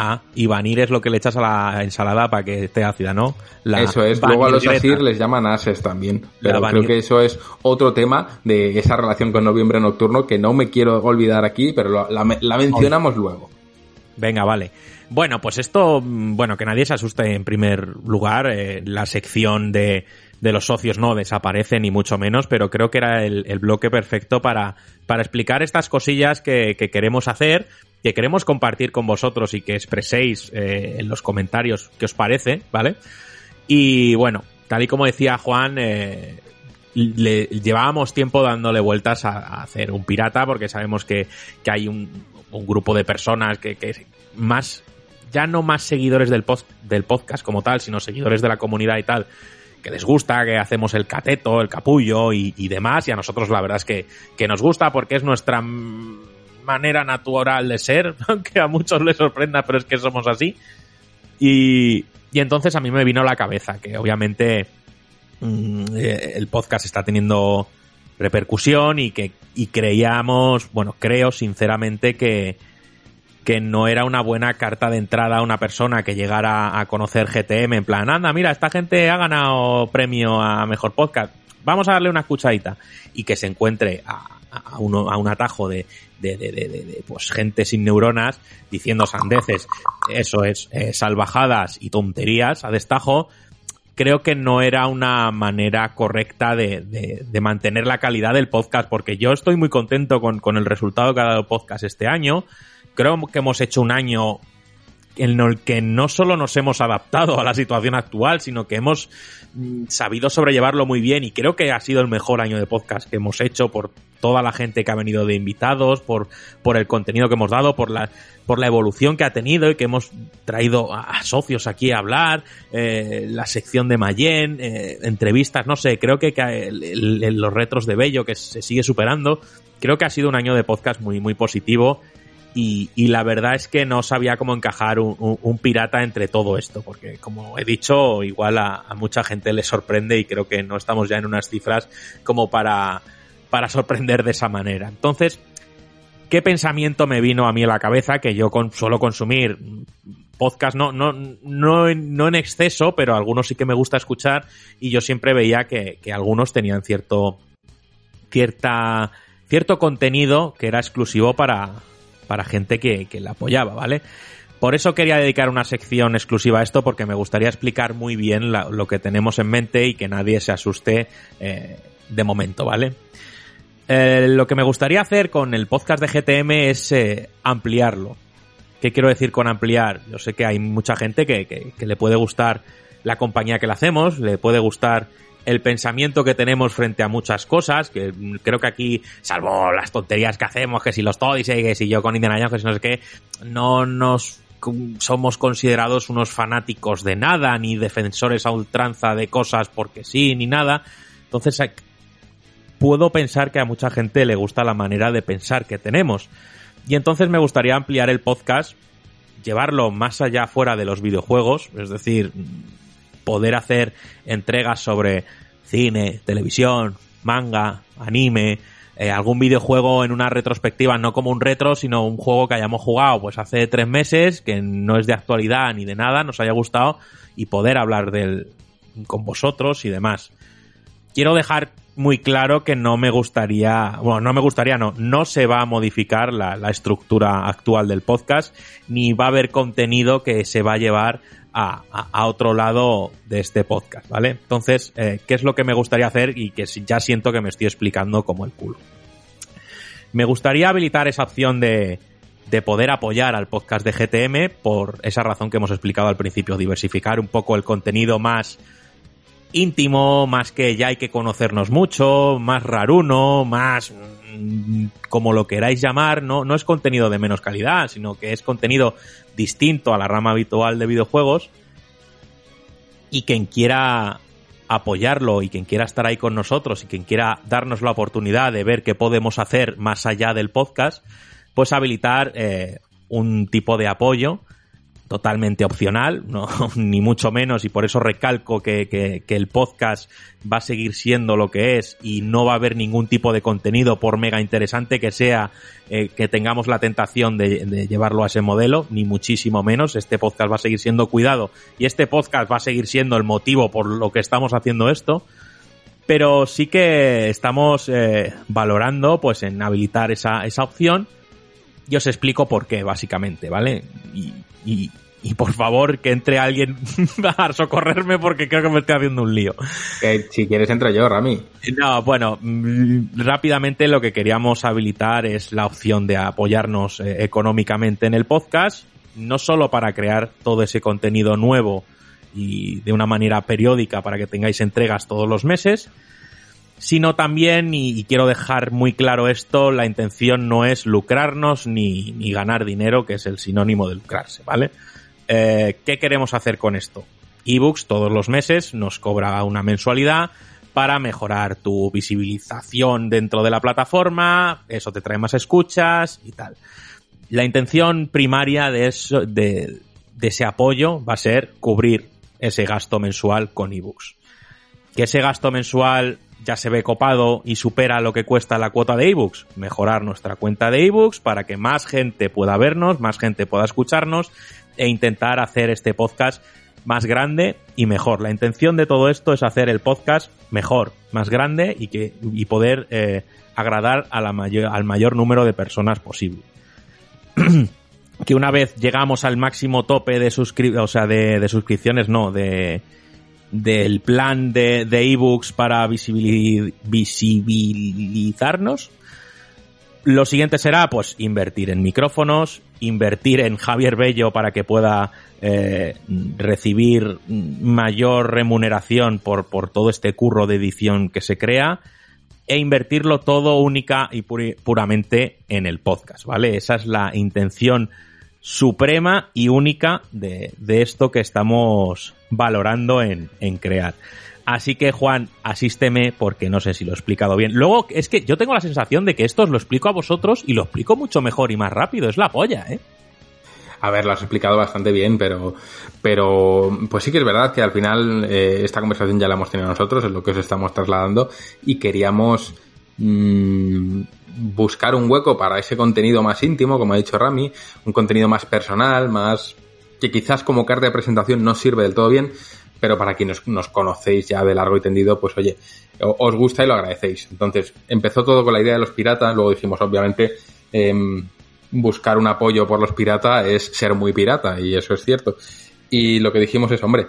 Ah, y vanir es lo que le echas a la ensalada para que esté ácida, ¿no? eso es. Luego a los asir les llaman ases también. Pero creo que eso es otro tema de esa relación con noviembre nocturno que no me quiero olvidar aquí, pero la, mencionamos luego. Venga, vale. Bueno, pues esto, mm, bueno, que nadie se asuste en primer lugar. Eh, la sección de, de los socios no desaparece ni mucho menos, pero creo que era el, bloque perfecto para, para explicar estas cosillas que, que, queremos hacer que queremos compartir con vosotros y que expreséis eh, en los comentarios qué os parece, ¿vale? Y bueno, tal y como decía Juan, eh, le, llevábamos tiempo dándole vueltas a, hacer un pirata porque sabemos que, hay un, grupo de personas que, que, más, ya no más seguidores del, post, del podcast como tal, sino seguidores de la comunidad y tal, que les gusta, que hacemos el cateto, el capullo y, y demás, y a nosotros la verdad es que, que nos gusta porque es nuestra manera natural de ser, *laughs* aunque a muchos les sorprenda, pero es que somos así. Y, y entonces a mí me vino a la cabeza que obviamente mm, eh, el podcast está teniendo repercusión y que y creíamos, bueno, creo sinceramente que, que no era una buena carta de entrada a una persona que llegara a conocer GTM en plan, anda, mira, esta gente ha ganado premio a mejor podcast, vamos a darle una escuchadita y que se encuentre a, uno, a un atajo de, de, de, de, pues gente sin neuronas diciendo sandeces, eso es, eh, salvajadas y tonterías a destajo, creo que no era una manera correcta de, de, mantener la calidad del podcast, porque yo estoy muy contento con, con el resultado que ha dado el podcast este año. Creo que hemos hecho un año en el que no solo nos hemos adaptado a la situación actual, sino que hemos mm, sabido sobrellevarlo muy bien y creo que ha sido el mejor año de podcast que hemos hecho por toda la gente que ha venido de invitados, por, por el contenido que hemos dado, por la, por la evolución que ha tenido y que hemos traído a, socios aquí a hablar, eh, la sección de Mayen, eh, entrevistas, no sé, creo que, los retros de Bello que se sigue superando, creo que ha sido un año de podcast muy, muy positivo y, la verdad es que no sabía cómo encajar un, pirata entre todo esto, porque como he dicho, igual a, mucha gente le sorprende y creo que no estamos ya en unas cifras como para, para sorprender de esa manera. Entonces, ¿qué pensamiento me vino a mí a la cabeza que yo con, suelo consumir podcast, no, no, no, no en exceso, pero algunos sí que me gusta escuchar y yo siempre veía que, que algunos tenían cierto, cierta, cierto contenido que era exclusivo para, para gente que, que la apoyaba, ¿vale? Por eso quería dedicar una sección exclusiva a esto, porque me gustaría explicar muy bien lo que tenemos en mente y que nadie se asuste eh, de momento, ¿vale? Eh, lo que me gustaría hacer con el podcast de GTM es eh, ampliarlo. ¿Qué quiero decir con ampliar? Yo sé que hay mucha gente que, que le puede gustar la compañía que le hacemos, le puede gustar el pensamiento que tenemos frente a muchas cosas, que creo que aquí, salvo las tonterías que hacemos, que si los toys, que si yo con Indiana Jones, que si no sé qué, no nos somos considerados unos fanáticos de nada, ni defensores a ultranza de cosas porque sí, ni nada. Entonces, puedo pensar que a mucha gente le gusta la manera de pensar que tenemos. Y entonces me gustaría ampliar el podcast, llevarlo más allá fuera de los videojuegos, es decir, poder hacer entregas sobre cine, televisión, manga, anime, eh, algún videojuego en una retrospectiva, no como un retro, sino un juego que hayamos jugado pues hace tres meses, que no es de actualidad ni de nada, nos haya gustado, y poder hablar del, con vosotros y demás. Quiero dejar muy claro que no me gustaría, bueno, no me gustaría, no, no se va a modificar la, la estructura actual del podcast, ni va a haber contenido que se va a llevar a, otro lado de este podcast, ¿vale? Entonces, eh, ¿qué es lo que me gustaría hacer y que ya siento que me estoy explicando como el culo? Me gustaría habilitar esa opción de, de poder apoyar al podcast de GTM por esa razón que hemos explicado al principio, diversificar un poco el contenido más íntimo, más que ya hay que conocernos mucho, más raruno, más como lo queráis llamar, no, no es contenido de menos calidad, sino que es contenido distinto a la rama habitual de videojuegos. Y quien quiera apoyarlo y quien quiera estar ahí con nosotros y quien quiera darnos la oportunidad de ver qué podemos hacer más allá del podcast, pues habilitar eh, un tipo de apoyo totalmente opcional, *laughs* no, ni mucho menos, y por eso recalco que, que, el podcast va a seguir siendo lo que es y no va a haber ningún tipo de contenido, por mega interesante que sea, eh, que tengamos la tentación de, de, llevarlo a ese modelo, ni muchísimo menos. Este podcast va a seguir siendo cuidado y este podcast va a seguir siendo el motivo por lo que estamos haciendo esto. Pero sí que estamos eh, valorando pues en habilitar esa, esa opción y os explico por qué, básicamente, ¿vale? Y, y, por favor que entre alguien *laughs* a socorrerme porque creo que me estoy haciendo un lío. si quieres entro yo, Rami. No, bueno, mm, rápidamente lo que queríamos habilitar es la opción de apoyarnos eh, económicamente en el podcast, no solo para crear todo ese contenido nuevo y de una manera periódica para que tengáis entregas todos los meses, sino también, y, quiero dejar muy claro esto, la intención no es lucrarnos ni, ni ganar dinero, que es el sinónimo de lucrarse, ¿vale? Eh, ¿Qué queremos hacer con esto? eBooks todos los meses nos cobra una mensualidad para mejorar tu visibilización dentro de la plataforma, eso te trae más escuchas y tal. La intención primaria de, eso, de, de ese apoyo va a ser cubrir ese gasto mensual con ebooks. Que ese gasto mensual ya se ve copado y supera lo que cuesta la cuota de ebooks, mejorar nuestra cuenta de ebooks para que más gente pueda vernos, más gente pueda escucharnos e intentar hacer este podcast más grande y mejor. La intención de todo esto es hacer el podcast mejor, más grande y que y poder eh, agradar mayor, al mayor número de personas posible. *clears throat* que una vez llegamos al máximo tope de suscripciones, o sea, de, de suscripciones, no, de, del plan de, de ebooks para visibilizarnos, lo siguiente será, pues, invertir en micrófonos, invertir en Javier Bello para que pueda eh, recibir mayor remuneración por, por todo este curro de edición que se crea e invertirlo todo única y puramente en el podcast, ¿vale? Esa es la intención suprema y única de, de esto que estamos valorando en, en crear. Así que, Juan, asísteme porque no sé si lo he explicado bien. Luego, es que yo tengo la sensación de que esto os lo explico a vosotros y lo explico mucho mejor y más rápido. Es la polla, ¿eh? A ver, lo has explicado bastante bien, pero, pero pues sí que es verdad que al final eh, esta conversación ya la hemos tenido nosotros, es lo que os estamos trasladando y queríamos mmm, buscar un hueco para ese contenido más íntimo, como ha dicho Rami, un contenido más personal, más que quizás como carta de presentación no sirve del todo bien, pero para quienes nos conocéis ya de largo y tendido, pues oye, os gusta y lo agradecéis. Entonces, empezó todo con la idea de los piratas, luego dijimos, obviamente, eh, buscar un apoyo por los piratas es ser muy pirata, y eso es cierto. Y lo que dijimos es, hombre,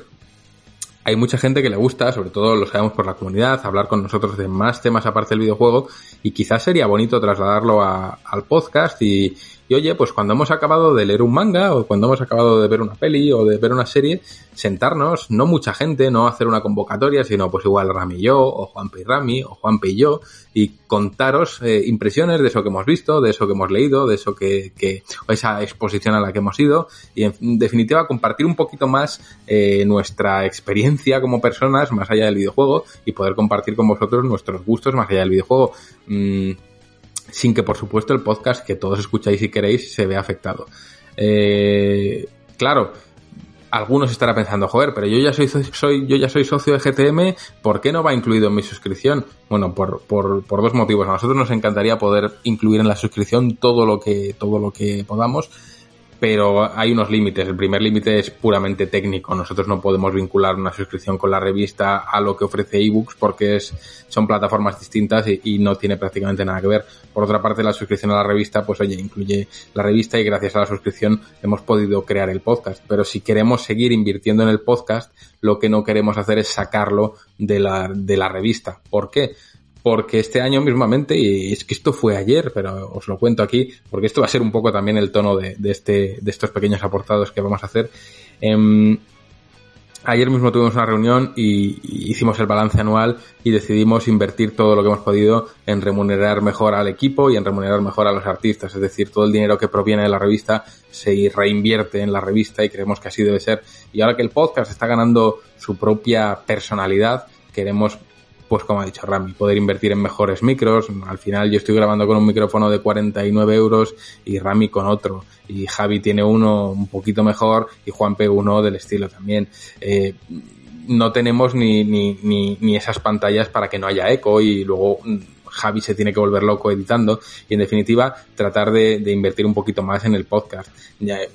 hay mucha gente que le gusta, sobre todo lo sabemos por la comunidad, hablar con nosotros de más temas aparte del videojuego, y quizás sería bonito trasladarlo al podcast y, y oye, pues cuando hemos acabado de leer un manga o cuando hemos acabado de ver una peli o de ver una serie, sentarnos, no mucha gente, no hacer una convocatoria, sino pues igual Rami y yo, o Juanpe y Rami, o Juanpe y yo, y contaros eh, impresiones de eso que hemos visto, de eso que hemos leído, de eso que, esa exposición a la que hemos ido, y en definitiva compartir un poquito más eh, nuestra experiencia como personas más allá del videojuego y poder compartir con vosotros nuestros gustos más allá del videojuego. Mm, sin que por supuesto el podcast que todos escucháis y queréis se vea afectado. Eh, claro, algunos estarán pensando, joder, pero yo ya soy, soy, yo ya soy socio de GTM, ¿por qué no va incluido en mi suscripción? Bueno, por, por, por dos motivos. A nosotros nos encantaría poder incluir en la suscripción todo lo que, todo lo que podamos pero hay unos límites. El primer límite es puramente técnico. Nosotros no podemos vincular una suscripción con la revista a lo que ofrece ebooks porque es, son plataformas distintas y, no tiene prácticamente nada que ver. Por otra parte, la suscripción a la revista, pues oye, incluye la revista y gracias a la suscripción hemos podido crear el podcast. Pero si queremos seguir invirtiendo en el podcast, lo que no queremos hacer es sacarlo de la, de la revista. ¿Por qué? Porque este año mismamente, y es que esto fue ayer, pero os lo cuento aquí, porque esto va a ser un poco también el tono de, de este, de estos pequeños aportados que vamos a hacer. Eh, ayer mismo tuvimos una reunión y, y, hicimos el balance anual y decidimos invertir todo lo que hemos podido en remunerar mejor al equipo y en remunerar mejor a los artistas. Es decir, todo el dinero que proviene de la revista se reinvierte en la revista y creemos que así debe ser. Y ahora que el podcast está ganando su propia personalidad, queremos pues como ha dicho Rami, poder invertir en mejores micros. Al final yo estoy grabando con un micrófono de 49 euros y Rami con otro. Y Javi tiene uno un poquito mejor y Juanpe uno del estilo también. Eh, no tenemos ni, ni, ni, ni esas pantallas para que no haya eco y luego Javi se tiene que volver loco editando y en definitiva tratar de, de invertir un poquito más en el podcast e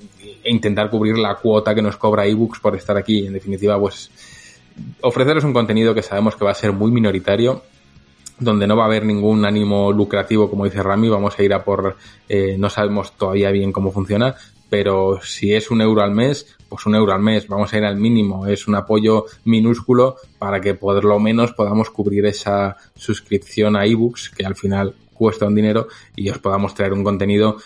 intentar cubrir la cuota que nos cobra ebooks por estar aquí. En definitiva, pues ofreceros un contenido que sabemos que va a ser muy minoritario, donde no va a haber ningún ánimo lucrativo, como dice Rami, vamos a ir a por, eh, no sabemos todavía bien cómo funciona, pero si es un euro al mes, pues un euro al mes, vamos a ir al mínimo, es un apoyo minúsculo para que por lo menos podamos cubrir esa suscripción a ebooks, que al final cuesta un dinero, y os podamos traer un contenido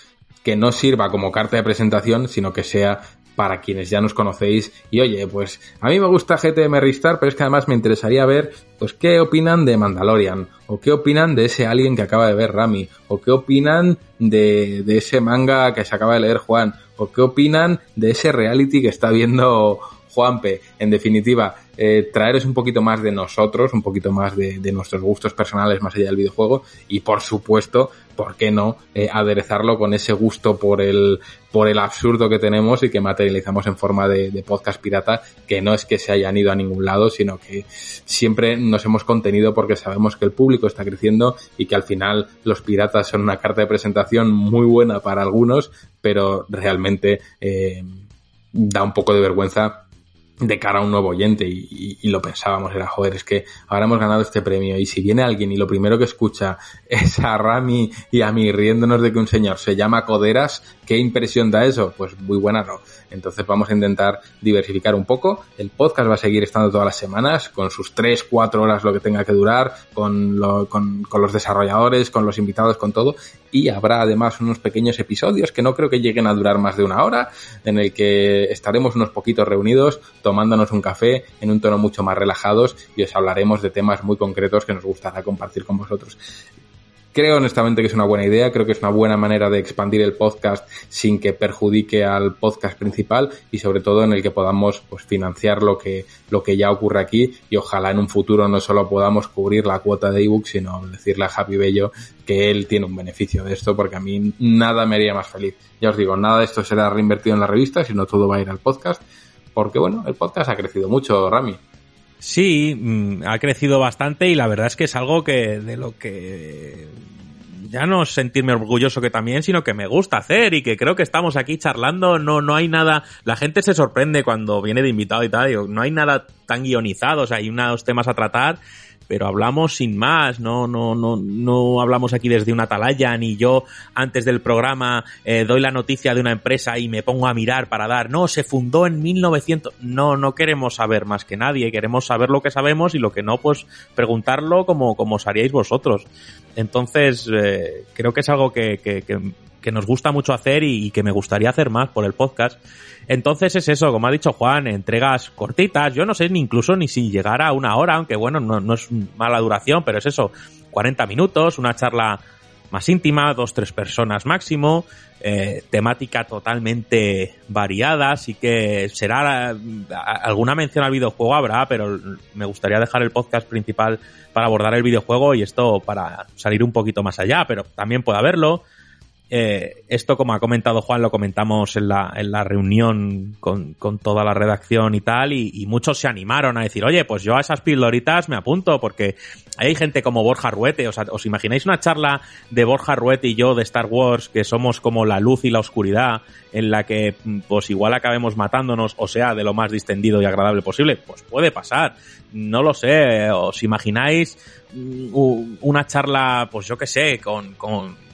que no sirva como carta de presentación, sino que sea para quienes ya nos conocéis. Y oye, pues a mí me gusta GTM Ristar, pero es que además me interesaría ver, pues, qué opinan de Mandalorian, o qué opinan de ese alguien que acaba de ver Rami, o qué opinan de, de ese manga que se acaba de leer Juan, o qué opinan de ese reality que está viendo Juanpe. En definitiva, eh, traeros un poquito más de nosotros, un poquito más de, de, nuestros gustos personales más allá del videojuego y por supuesto, ¿por qué no eh, aderezarlo con ese gusto por el, por el absurdo que tenemos y que materializamos en forma de, podcast pirata, que no es que se hayan ido a ningún lado, sino que siempre nos hemos contenido porque sabemos que el público está creciendo y que al final los piratas son una carta de presentación muy buena para algunos, pero realmente eh, da un poco de vergüenza de cara a un nuevo oyente y, lo pensábamos, era joder, es que ahora hemos ganado este premio y si viene alguien y lo primero que escucha es a Rami y a mí riéndonos de que un señor se llama Coderas, ¿Qué impresión da eso? Pues muy buena no. Entonces vamos a intentar diversificar un poco. El podcast va a seguir estando todas las semanas, con sus 3, 4 horas lo que tenga que durar, con, los desarrolladores, con los invitados, con todo. Y habrá además unos pequeños episodios que no creo que lleguen a durar más de una hora, en el que estaremos unos poquitos reunidos, tomándonos un café en un tono mucho más relajados y os hablaremos de temas muy concretos que nos gustará compartir con vosotros. Creo honestamente que es una buena idea, creo que es una buena manera de expandir el podcast sin que perjudique al podcast principal y sobre todo en el que podamos pues, financiar lo que, lo que ya ocurre aquí y ojalá en un futuro no solo podamos cubrir la cuota de ebook, sino decirle a Happy Bello que él tiene un beneficio de esto porque a mí nada me haría más feliz. Ya os digo, nada de esto será reinvertido en la revista, sino todo va a ir al podcast porque bueno, el podcast ha crecido mucho, Rami. Sí, mm, ha crecido bastante y la verdad es que es algo que de lo que ya no sentirme orgulloso que también, sino que me gusta hacer y que creo que estamos aquí charlando, no, no hay nada, la gente se sorprende cuando viene de invitado y tal, no hay nada tan guionizado, o sea, hay unos temas a tratar pero hablamos sin más, no, no, no, no hablamos aquí desde una atalaya, ni yo antes del programa eh, doy la noticia de una empresa y me pongo a mirar para dar, no, se fundó en 1900, no, no queremos saber más que nadie, queremos saber lo que sabemos y lo que no, pues preguntarlo como, como os haríais vosotros. Entonces, eh, creo que es algo que, nos gusta mucho hacer y, que me gustaría hacer más por el podcast. Entonces es eso, como ha dicho Juan, entregas cortitas, yo no sé ni incluso ni si llegara a una hora, aunque bueno, no, es mala duración, pero es eso, 40 minutos, una charla más íntima, dos, tres personas máximo, eh, temática totalmente variada, así que será alguna mención al videojuego habrá, pero me gustaría dejar el podcast principal para abordar el videojuego y esto para salir un poquito más allá, pero también puede haberlo. Eh, esto, como ha comentado Juan, lo comentamos en la, en la reunión con, con, toda la redacción y tal, y, muchos se animaron a decir, oye, pues yo a esas pildoritas me apunto, porque hay gente como Borja Ruete, o sea, ¿os imagináis una charla de Borja Ruete y yo de Star Wars, que somos como la luz y la oscuridad, en la que pues igual acabemos matándonos, o sea, de lo más distendido y agradable posible? Pues puede pasar, no lo sé, ¿os imagináis mm, una charla, pues yo qué sé, con, con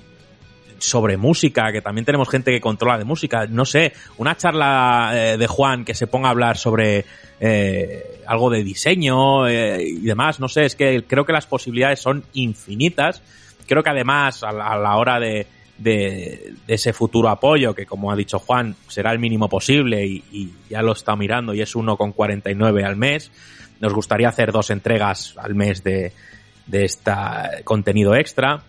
sobre música, que también tenemos gente que controla de música, no sé, una charla eh, de Juan que se ponga a hablar sobre eh, algo de diseño eh, y demás, no sé, es que creo que las posibilidades son infinitas. Creo que además a la, hora de, de, ese futuro apoyo, que como ha dicho Juan, será el mínimo posible y, ya lo está mirando y es 1,49 al mes, nos gustaría hacer dos entregas al mes de, de este contenido extra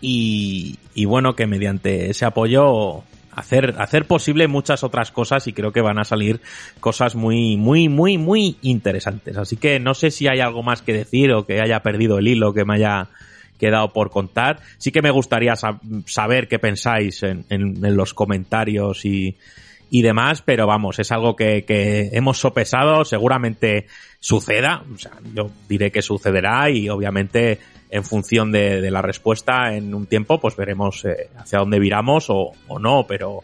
y, bueno, que mediante ese apoyo hacer, hacer posible muchas otras cosas y creo que van a salir cosas muy, muy, muy, muy interesantes. Así que no sé si hay algo más que decir o que haya perdido el hilo, que me haya quedado por contar. Sí que me gustaría saber qué pensáis en, los comentarios y, y demás, pero vamos, es algo que, que hemos sopesado, seguramente suceda, o sea, yo diré que sucederá y obviamente en función de, de la respuesta en un tiempo, pues veremos eh, hacia dónde viramos o, o, no, pero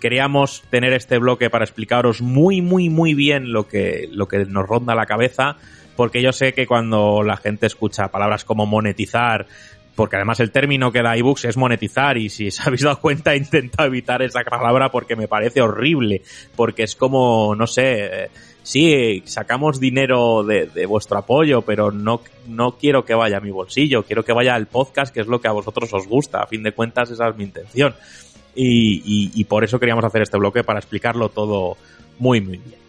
queríamos tener este bloque para explicaros muy, muy, muy bien lo que, lo que nos ronda la cabeza, porque yo sé que cuando la gente escucha palabras como monetizar, porque además el término que da ebooks es monetizar y si os *laughs* habéis dado cuenta intento evitar esa palabra porque me parece horrible, porque es como, no sé, sí, sacamos dinero de, vuestro apoyo, pero no, no quiero que vaya a mi bolsillo, quiero que vaya al podcast, que es lo que a vosotros os gusta. A fin de cuentas, esa es mi intención. Y, por eso queríamos hacer este bloque para explicarlo todo muy, muy bien.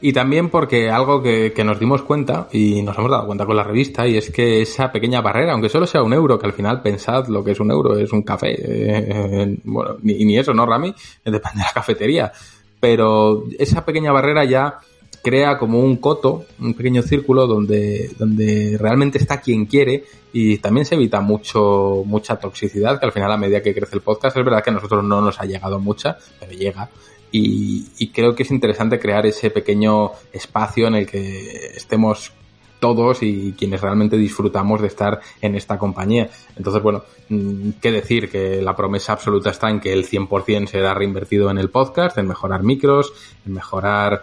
Y también porque algo que, nos dimos cuenta, y nos hemos dado cuenta con la revista, y es que esa pequeña barrera, aunque solo sea un euro, que al final pensad lo que es un euro, es un café, eh, bueno, ni, ni, eso, ¿no, Rami? *laughs* Depende de la cafetería. Pero esa pequeña barrera ya crea como un coto, un pequeño círculo donde, donde realmente está quien quiere y también se evita mucho, mucha toxicidad, que al final a medida que crece el podcast es verdad que a nosotros no nos ha llegado mucha, pero llega. Y, creo que es interesante crear ese pequeño espacio en el que estemos todos y quienes realmente disfrutamos de estar en esta compañía. Entonces, bueno, mm, qué decir, que la promesa absoluta está en que el 100% será reinvertido en el podcast, en mejorar micros, en mejorar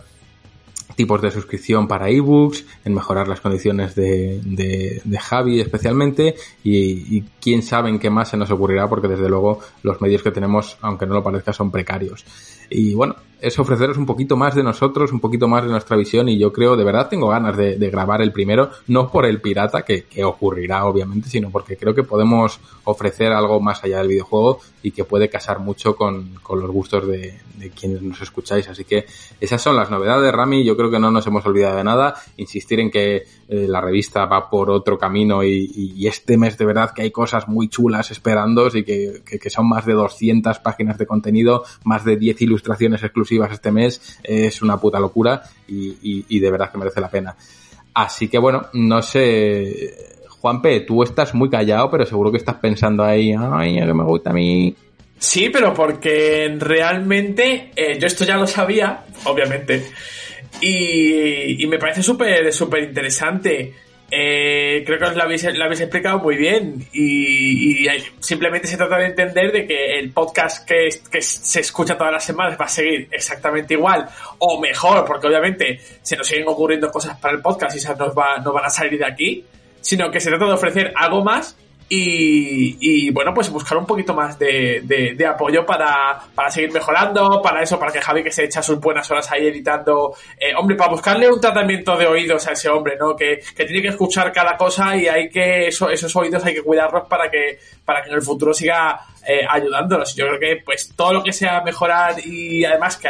tipos de suscripción para ebooks, en mejorar las condiciones de, de, de Javi especialmente y, y, quién sabe en qué más se nos ocurrirá porque desde luego los medios que tenemos, aunque no lo parezca, son precarios. Y bueno, es ofreceros un poquito más de nosotros, un poquito más de nuestra visión y yo creo, de verdad tengo ganas de, de grabar el primero, no por el pirata, que, que, ocurrirá obviamente, sino porque creo que podemos ofrecer algo más allá del videojuego y que puede casar mucho con, con los gustos de, quienes nos escucháis. Así que esas son las novedades, Rami, yo creo que no nos hemos olvidado de nada, insistir en que eh, la revista va por otro camino y, y, este mes de verdad que hay cosas muy chulas esperando y que, que, son más de 200 páginas de contenido, más de 10 ilustraciones exclusivas este mes, es una puta locura y, y de verdad que merece la pena. Así que bueno, no sé, Juanpe, tú estás muy callado, pero seguro que estás pensando ahí, ay, que me gusta a mí. Sí, pero porque realmente eh, yo esto ya lo sabía, obviamente, y, me parece súper, súper interesante. Eh, creo que os lo habéis, lo habéis, explicado muy bien y, simplemente se trata de entender de que el podcast que, se escucha todas las semanas va a seguir exactamente igual o mejor porque obviamente se nos siguen ocurriendo cosas para el podcast y esas nos, va, no van a salir de aquí sino que se trata de ofrecer algo más y, y, bueno, pues buscar un poquito más de, de, apoyo para, para seguir mejorando, para eso, para que Javi que se echa sus buenas horas ahí editando, eh, hombre, para buscarle un tratamiento de oídos a ese hombre, ¿no? Que, que tiene que escuchar cada cosa y hay que, eso, esos oídos hay que cuidarlos para que, para que en el futuro siga eh, ayudándolos. Yo creo que pues todo lo que sea mejorar y además que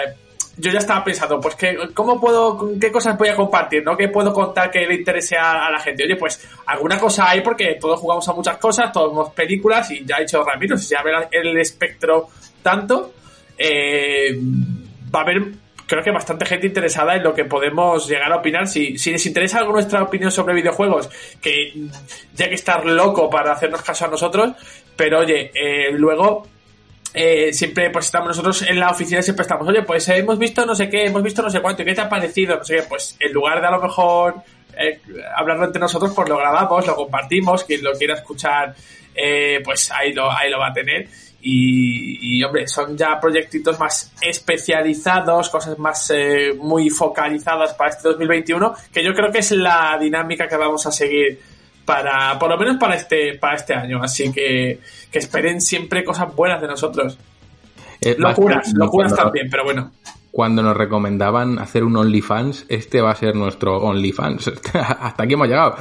yo ya estaba pensando, pues que, ¿cómo puedo, qué cosas voy a compartir, no? ¿Qué puedo contar que le interese a, la gente? Oye, pues alguna cosa hay porque todos jugamos a muchas cosas, todos vemos películas y ya ha dicho Ramiro, si ya ve el espectro tanto, eh, va a haber creo que bastante gente interesada en lo que podemos llegar a opinar. Si, si les interesa algo nuestra opinión sobre videojuegos, que ya que estar loco para hacernos caso a nosotros, pero oye, eh, luego eh, siempre pues estamos nosotros en la oficina siempre estamos, oye, pues eh, hemos visto no sé qué, hemos visto no sé cuánto, ¿y qué te ha parecido? No sé qué, pues en lugar de a lo mejor eh, hablarlo entre nosotros, pues lo grabamos, lo compartimos, quien lo quiera escuchar, eh, pues ahí lo, ahí lo va a tener. Y, y, hombre, son ya proyectitos más especializados, cosas más eh, muy focalizadas para este 2021, que yo creo que es la dinámica que vamos a seguir para, por lo menos para este, para este año. Así que, que esperen siempre cosas buenas de nosotros. Eh, locuras, locuras también, pero bueno. Cuando nos recomendaban hacer un OnlyFans, este va a ser nuestro OnlyFans. *laughs* Hasta aquí hemos llegado.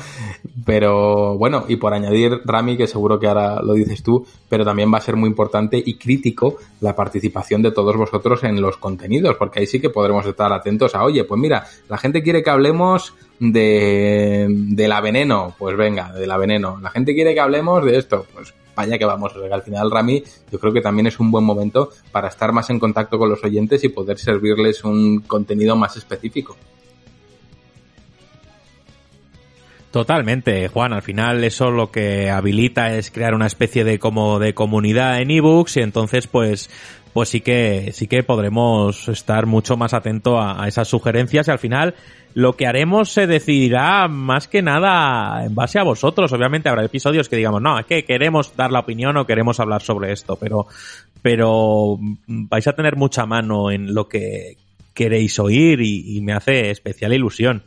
Pero bueno, y por añadir, Rami, que seguro que ahora lo dices tú, pero también va a ser muy importante y crítico la participación de todos vosotros en los contenidos, porque ahí sí que podremos estar atentos a, oye, pues mira, la gente quiere que hablemos de, de la veneno, pues venga, de la veneno. La gente quiere que hablemos de esto, pues vaya que vamos. Al final, Rami, yo creo que también es un buen momento para estar más en contacto con los oyentes y poder servirles un contenido más específico. Totalmente, Juan. Al final eso lo que habilita es crear una especie de como de comunidad en ebooks y entonces pues pues sí que sí que podremos estar mucho más atento a, esas sugerencias y al final lo que haremos se decidirá más que nada en base a vosotros. Obviamente habrá episodios que digamos, no, es que queremos dar la opinión o queremos hablar sobre esto, pero pero vais a tener mucha mano en lo que queréis oír y me hace especial ilusión.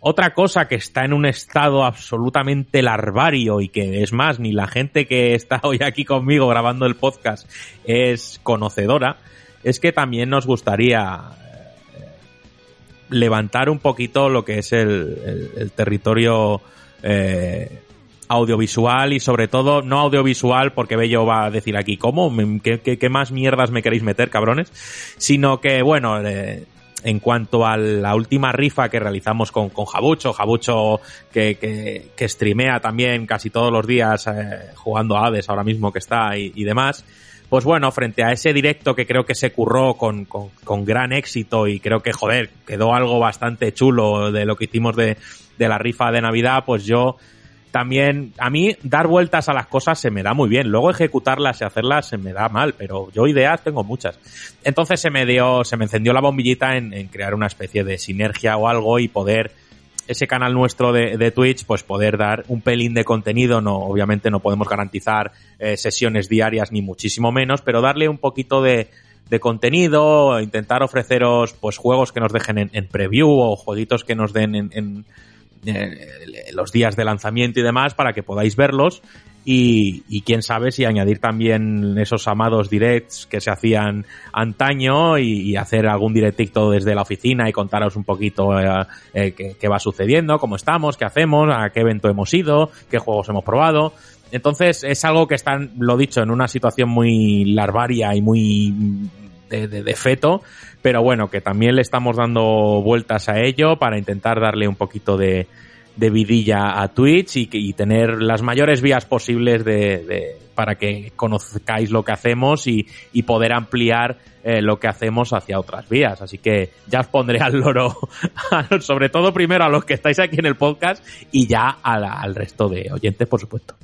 Otra cosa que está en un estado absolutamente larvario y que es más, ni la gente que está *laughs* hoy aquí conmigo grabando el podcast es conocedora, es que también nos gustaría levantar un poquito lo que es el, territorio eh, audiovisual y sobre todo no audiovisual porque Bello va a decir aquí cómo, ¿Qué, qué, qué más mierdas me queréis meter cabrones, sino que bueno, eh, en cuanto a la última rifa que realizamos con, con Jabucho, Jabucho que, que, que, streamea también casi todos los días eh, jugando a Hades ahora mismo que está y, y, demás, pues bueno, frente a ese directo que creo que se curró con, con, con, gran éxito y creo que, joder, quedó algo bastante chulo de lo que hicimos de, de la rifa de Navidad, pues yo también a mí dar vueltas a las cosas se me da muy bien, luego ejecutarlas y hacerlas se me da mal, pero yo ideas tengo muchas. Entonces se me dio, se me encendió la bombillita en, crear una especie de sinergia o algo y poder ese canal nuestro de, de, Twitch, pues poder dar un pelín de contenido, no, obviamente no podemos garantizar eh, sesiones diarias ni muchísimo menos, pero darle un poquito de, de contenido, intentar ofreceros pues juegos que nos dejen en, preview o jueguitos que nos den en, eh, los días de lanzamiento y demás para que podáis verlos y, quién sabe si añadir también esos amados directs que se hacían antaño y, hacer algún directito desde la oficina y contaros un poquito eh, eh, qué, va sucediendo, cómo estamos, qué hacemos, a qué evento hemos ido, qué juegos hemos probado. Entonces es algo que están, lo dicho, en una situación muy larvaria y muy de, de, feto, pero bueno, que también le estamos dando vueltas a ello para intentar darle un poquito de, de vidilla a Twitch y, tener las mayores vías posibles de, para que conozcáis lo que hacemos y, poder ampliar eh, lo que hacemos hacia otras vías. Así que ya os pondré al loro, *laughs* sobre todo primero a los que estáis aquí en el podcast y ya al resto de oyentes, por supuesto.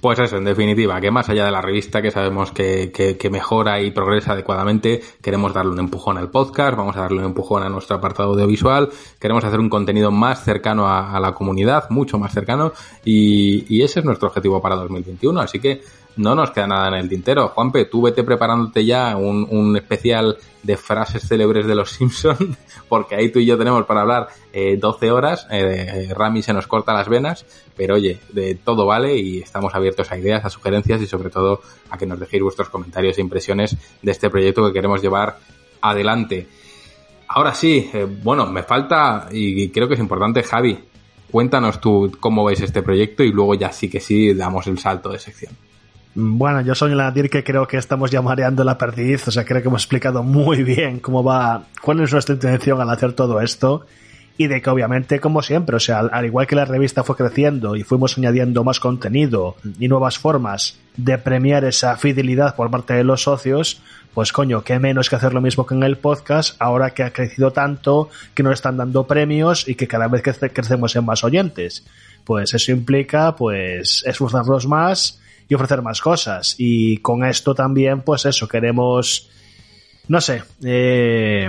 Pues eso, en definitiva, que más allá de la revista que sabemos que, que, mejora y progresa adecuadamente, queremos darle un empujón al podcast, vamos a darle un empujón a nuestro apartado audiovisual, queremos hacer un contenido más cercano a, la comunidad, mucho más cercano, y, y, ese es nuestro objetivo para 2021. Así que no nos queda nada en el tintero. Juanpe, tú vete preparándote ya un, un especial de frases célebres de los *laughs* Simpson, porque ahí tú y yo tenemos para hablar eh, 12 horas. Eh, Rami se nos corta las venas, pero oye, de todo vale y estamos abiertos a ideas, a sugerencias y sobre todo a que nos dejéis vuestros comentarios e impresiones de este proyecto que queremos llevar adelante. Ahora sí, eh, bueno, me falta y creo que es importante, Javi, cuéntanos tú cómo veis este proyecto y luego ya sí que sí damos el salto de sección. Bueno, yo soy el Nadir que creo que estamos ya mareando la perdiz, o sea, creo que hemos explicado muy bien cómo va, cuál es nuestra intención al hacer todo esto y de que obviamente, como siempre, o sea, al, igual que la revista fue creciendo y fuimos añadiendo más contenido y nuevas formas de premiar esa fidelidad por parte de los socios, pues coño, qué menos que hacer lo mismo que en el podcast, ahora que ha crecido tanto, que nos están dando premios y que cada vez crecemos en más oyentes. Pues eso implica, pues, esforzarnos más y ofrecer más cosas. Y con esto también, pues eso, queremos, no sé, eh,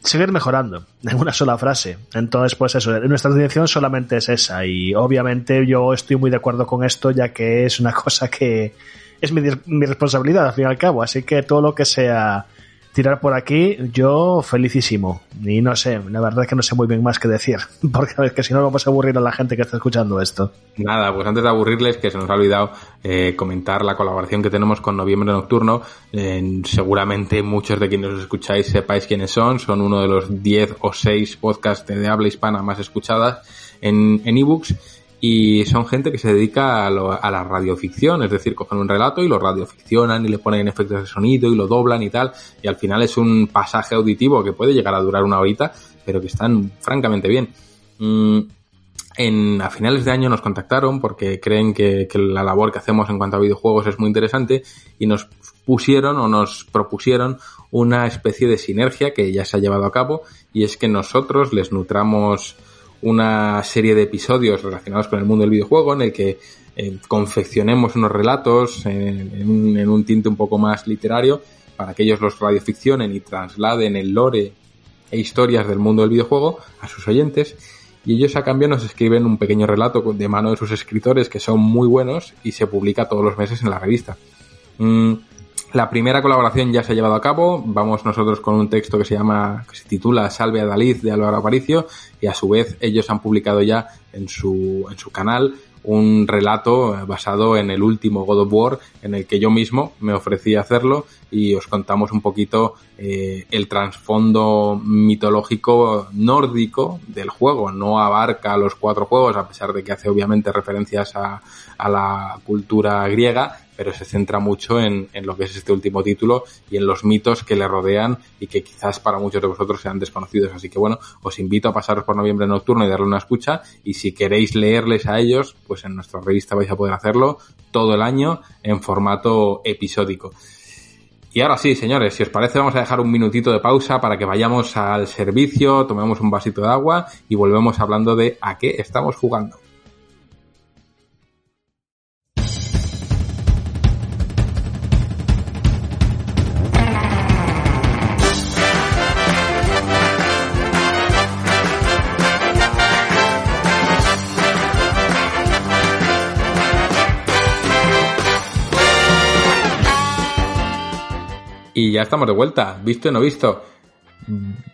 seguir mejorando *laughs* en una sola frase. Entonces, pues eso, nuestra dirección solamente es esa. Y obviamente yo estoy muy de acuerdo con esto, ya que es una *laughs* cosa que es mi, mi responsabilidad al fin y al cabo. Así que todo lo que sea tirar por aquí, yo felicísimo. Y no sé, la verdad es que no sé muy bien más que decir, *laughs* porque es que si no vamos a aburrir a la gente que está escuchando esto. Nada, pues antes de aburrirles, que se nos ha olvidado eh, comentar la colaboración que tenemos con Noviembre Nocturno. seguramente muchos de quienes os escucháis sepáis quiénes son. Son uno de los 10 o 6 podcasts de habla hispana más escuchadas en ebooks. Y son gente que se dedica a, la radioficción, es decir, cogen un relato y lo radioficcionan y le ponen efectos de sonido y lo doblan y tal. Y al final es un pasaje auditivo que puede llegar a durar una horita, pero que están francamente bien. Mm, en, a finales de año nos contactaron porque creen que, que, la labor que hacemos en cuanto a videojuegos es muy interesante y nos pusieron o nos propusieron una especie de sinergia que ya se ha llevado a cabo y es que nosotros les nutramos una serie de episodios relacionados con el mundo del videojuego en el que eh, confeccionemos unos relatos en, un, tinte un poco más literario para que ellos los radioficcionen y trasladen el lore e historias del mundo del videojuego a sus oyentes y ellos a cambio nos escriben un pequeño relato de mano de sus escritores que son muy buenos y se publica todos los meses en la revista. Mm, la primera colaboración ya se ha llevado a cabo. Vamos nosotros con un texto que se llama, que se titula Salve a Dalí de Álvaro Aparicio y a su vez ellos han publicado ya en su, en su canal un relato eh, basado en el último God of War en el que yo mismo me ofrecí a hacerlo y os contamos un poquito eh, el trasfondo mitológico nórdico del juego. No abarca los cuatro juegos a pesar de que hace obviamente referencias a, a la cultura griega, pero se centra mucho en, en, lo que es este último título y en los mitos que le rodean y que quizás para muchos de vosotros sean desconocidos. Así que bueno, os invito a pasaros por noviembre nocturno y darle una escucha y si queréis leerles a ellos, pues en nuestra revista vais a poder hacerlo todo el año en formato episódico. Y ahora sí, señores, si os parece vamos a dejar un minutito de pausa para que vayamos al servicio, tomemos un vasito de agua y volvemos hablando de a qué estamos jugando. Y ya estamos de vuelta, visto y no visto.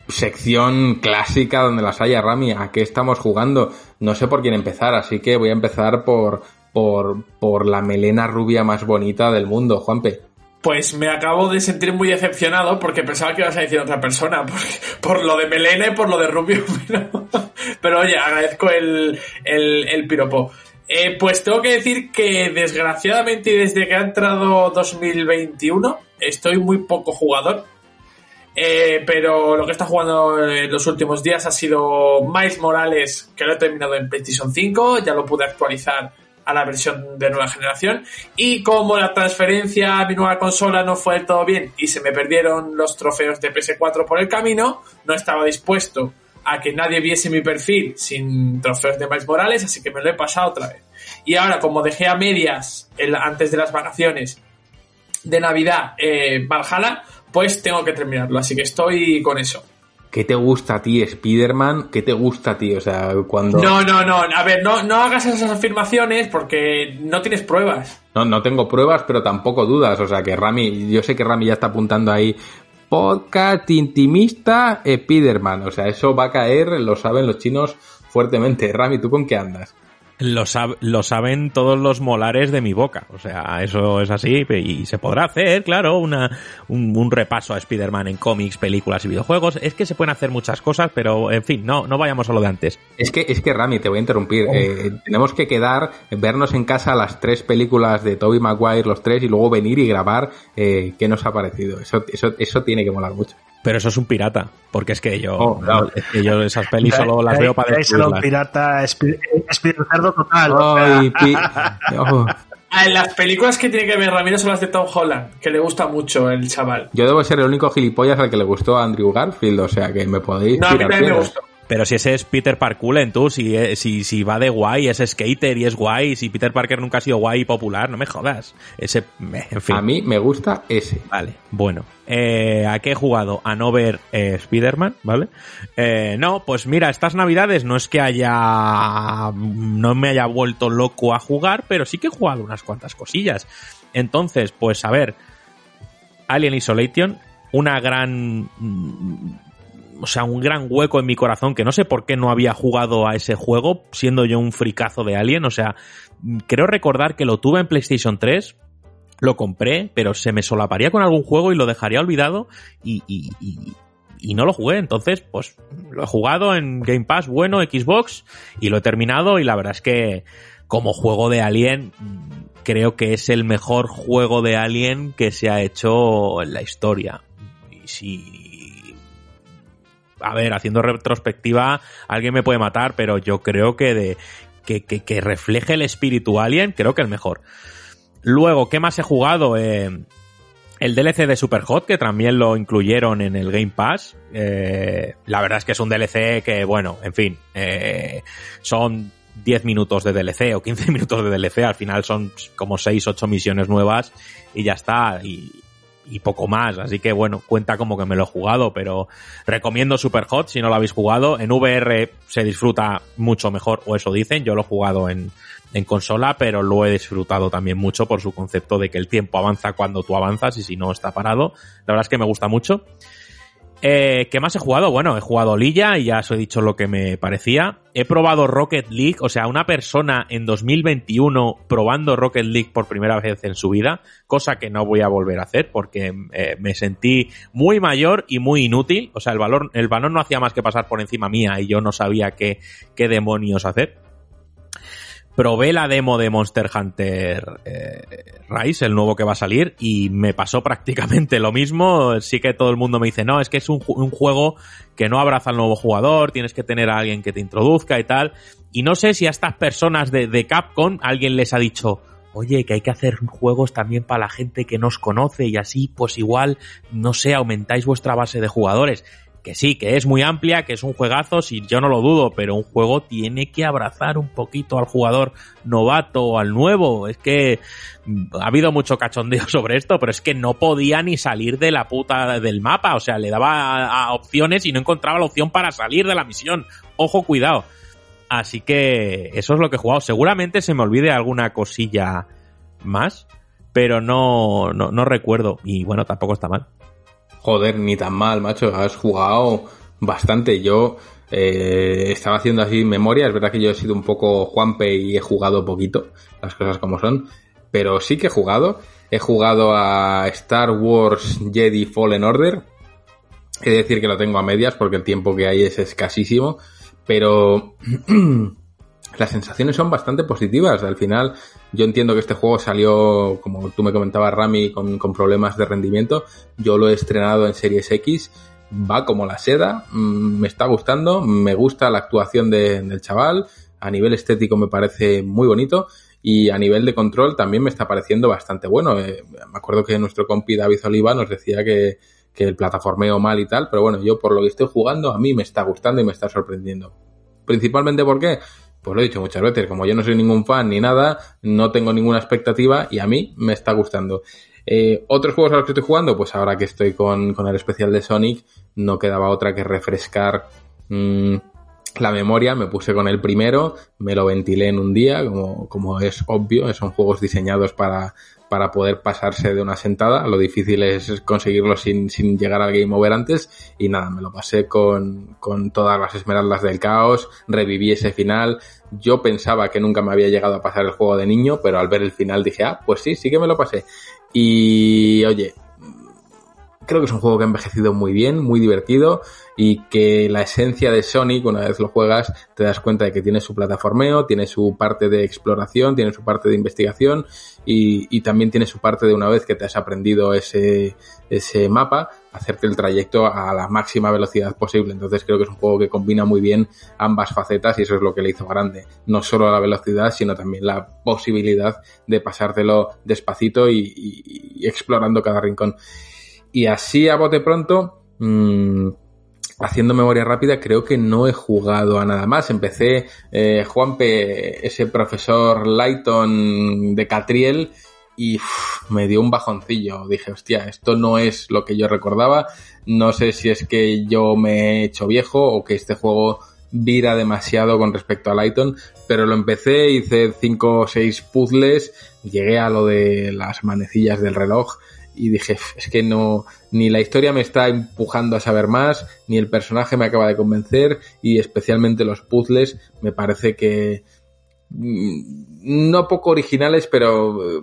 Sección clásica donde las haya, Rami. ¿A qué estamos jugando? No sé por quién empezar, así que voy a empezar por, por, por la melena rubia más bonita del mundo, Juanpe. Pues me acabo de sentir muy decepcionado porque pensaba que ibas a decir otra persona, por, por lo de melena y por lo de rubio. *laughs* Pero, pero oye, agradezco el, el, el piropo. Eh, pues tengo que decir que desgraciadamente desde que ha entrado 2021 estoy muy poco jugador. Eh, pero lo que está jugando en los últimos días ha sido Miles Morales, que lo he terminado en PlayStation 5, ya lo pude actualizar a la versión de nueva generación. Y como la transferencia a mi nueva consola no fue del todo bien y se me perdieron los trofeos de PS4 por el camino, no estaba dispuesto a que nadie viese mi perfil sin trofeos de Miles Morales, así que me lo he pasado otra vez. Y ahora, como dejé a medias el, antes de las vacaciones de Navidad eh, Valhalla, pues tengo que terminarlo, así que estoy con eso. ¿Qué te gusta a ti, Spider-Man? ¿Qué te gusta a ti? O sea, cuando... No, no, no, a ver, no, no hagas esas afirmaciones porque no tienes pruebas. No, no tengo pruebas, pero tampoco dudas. O sea, que Rami, yo sé que Rami ya está apuntando ahí podcast intimista Spiderman. O sea, eso va a caer, lo saben los chinos fuertemente. Rami, ¿tú con qué andas? Lo, lo, saben todos los molares de mi boca. O sea, eso es así y se podrá hacer, claro, una, un, un repaso a Spider-Man en cómics, películas y videojuegos. Es que se pueden hacer muchas cosas, pero en fin, no, no vayamos a lo de antes. Es que, es que Rami, te voy a interrumpir. Eh, tenemos que quedar, vernos en casa las tres películas de Toby Maguire, los tres, y luego venir y grabar eh, qué nos ha parecido. Eso, eso, eso tiene que molar mucho. Pero eso es un pirata, porque es que yo, oh, claro. es que yo esas pelis solo las veo para destruirlas. un pirata, cerdo total. Ay, *laughs* oh. En las películas que tiene que ver Ramiro son las de Tom Holland, que le gusta mucho el chaval. Yo debo ser el único gilipollas al que le gustó a Andrew Garfield, o sea que me podéis. No, a mí también me gustó. Pero si ese es Peter Parkulen, tú, si, eh, si, si va de guay, es skater y es guay, si Peter Parker nunca ha sido guay y popular, no me jodas. Ese, en fin. A mí me gusta ese. Vale, bueno. Eh, ¿A qué he jugado? A no ver eh, Spider-Man, ¿vale? Eh, no, pues mira, estas navidades no es que haya... no me haya vuelto loco a jugar, pero sí que he jugado unas cuantas cosillas. Entonces, pues a ver, Alien Isolation, una gran o sea, un gran hueco en mi corazón que no sé por qué no había jugado a ese juego, siendo yo un fricazo de Alien. O sea, creo recordar que lo tuve en PlayStation 3, lo compré, pero se me solaparía con algún juego y lo dejaría olvidado y, y, y, y, no lo jugué. Entonces, pues lo he jugado en Game Pass, bueno, Xbox, y lo he terminado y la verdad es que como juego de Alien creo que es el mejor juego de Alien que se ha hecho en la historia. Y si a ver, haciendo retrospectiva, alguien me puede matar, pero yo creo que que refleje el espíritu alien, creo que el mejor. Luego, ¿qué más he jugado? Eh, el DLC de Superhot, que también lo incluyeron en el Game Pass. Eh, la verdad es que es un DLC que, bueno, en fin, eh, son 10 minutos de DLC o 15 *laughs* minutos de DLC. Al final son como 6, 8 misiones nuevas y ya está. Y, y poco más. Así que bueno, cuenta como que me lo he jugado, pero recomiendo Super Hot si no lo habéis jugado. En VR se disfruta mucho mejor, o eso dicen. Yo lo he jugado en, en consola, pero lo he disfrutado también mucho por su concepto de que el tiempo avanza cuando tú avanzas y si no está parado. La verdad es que me gusta mucho. Eh, ¿Qué más he jugado? Bueno, he jugado Lilla y ya os he dicho lo que me parecía. He probado Rocket League, o sea, una persona en 2021 probando Rocket League por primera vez en su vida, cosa que no voy a volver a hacer porque eh, me sentí muy mayor y muy inútil. O sea, el, valor, el no hacía más que pasar por encima mía y yo no sabía qué, qué demonios hacer probé la demo de Monster Hunter eh, Rise, el nuevo que va a salir, y me pasó prácticamente lo mismo. Sí que todo el mundo me dice, no, es que es un, juego que no abraza al nuevo jugador, tienes que tener a alguien que te introduzca y tal. Y no sé si a estas personas de, de Capcom alguien les ha dicho, oye, que hay que hacer juegos también para la gente que nos conoce y así, pues igual, no sé, aumentáis vuestra base de jugadores que sí, que es muy amplia, que es un juegazo, si yo no lo dudo, pero un juego tiene que abrazar un poquito al jugador novato o al nuevo. Es que mm, ha habido mucho cachondeo *laughs* sobre esto, pero es que no podía ni salir de la puta del mapa. O sea, le daba a, opciones y no encontraba la opción para salir de la misión. Ojo, cuidado. Así que eso es lo que he jugado. Seguramente se me olvide alguna cosilla más, pero no, no, no recuerdo. Y bueno, tampoco está mal. Joder, ni tan mal, macho. Has jugado bastante. Yo eh, estaba haciendo así memoria. Es verdad que yo he sido un poco Juanpe y he jugado poquito, las cosas como son. Pero sí que he jugado. He jugado a Star Wars Jedi Fallen Order. He de decir que lo tengo a medias porque el tiempo que hay es escasísimo. Pero *clears throat* las sensaciones son bastante positivas. Al final, yo entiendo que este juego salió, como tú me comentabas, Rami, con, problemas de rendimiento. Yo lo he estrenado en Series X. Va como la seda, mm, me está gustando, me gusta la actuación del chaval, a nivel estético me parece muy bonito y a nivel de control también me está pareciendo bastante bueno. Eh, me acuerdo que nuestro compi David Oliva nos decía que, que el plataformeo mal y tal, pero bueno, yo por lo que estoy jugando a mí me está gustando y me está sorprendiendo. Principalmente porque pues lo he dicho muchas veces, como yo no soy ningún fan ni nada, no tengo ninguna expectativa y a mí me está gustando. Eh, Otros juegos a los que estoy jugando, pues ahora que estoy con, el especial de Sonic, no quedaba otra que refrescar mm, la memoria, me puse con el primero, me lo ventilé en un día, como, como es obvio, son juegos diseñados para, para poder pasarse de una sentada. Lo difícil es conseguirlo sin, sin llegar al game over antes. Y nada, me lo pasé con, con todas las esmeraldas del caos, reviví ese final. Yo pensaba que nunca me había llegado a pasar el juego de niño, pero al ver el final dije, ah, pues sí, sí que me lo pasé. Y oye, creo que es un juego que ha envejecido muy bien, muy divertido y que la esencia de Sonic, una vez lo juegas, te das cuenta de que tiene su plataformeo, tiene su parte de exploración, tiene su parte de investigación y, también tiene su parte de una vez que te has aprendido ese, ese mapa, hacerte el trayecto a la máxima velocidad posible. Entonces creo que es un juego que combina muy bien ambas facetas y eso es lo que le hizo grande. No solo la velocidad, sino también la posibilidad de pasártelo despacito y explorando cada rincón. Y así a bote pronto, mmm, haciendo memoria rápida, creo que no he jugado a nada más. Empecé, eh, Juanpe, ese profesor Lighton de Catriel, y me dio un bajoncillo. Dije, hostia, esto no es lo que yo recordaba. No sé si es que yo me he hecho viejo o que este juego vira demasiado con respecto a Lighton, pero lo empecé, hice cinco o seis puzzles, llegué a lo de las manecillas del reloj y dije, es que no, ni la historia me está empujando a saber más, ni el personaje me acaba de convencer, y especialmente los puzzles me parece que mm, no poco originales, pero eh,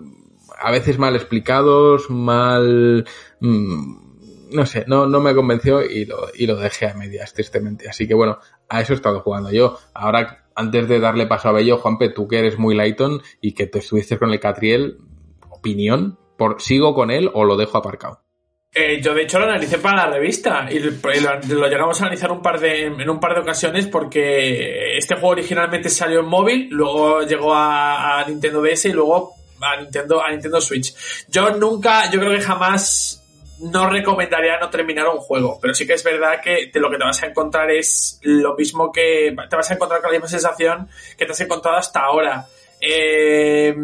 a veces mal explicados, mal, mm, no sé, no, no me convenció y lo, y lo dejé a medias, tristemente. Así que bueno, a eso he estado jugando yo. Ahora, antes de darle paso a Bello, Juanpe, tú que eres muy Lighton y que te estuviste con el Catriel, opinión ¿Sigo con él o lo dejo aparcado? Eh, yo de hecho lo analicé para la revista y lo, llegamos a analizar un par de, en un par de ocasiones porque este juego originalmente salió en móvil, luego llegó a, Nintendo DS y luego a Nintendo, a Nintendo Switch. Yo nunca, yo creo que jamás no recomendaría no terminar un juego, pero sí que es verdad que lo que te vas a encontrar es lo mismo que te vas a encontrar con la misma sensación que te has encontrado hasta ahora. Eh,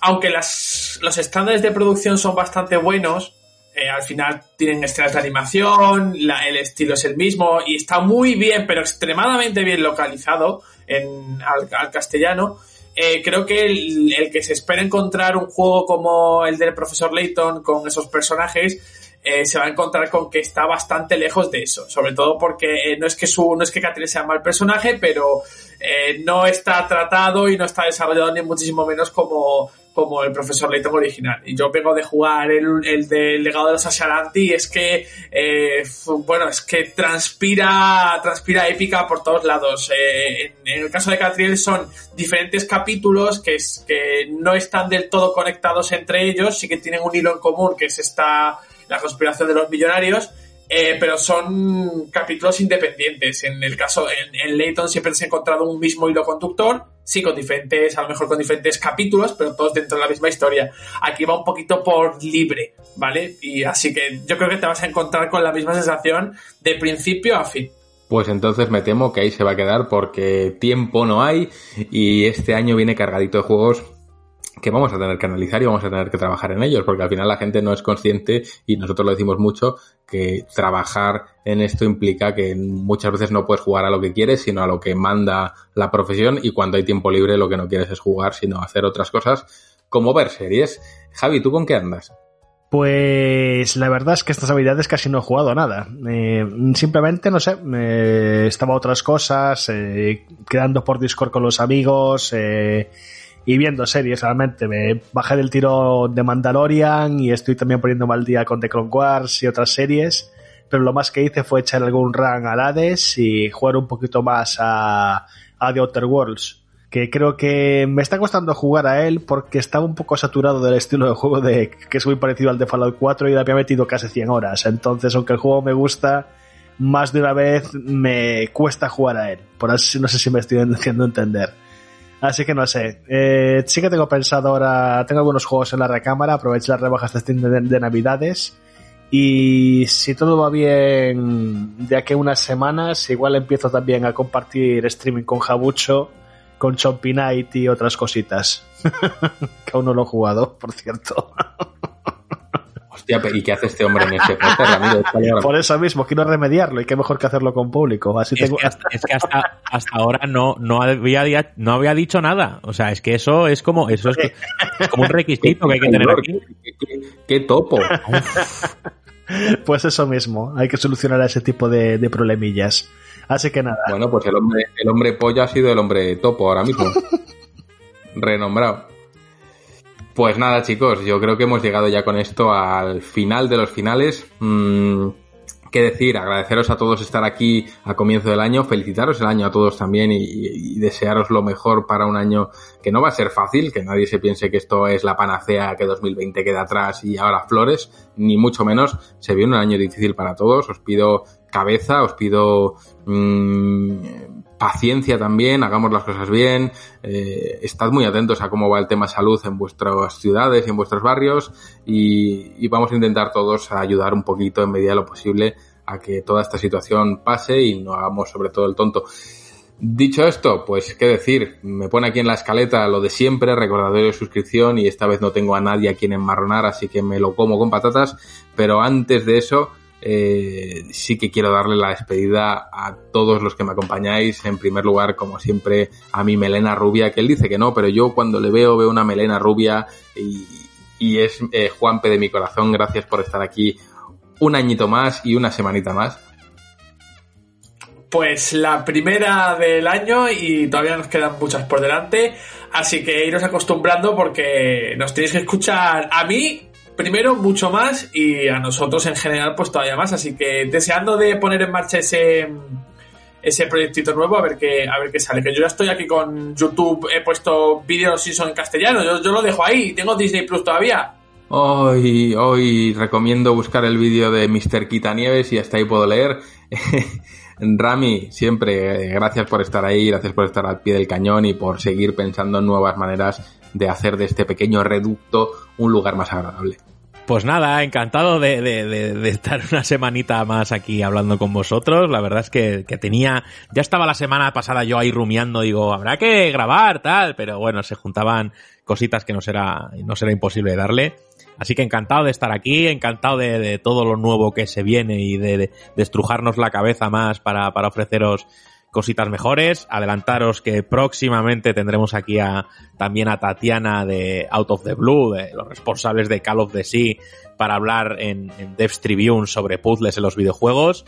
aunque las, los estándares de producción son bastante buenos, eh, al final tienen escenas de animación, el estilo es el mismo y está muy bien, pero extremadamente bien localizado en, al, castellano. Eh, creo que el, el, que se espera encontrar un juego como el del profesor Layton con esos personajes eh, se va a encontrar con que está bastante lejos de eso. Sobre todo porque eh, no es que su, no es que Catherine sea mal personaje, pero eh, no está tratado y no está desarrollado ni muchísimo menos como, como el profesor Layton original. Y yo vengo de jugar el, el del legado de los Asharanti y es que, bueno, es que transpira, transpira épica por todos lados. En, en, el caso de Catriel son diferentes capítulos que, es, que no están del todo conectados entre ellos, sí que tienen un hilo en común que es esta la conspiración de los millonarios, eh, pero son capítulos independientes. En el caso, en, en Layton siempre se ha encontrado un mismo hilo conductor, sí, con diferentes, a lo mejor con diferentes capítulos, pero todos dentro de la misma historia. Aquí va un poquito por libre, ¿vale? Y así que yo creo que te vas a encontrar con la misma sensación de principio a fin. Pues entonces me temo que ahí se va a quedar porque tiempo no hay y este año viene cargadito de juegos que vamos a tener que analizar y vamos a tener que trabajar en ellos, porque al final la gente no es consciente, y nosotros lo decimos mucho, que trabajar en esto implica que muchas veces no puedes jugar a lo que quieres, sino a lo que manda la profesión, y cuando hay tiempo libre lo que no quieres es jugar, sino hacer otras cosas, como ver series. Javi, ¿tú con qué andas? Pues la verdad es que estas habilidades casi no he jugado nada. Eh, simplemente, no sé, estaba otras cosas, eh, quedando por Discord con los amigos eh, y viendo series. Realmente me bajé del tiro de Mandalorian y estoy también poniéndome al día con The Clone Wars y otras series. Pero lo más que hice fue echar algún run al Hades y jugar un poquito más a, a The Outer Worlds que creo que me está costando jugar a él porque estaba un poco saturado del estilo de juego de que es muy parecido al de Fallout 4 y le había metido casi 100 horas. Entonces, aunque el juego me gusta, más de una vez me cuesta jugar a él. Por así no sé si me estoy haciendo entender. Así que no sé. Eh, sí que tengo pensado ahora, tengo algunos juegos en la recámara, aprovecho las rebajas de de, de Navidades. Y si todo va bien de aquí a unas semanas, igual empiezo también a compartir streaming con Jabucho con Chompy Night y otras cositas. *laughs* que aún no lo he jugado, por cierto. *laughs* Hostia, ¿y qué hace este hombre en este podcast, Por eso mismo, quiero remediarlo y qué mejor que hacerlo con público. Así es, que hasta, es que hasta, hasta, ahora no, no, había, no había dicho nada. O sea, es que eso es como, eso es, es como un requisito que hay que tener aquí. ¿Qué, qué, qué topo? pues eso mismo, hay que solucionar ese tipo de, de problemillas. Así que nada. Bueno, pues el hombre, el hombre pollo ha sido el hombre topo ahora mismo. *laughs* Renombrado. Pues nada, chicos, yo creo que hemos llegado ya con esto al final de los finales. Mm, qué decir, agradeceros a todos estar aquí a comienzo del año, felicitaros el año a todos también y, y, desearos lo mejor para un año que no va a ser fácil, que nadie se piense que esto es la panacea, que 2020 queda atrás y ahora flores, ni mucho menos. Se viene un año difícil para todos. Os pido cabeza, os pido mmm, paciencia también, hagamos las cosas bien, eh, estad muy atentos a cómo va el tema salud en vuestras ciudades y en vuestros barrios y, y, vamos a intentar todos ayudar un poquito en medida de lo posible a que toda esta situación pase y no hagamos sobre todo el tonto. Dicho esto, pues qué decir, me pone aquí en la escaleta lo de siempre, recordatorio de suscripción y esta vez no tengo a nadie a quien enmarronar, así que me lo como con patatas, pero antes de eso, eh, sí que quiero darle la despedida a todos los que me acompañáis. En primer lugar, como siempre, a mi melena rubia, que él dice que no, pero yo cuando le veo, veo una melena rubia y, es eh, Juanpe de mi corazón. Gracias por estar aquí un añito más y una semanita más. Pues la primera del año y todavía nos quedan muchas por delante, así que iros acostumbrando porque nos tenéis que escuchar a mí primero mucho más y a nosotros en general pues todavía más, así que deseando de poner en marcha ese ese proyectito nuevo a ver qué a ver qué sale, que yo ya estoy aquí con YouTube, he puesto vídeos si son en castellano, yo, yo lo dejo ahí, tengo Disney Plus todavía. Hoy, hoy recomiendo buscar el vídeo de Mr. Quitanieves y hasta ahí puedo leer. *laughs* Rami, siempre gracias por estar ahí, gracias por estar al pie del cañón y por seguir pensando en nuevas maneras de hacer de este pequeño reducto un lugar más agradable. Pues nada, encantado de, estar una semanita más aquí hablando con vosotros. La verdad es que, que, tenía, ya estaba la semana pasada yo ahí rumiando, digo, habrá que grabar, tal, pero bueno, se juntaban cositas que no será, no será imposible darle. Así que encantado de estar aquí, encantado de, todo lo nuevo que se viene y de estrujarnos la cabeza más para, para ofreceros cositas mejores. Adelantaros que próximamente tendremos aquí a, también a Tatiana de Out of the Blue, de los responsables de Call of the Sea, para hablar en, Devs Tribune sobre puzzles en los videojuegos.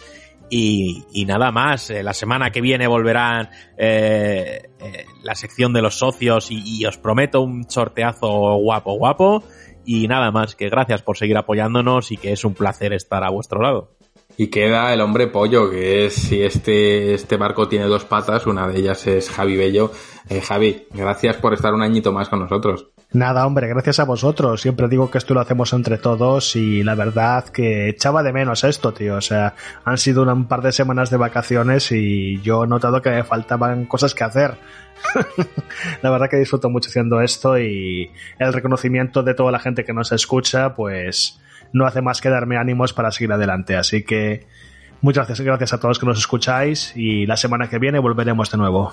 Y, nada más, eh, la semana que viene volverá eh, eh, la sección de los socios y, y, os prometo un sorteazo guapo, guapo. Y nada más, que gracias por seguir apoyándonos y que es un placer estar a vuestro lado. Y queda el hombre pollo, que es, si este, este barco tiene dos patas, una de ellas es Javi Bello. Eh, Javi, gracias por estar un añito más con nosotros. Nada, hombre, gracias a vosotros. Siempre digo que esto lo hacemos entre todos y la verdad que echaba de menos esto, tío. O sea, han sido un par de semanas de vacaciones y yo he notado que me faltaban cosas que hacer. *laughs* la verdad que disfruto mucho haciendo esto y el reconocimiento de toda la gente que nos escucha, pues no hace más que darme ánimos para seguir adelante. Así que muchas gracias, gracias a todos que nos escucháis y la semana que viene volveremos de nuevo.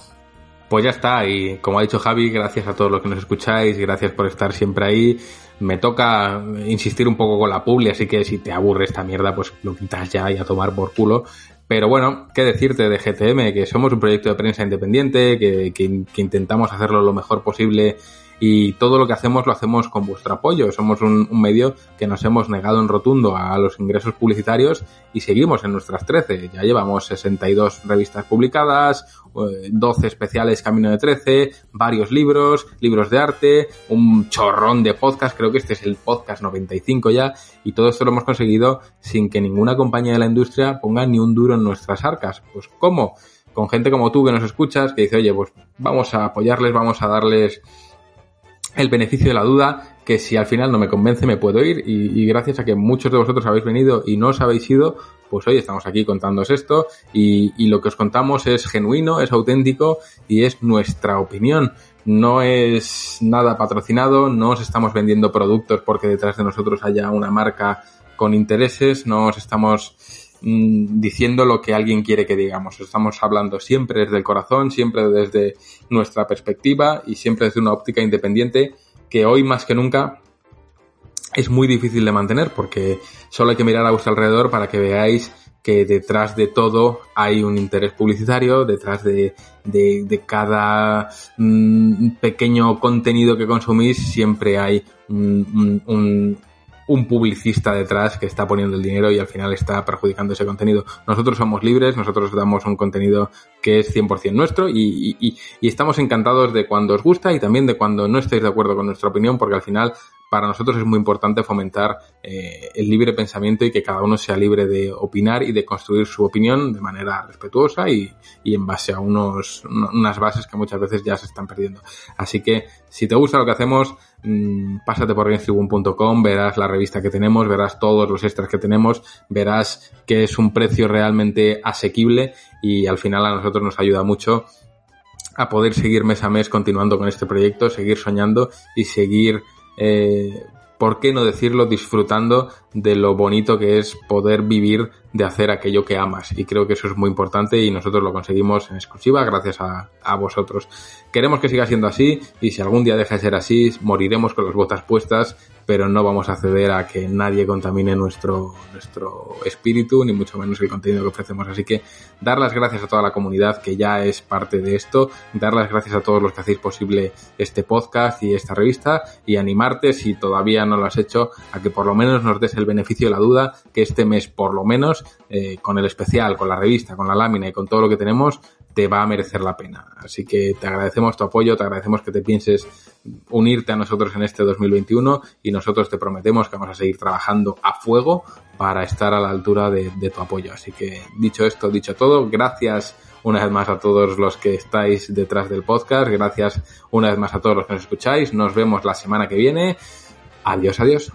Pues ya está, y como ha dicho Javi, gracias a todos los que nos escucháis, gracias por estar siempre ahí. Me toca insistir un poco con la publi, así que si te aburre esta mierda, pues lo quitas ya y a tomar por culo. Pero bueno, qué decirte de GTM, que somos un proyecto de prensa independiente, que, que, que intentamos hacerlo lo mejor posible y todo lo que hacemos lo hacemos con vuestro apoyo. Somos un, medio que nos hemos negado en rotundo a los ingresos publicitarios y seguimos en nuestras 13. Ya llevamos 62 revistas publicadas, 12 eh, especiales Camino de 13, varios libros, libros de arte, un chorrón de podcast, creo que este es el podcast 95 ya, y todo esto lo hemos conseguido sin que ninguna compañía de la industria ponga ni un duro en nuestras arcas. Pues ¿cómo? Con gente como tú que nos escuchas, que dice, oye, pues vamos a apoyarles, vamos a darles el beneficio de la duda, que si al final no me convence me puedo ir y, gracias a que muchos de vosotros habéis venido y no os habéis ido, pues hoy estamos aquí contándoos esto y, y lo que os contamos es genuino, es auténtico y es nuestra opinión. No es nada patrocinado, no os estamos vendiendo productos porque detrás de nosotros haya una marca con intereses, no os estamos Mm, diciendo lo que alguien quiere que digamos. Estamos hablando siempre desde el corazón, siempre desde nuestra perspectiva y siempre desde una óptica independiente que hoy más que nunca es muy difícil de mantener porque solo hay que mirar a vuestro alrededor para que veáis que detrás de todo hay un interés publicitario, detrás de, de, cada mm, pequeño contenido que consumís siempre hay un, un publicista detrás que está poniendo el dinero y al final está perjudicando ese contenido. Nosotros somos libres, nosotros damos un contenido que es 100% nuestro y, estamos encantados de cuando os gusta y también de cuando no estáis de acuerdo con nuestra opinión porque al final para nosotros es muy importante fomentar eh, el libre pensamiento y que cada uno sea libre de opinar y de construir su opinion de manera respetuosa y, y en base a unos, unas bases que muchas veces ya se están perdiendo. Así que si te gusta lo que hacemos, pásate por gamestribune.com, verás la revista que tenemos, verás todos los extras que tenemos, verás que es un precio realmente asequible y al final a nosotros nos ayuda mucho a poder seguir mes a mes continuando con este proyecto, seguir soñando y seguir eh, ¿por qué no decirlo? Disfrutando de lo bonito que es poder vivir de hacer aquello que amas. Y creo que eso es muy importante y nosotros lo conseguimos en exclusiva gracias a, a vosotros. Queremos que siga siendo así y si algún día deja de ser así, moriremos con las botas puestas, pero no vamos a ceder a que nadie contamine nuestro, nuestro espíritu, ni mucho menos el contenido que ofrecemos. Así que dar las gracias a toda la comunidad que ya es parte de esto, dar las gracias a todos los que hacéis posible este podcast y esta revista y animarte, si todavía no lo has hecho, a que por lo menos nos des el beneficio de la duda, que este mes por lo menos, eh, con el especial, con la revista, con la lámina y con todo lo que tenemos, te va a merecer la pena. Así que te agradecemos tu apoyo, te agradecemos que te pienses unirte a nosotros en este 2021 y nosotros te prometemos que vamos a seguir trabajando a fuego para estar a la altura de, de tu apoyo. Así que dicho esto, dicho todo, gracias una vez más a todos los que estáis detrás del podcast, gracias una vez más a todos los que nos escucháis, nos vemos la semana que viene. Adiós, adiós.